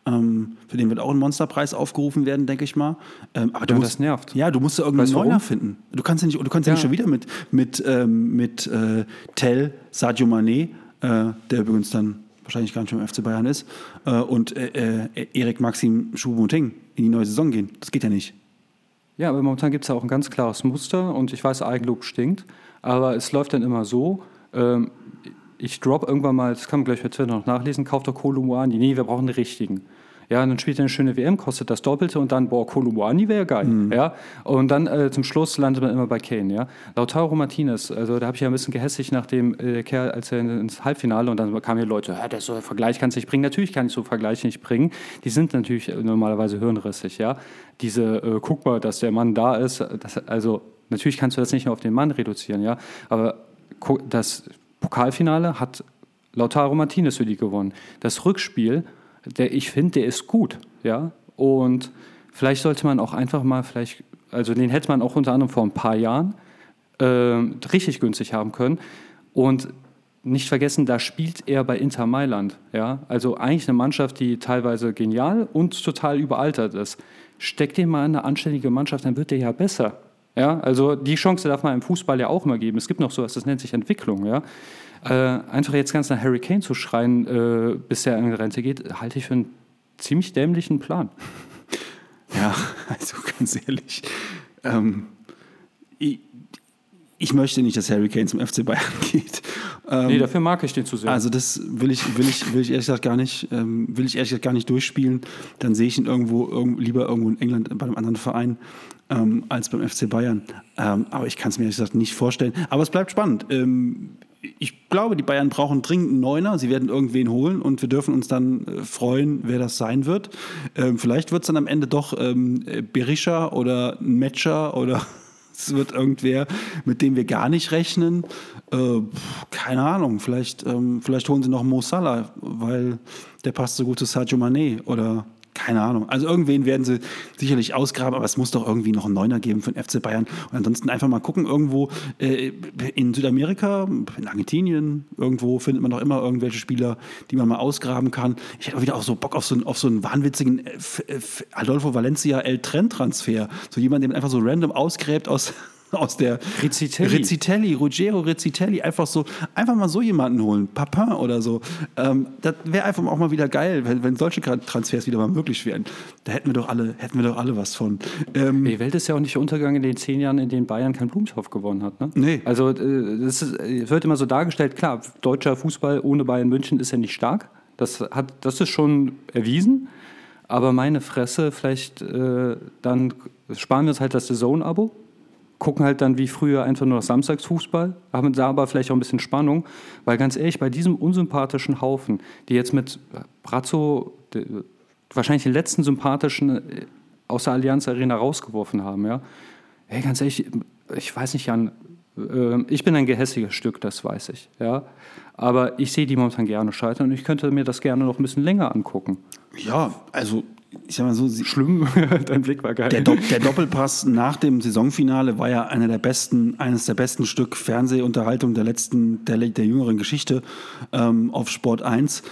Ähm, für den wird auch ein Monsterpreis aufgerufen werden, denke ich mal. Ähm, aber du ja, musst, das nervt. Ja, du musst ja irgendeinen Neuner finden. Du kannst ja nicht, du kannst ja, ja nicht schon wieder mit, mit, ähm, mit äh, Tell, Sadio Mané, äh, der übrigens dann wahrscheinlich gar nicht beim FC Bayern ist, äh, und äh, äh, Erik Maxim Choupo-Moting in die neue Saison gehen. Das geht ja nicht. Ja, aber momentan gibt es ja auch ein ganz klares Muster und ich weiß, Eigenlob stinkt, aber es läuft dann immer so, ähm, ich drop irgendwann mal, das kann man gleich bei Twitter noch nachlesen, kauft doch Kolumuani. Nee, wir brauchen den richtigen. Ja, und dann spielt er eine schöne WM, kostet das Doppelte und dann, boah, Kolumuani wäre geil. Mhm. Ja, und dann äh, zum Schluss landet man immer bei Kane. Ja, Lautaro Martinez, also da habe ich ja ein bisschen gehässig nach dem äh, Kerl, als er ins Halbfinale und dann kamen hier Leute, ja, der so ein Vergleich kannst du nicht bringen. Natürlich kann ich so Vergleiche nicht bringen. Die sind natürlich normalerweise hirnrissig. Ja, diese, äh, guck mal, dass der Mann da ist. Das, also natürlich kannst du das nicht nur auf den Mann reduzieren. Ja, aber das Pokalfinale hat Lautaro Martinez für die gewonnen. Das Rückspiel der ich finde, der ist gut, ja. Und vielleicht sollte man auch einfach mal vielleicht also den hätte man auch unter anderem vor ein paar Jahren äh, richtig günstig haben können. Und nicht vergessen, da spielt er bei Inter Mailand. Ja? Also eigentlich eine Mannschaft, die teilweise genial und total überaltert ist. Steckt den mal in eine anständige Mannschaft, dann wird der ja besser. Ja? Also die Chance darf man im Fußball ja auch immer geben. Es gibt noch sowas, das nennt sich Entwicklung. Ja? Äh, einfach jetzt ganz nach Harry Kane zu schreien, äh, bis er in Rente geht, halte ich für einen ziemlich dämlichen Plan. Ja, also ganz ehrlich. Ähm, ich, ich, möchte nicht, dass Harry Kane zum FC Bayern geht. Ähm, nee, dafür mag ich den zu sehr. Also das will ich, will ich, will ich ehrlich gesagt gar nicht, ähm, will ich ehrlich gesagt gar nicht durchspielen. Dann sehe ich ihn irgendwo, irgendwo lieber irgendwo in England bei einem anderen Verein ähm, als beim FC Bayern. Ähm, aber ich kann es mir ehrlich gesagt nicht vorstellen. Aber es bleibt spannend. Ich glaube, die Bayern brauchen dringend einen Neuner. Sie werden irgendwen holen und wir dürfen uns dann äh, freuen, wer das sein wird. Ähm, vielleicht wird es dann am Ende doch ähm, Berisha oder ein Matcher oder es wird irgendwer, mit dem wir gar nicht rechnen. Äh, keine Ahnung, vielleicht, ähm, vielleicht holen sie noch Mo Salah, weil der passt so gut zu Sadio Mané oder keine Ahnung. Also irgendwen werden sie sicherlich ausgraben, aber es muss doch irgendwie noch einen Neuner geben für den FC Bayern. Und ansonsten einfach mal gucken, irgendwo äh, in Südamerika, in Argentinien, irgendwo findet man doch immer irgendwelche Spieler, die man mal ausgraben kann. Ich hätte auch wieder auch so Bock auf so, auf so einen wahnwitzigen äh, Adolfo Valencia El Trend-Transfer. So jemand, den man einfach so random ausgräbt aus aus der Rizzitelli. Rizzitelli, Ruggero Rizzitelli, einfach so, einfach mal so jemanden holen, Papin oder so. Ähm, das wäre einfach auch mal wieder geil, wenn, wenn solche Transfers wieder mal möglich wären. Da hätten wir doch alle, hätten wir doch alle was von. Ähm, Die Welt ist ja auch nicht untergegangen in den zehn Jahren, in denen Bayern keinen Blumentopf gewonnen hat. Ne? Nee. Also äh, ist, wird immer so dargestellt, klar, deutscher Fußball ohne Bayern München ist ja nicht stark. Das, hat, das ist schon erwiesen. Aber meine Fresse, vielleicht äh, dann sparen wir uns halt das Saison-Abo gucken halt dann wie früher einfach nur Samstagsfußball, haben da aber vielleicht auch ein bisschen Spannung, weil ganz ehrlich, bei diesem unsympathischen Haufen, die jetzt mit Brazzo wahrscheinlich den letzten sympathischen äh, aus der Allianz Arena rausgeworfen haben, ja, hey, ganz ehrlich, ich weiß nicht, Jan, äh, ich bin ein gehässiges Stück, das weiß ich, ja, aber ich sehe die momentan gerne scheitern und ich könnte mir das gerne noch ein bisschen länger angucken. Ja, also ich sag mal so, schlimm, dein Blick war geil. Der, Do der, Doppelpass nach dem Saisonfinale war ja einer der besten, eines der besten Stück Fernsehunterhaltung der letzten, der, der jüngeren Geschichte ähm, auf Sport 1.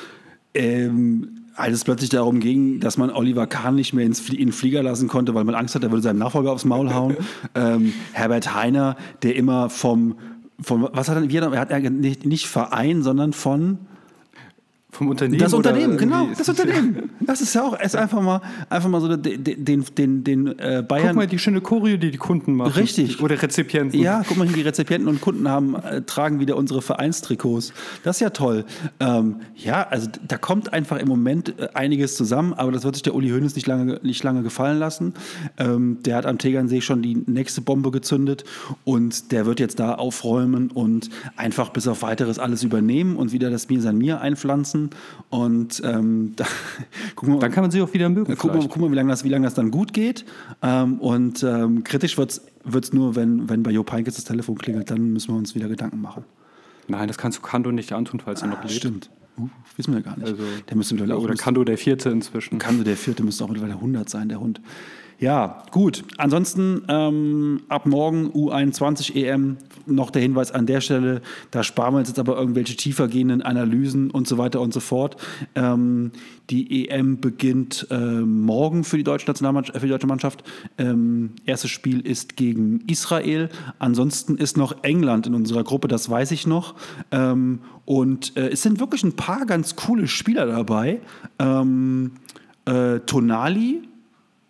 Ähm, als es plötzlich darum ging, dass man Oliver Kahn nicht mehr ins, in den Flieger lassen konnte, weil man Angst hat, er würde seinem Nachfolger aufs Maul hauen. ähm, Herbert Heiner, der immer vom, vom was hat er, wie, er hat er nicht, nicht Verein, sondern von vom Unternehmen? Das Unternehmen, genau, das Unternehmen. Das ist ja auch ist einfach mal, einfach mal so den, den, den, den äh, Bayern. Guck mal, die schöne Choreo, die die Kunden machen. Richtig. Oder Rezipienten. Ja, guck mal, die Rezipienten und Kunden haben, äh, tragen wieder unsere Vereinstrikots. Das ist ja toll. Ähm, ja, also da kommt einfach im Moment äh, einiges zusammen, aber das wird sich der Uli Hoeneß nicht lange, nicht lange gefallen lassen. Ähm, der hat am Tegernsee schon die nächste Bombe gezündet und der wird jetzt da aufräumen und einfach bis auf weiteres alles übernehmen und wieder das Mir san Mir einpflanzen und ähm, da, wir, dann kann man sie auch wieder mögen. Gucken wir, gucken wir, wie lange das, wie das dann gut geht. Ähm, und ähm, kritisch wird es nur, wenn, wenn bei Jo Peinkes das Telefon klingelt, dann müssen wir uns wieder Gedanken machen. Nein, das kannst du Kando nicht antun, falls er noch lebt. Stimmt. Uh, wissen wir gar nicht. Also, der müsste mittlerweile oder Kando der Vierte inzwischen. Kando der Vierte müsste auch mittlerweile 100 sein, der Hund. Ja, gut. Ansonsten ähm, ab morgen U21 EM noch der Hinweis an der Stelle, da sparen wir uns jetzt aber irgendwelche tiefergehenden Analysen und so weiter und so fort. Ähm, die EM beginnt äh, morgen für die deutsche Nationalmannschaft, für die deutsche Mannschaft. Ähm, erstes Spiel ist gegen Israel. Ansonsten ist noch England in unserer Gruppe, das weiß ich noch. Ähm, und äh, es sind wirklich ein paar ganz coole Spieler dabei. Ähm, äh, Tonali,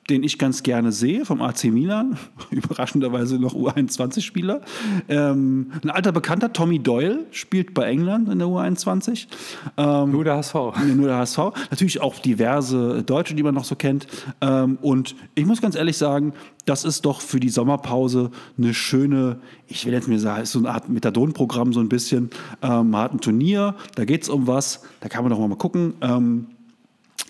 den ich ganz gerne sehe, vom AC Milan, überraschenderweise noch U21-Spieler. Ähm, ein alter Bekannter, Tommy Doyle, spielt bei England in der U21. Ähm, nur der HSV. Nur der HSV. Natürlich auch diverse Deutsche, die man noch so kennt. Ähm, und ich muss ganz ehrlich sagen, das ist doch für die Sommerpause eine schöne, ich will jetzt mir sagen, so eine Art Methadon-Programm so ein bisschen. Ähm, man hat ein Turnier, da geht es um was, da kann man doch mal gucken.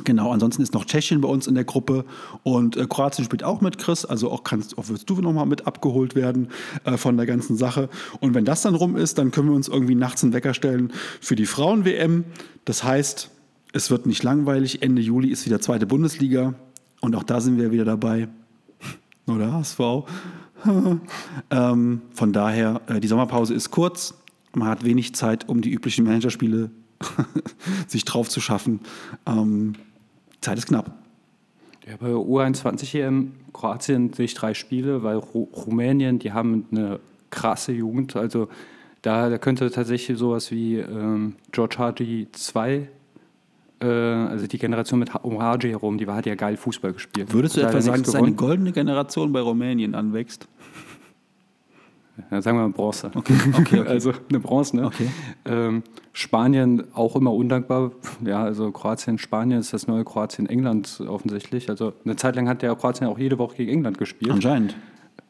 Genau, ansonsten ist noch Tschechien bei uns in der Gruppe und äh, Kroatien spielt auch mit, Chris. Also auch kannst auch wirst du nochmal mit abgeholt werden äh, von der ganzen Sache. Und wenn das dann rum ist, dann können wir uns irgendwie nachts einen Wecker stellen für die Frauen-WM. Das heißt, es wird nicht langweilig. Ende Juli ist wieder zweite Bundesliga und auch da sind wir wieder dabei. oder HSV. ähm, von daher, äh, die Sommerpause ist kurz. Man hat wenig Zeit, um die üblichen Managerspiele sich drauf zu schaffen. Ähm, Zeit ist knapp. Ja, bei U21 EM Kroatien sehe ich drei Spiele, weil Ru Rumänien, die haben eine krasse Jugend. Also da, da könnte tatsächlich sowas wie ähm, George Hardy 2 äh, also die Generation mit Omraji herum, die war, hat ja geil Fußball gespielt. Würdest du etwa sagen, dass eine goldene Generation bei Rumänien anwächst? Ja, sagen wir mal Bronze. Okay, okay, okay. also eine Bronze, ne? Okay. Ähm, Spanien auch immer undankbar. Ja, also Kroatien, Spanien ist das neue Kroatien, England offensichtlich. Also eine Zeit lang hat der Kroatien auch jede Woche gegen England gespielt. Anscheinend.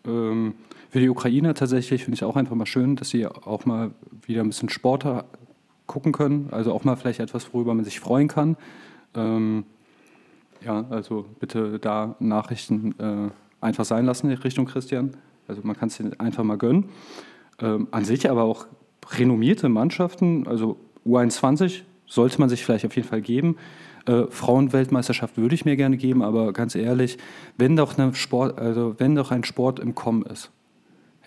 Ähm, für die Ukrainer tatsächlich finde ich auch einfach mal schön, dass sie auch mal wieder ein bisschen Sport gucken können. Also auch mal vielleicht etwas, worüber man sich freuen kann. Ähm, ja, also bitte da Nachrichten äh, einfach sein lassen in Richtung Christian. Also man kann es einfach mal gönnen. Ähm, an sich aber auch renommierte Mannschaften, also U21 sollte man sich vielleicht auf jeden Fall geben. Äh, Frauenweltmeisterschaft würde ich mir gerne geben, aber ganz ehrlich, wenn doch, eine Sport, also wenn doch ein Sport im Kommen ist,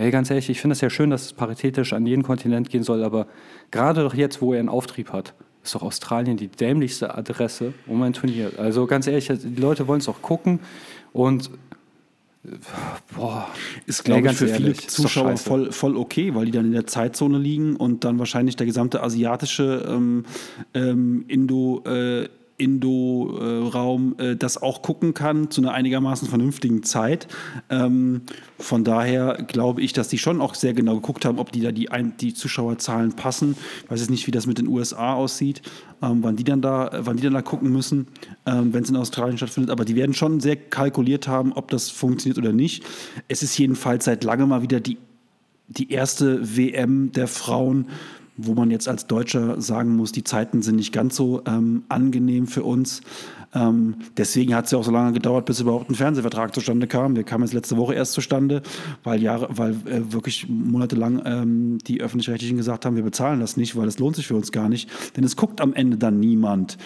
Hey, ganz ehrlich, ich finde es ja schön, dass es paritätisch an jeden Kontinent gehen soll, aber gerade doch jetzt, wo er einen Auftrieb hat, ist doch Australien die dämlichste Adresse um ein Turnier. Also ganz ehrlich, die Leute wollen es auch gucken und boah, ist, glaube ich, für ehrlich, viele Zuschauer voll, voll okay, weil die dann in der Zeitzone liegen und dann wahrscheinlich der gesamte asiatische ähm, ähm, Indo- äh, Indo-Raum äh, das auch gucken kann zu einer einigermaßen vernünftigen Zeit. Ähm, von daher glaube ich, dass die schon auch sehr genau geguckt haben, ob die da die, ein, die Zuschauerzahlen passen. Ich weiß jetzt nicht, wie das mit den USA aussieht, ähm, wann, die dann da, wann die dann da gucken müssen, ähm, wenn es in Australien stattfindet. Aber die werden schon sehr kalkuliert haben, ob das funktioniert oder nicht. Es ist jedenfalls seit langem mal wieder die die erste WM der Frauen, wo man jetzt als Deutscher sagen muss, die Zeiten sind nicht ganz so ähm, angenehm für uns. Ähm, deswegen hat es ja auch so lange gedauert, bis überhaupt ein Fernsehvertrag zustande kam. Der kam jetzt letzte Woche erst zustande, weil, Jahre, weil äh, wirklich monatelang ähm, die Öffentlich-Rechtlichen gesagt haben, wir bezahlen das nicht, weil das lohnt sich für uns gar nicht. Denn es guckt am Ende dann niemand,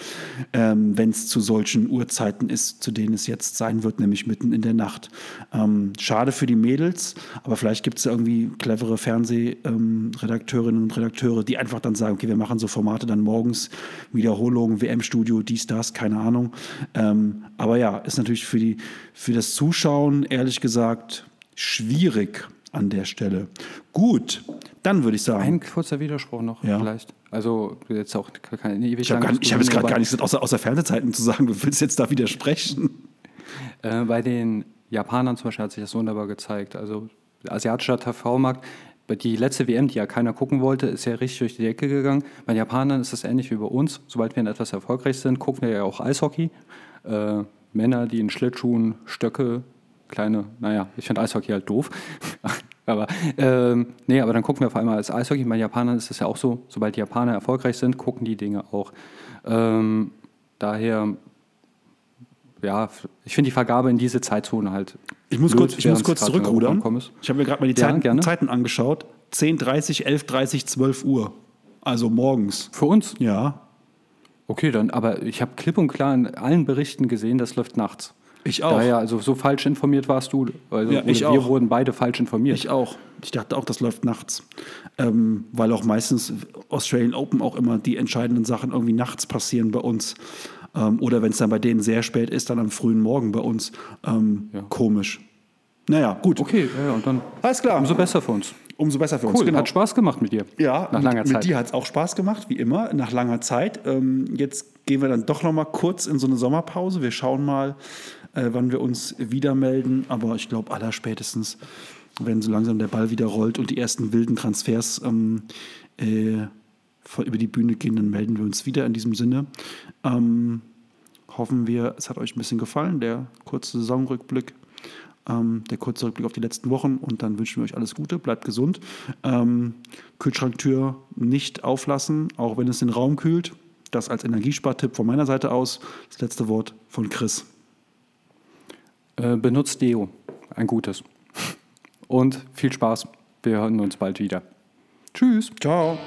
ähm, wenn es zu solchen Uhrzeiten ist, zu denen es jetzt sein wird, nämlich mitten in der Nacht. Ähm, schade für die Mädels, aber vielleicht gibt es irgendwie clevere Fernsehredakteurinnen und Redakteure, die einfach dann sagen, okay, wir machen so Formate dann morgens, Wiederholung, WM-Studio, dies, das, keine Ahnung. Ähm, aber ja, ist natürlich für, die, für das Zuschauen, ehrlich gesagt, schwierig an der Stelle. Gut, dann würde ich sagen. Ein kurzer Widerspruch noch ja. vielleicht. Also jetzt auch keine ewig Ich habe hab jetzt gerade gar nichts außer, außer Fernsehzeiten zu sagen. Du willst jetzt da widersprechen. Äh, bei den Japanern zum Beispiel hat sich das wunderbar gezeigt. Also asiatischer TV-Markt, die letzte WM, die ja keiner gucken wollte, ist ja richtig durch die Decke gegangen. Bei Japanern ist das ähnlich wie bei uns. Sobald wir in etwas erfolgreich sind, gucken wir ja auch Eishockey. Äh, Männer, die in Schlittschuhen, Stöcke, kleine, naja, ich finde Eishockey halt doof. aber ähm, nee, aber dann gucken wir auf einmal als Eishockey. Bei Japanern ist es ja auch so, sobald die Japaner erfolgreich sind, gucken die Dinge auch. Ähm, daher ja, ich finde die Vergabe in diese Zeitzone halt. Ich muss blöd, kurz, ich muss kurz zurückrudern. Ich habe mir gerade mal die ja, Zeiten, Zeiten angeschaut. 10.30, 11.30, 12 Uhr. Also morgens. Für uns? Ja. Okay, dann, aber ich habe klipp und klar in allen Berichten gesehen, das läuft nachts. Ich auch. Daher, also so falsch informiert warst du. Also, ja, ich wir auch. wurden beide falsch informiert. Ich auch. Ich dachte auch, das läuft nachts. Ähm, weil auch meistens Australian Open auch immer die entscheidenden Sachen irgendwie nachts passieren bei uns. Ähm, oder wenn es dann bei denen sehr spät ist, dann am frühen Morgen bei uns. Ähm, ja. Komisch. Naja, gut. Okay, ja, und dann. Alles klar. Umso besser für uns. Umso besser für cool, uns. Genau. Hat Spaß gemacht mit dir. Ja, nach langer mit, Zeit. Mit dir hat es auch Spaß gemacht, wie immer, nach langer Zeit. Ähm, jetzt gehen wir dann doch noch mal kurz in so eine Sommerpause. Wir schauen mal, äh, wann wir uns wieder melden. Aber ich glaube, allerspätestens, wenn so langsam der Ball wieder rollt und die ersten wilden Transfers ähm, äh, über die Bühne gehen, dann melden wir uns wieder in diesem Sinne. Ähm, hoffen wir, es hat euch ein bisschen gefallen, der kurze Saisonrückblick, ähm, der kurze Rückblick auf die letzten Wochen und dann wünschen wir euch alles Gute, bleibt gesund. Ähm, Kühlschranktür nicht auflassen, auch wenn es den Raum kühlt. Das als Energiespartipp von meiner Seite aus. Das letzte Wort von Chris. Äh, benutzt Deo, ein gutes. Und viel Spaß. Wir hören uns bald wieder. Tschüss. Ciao.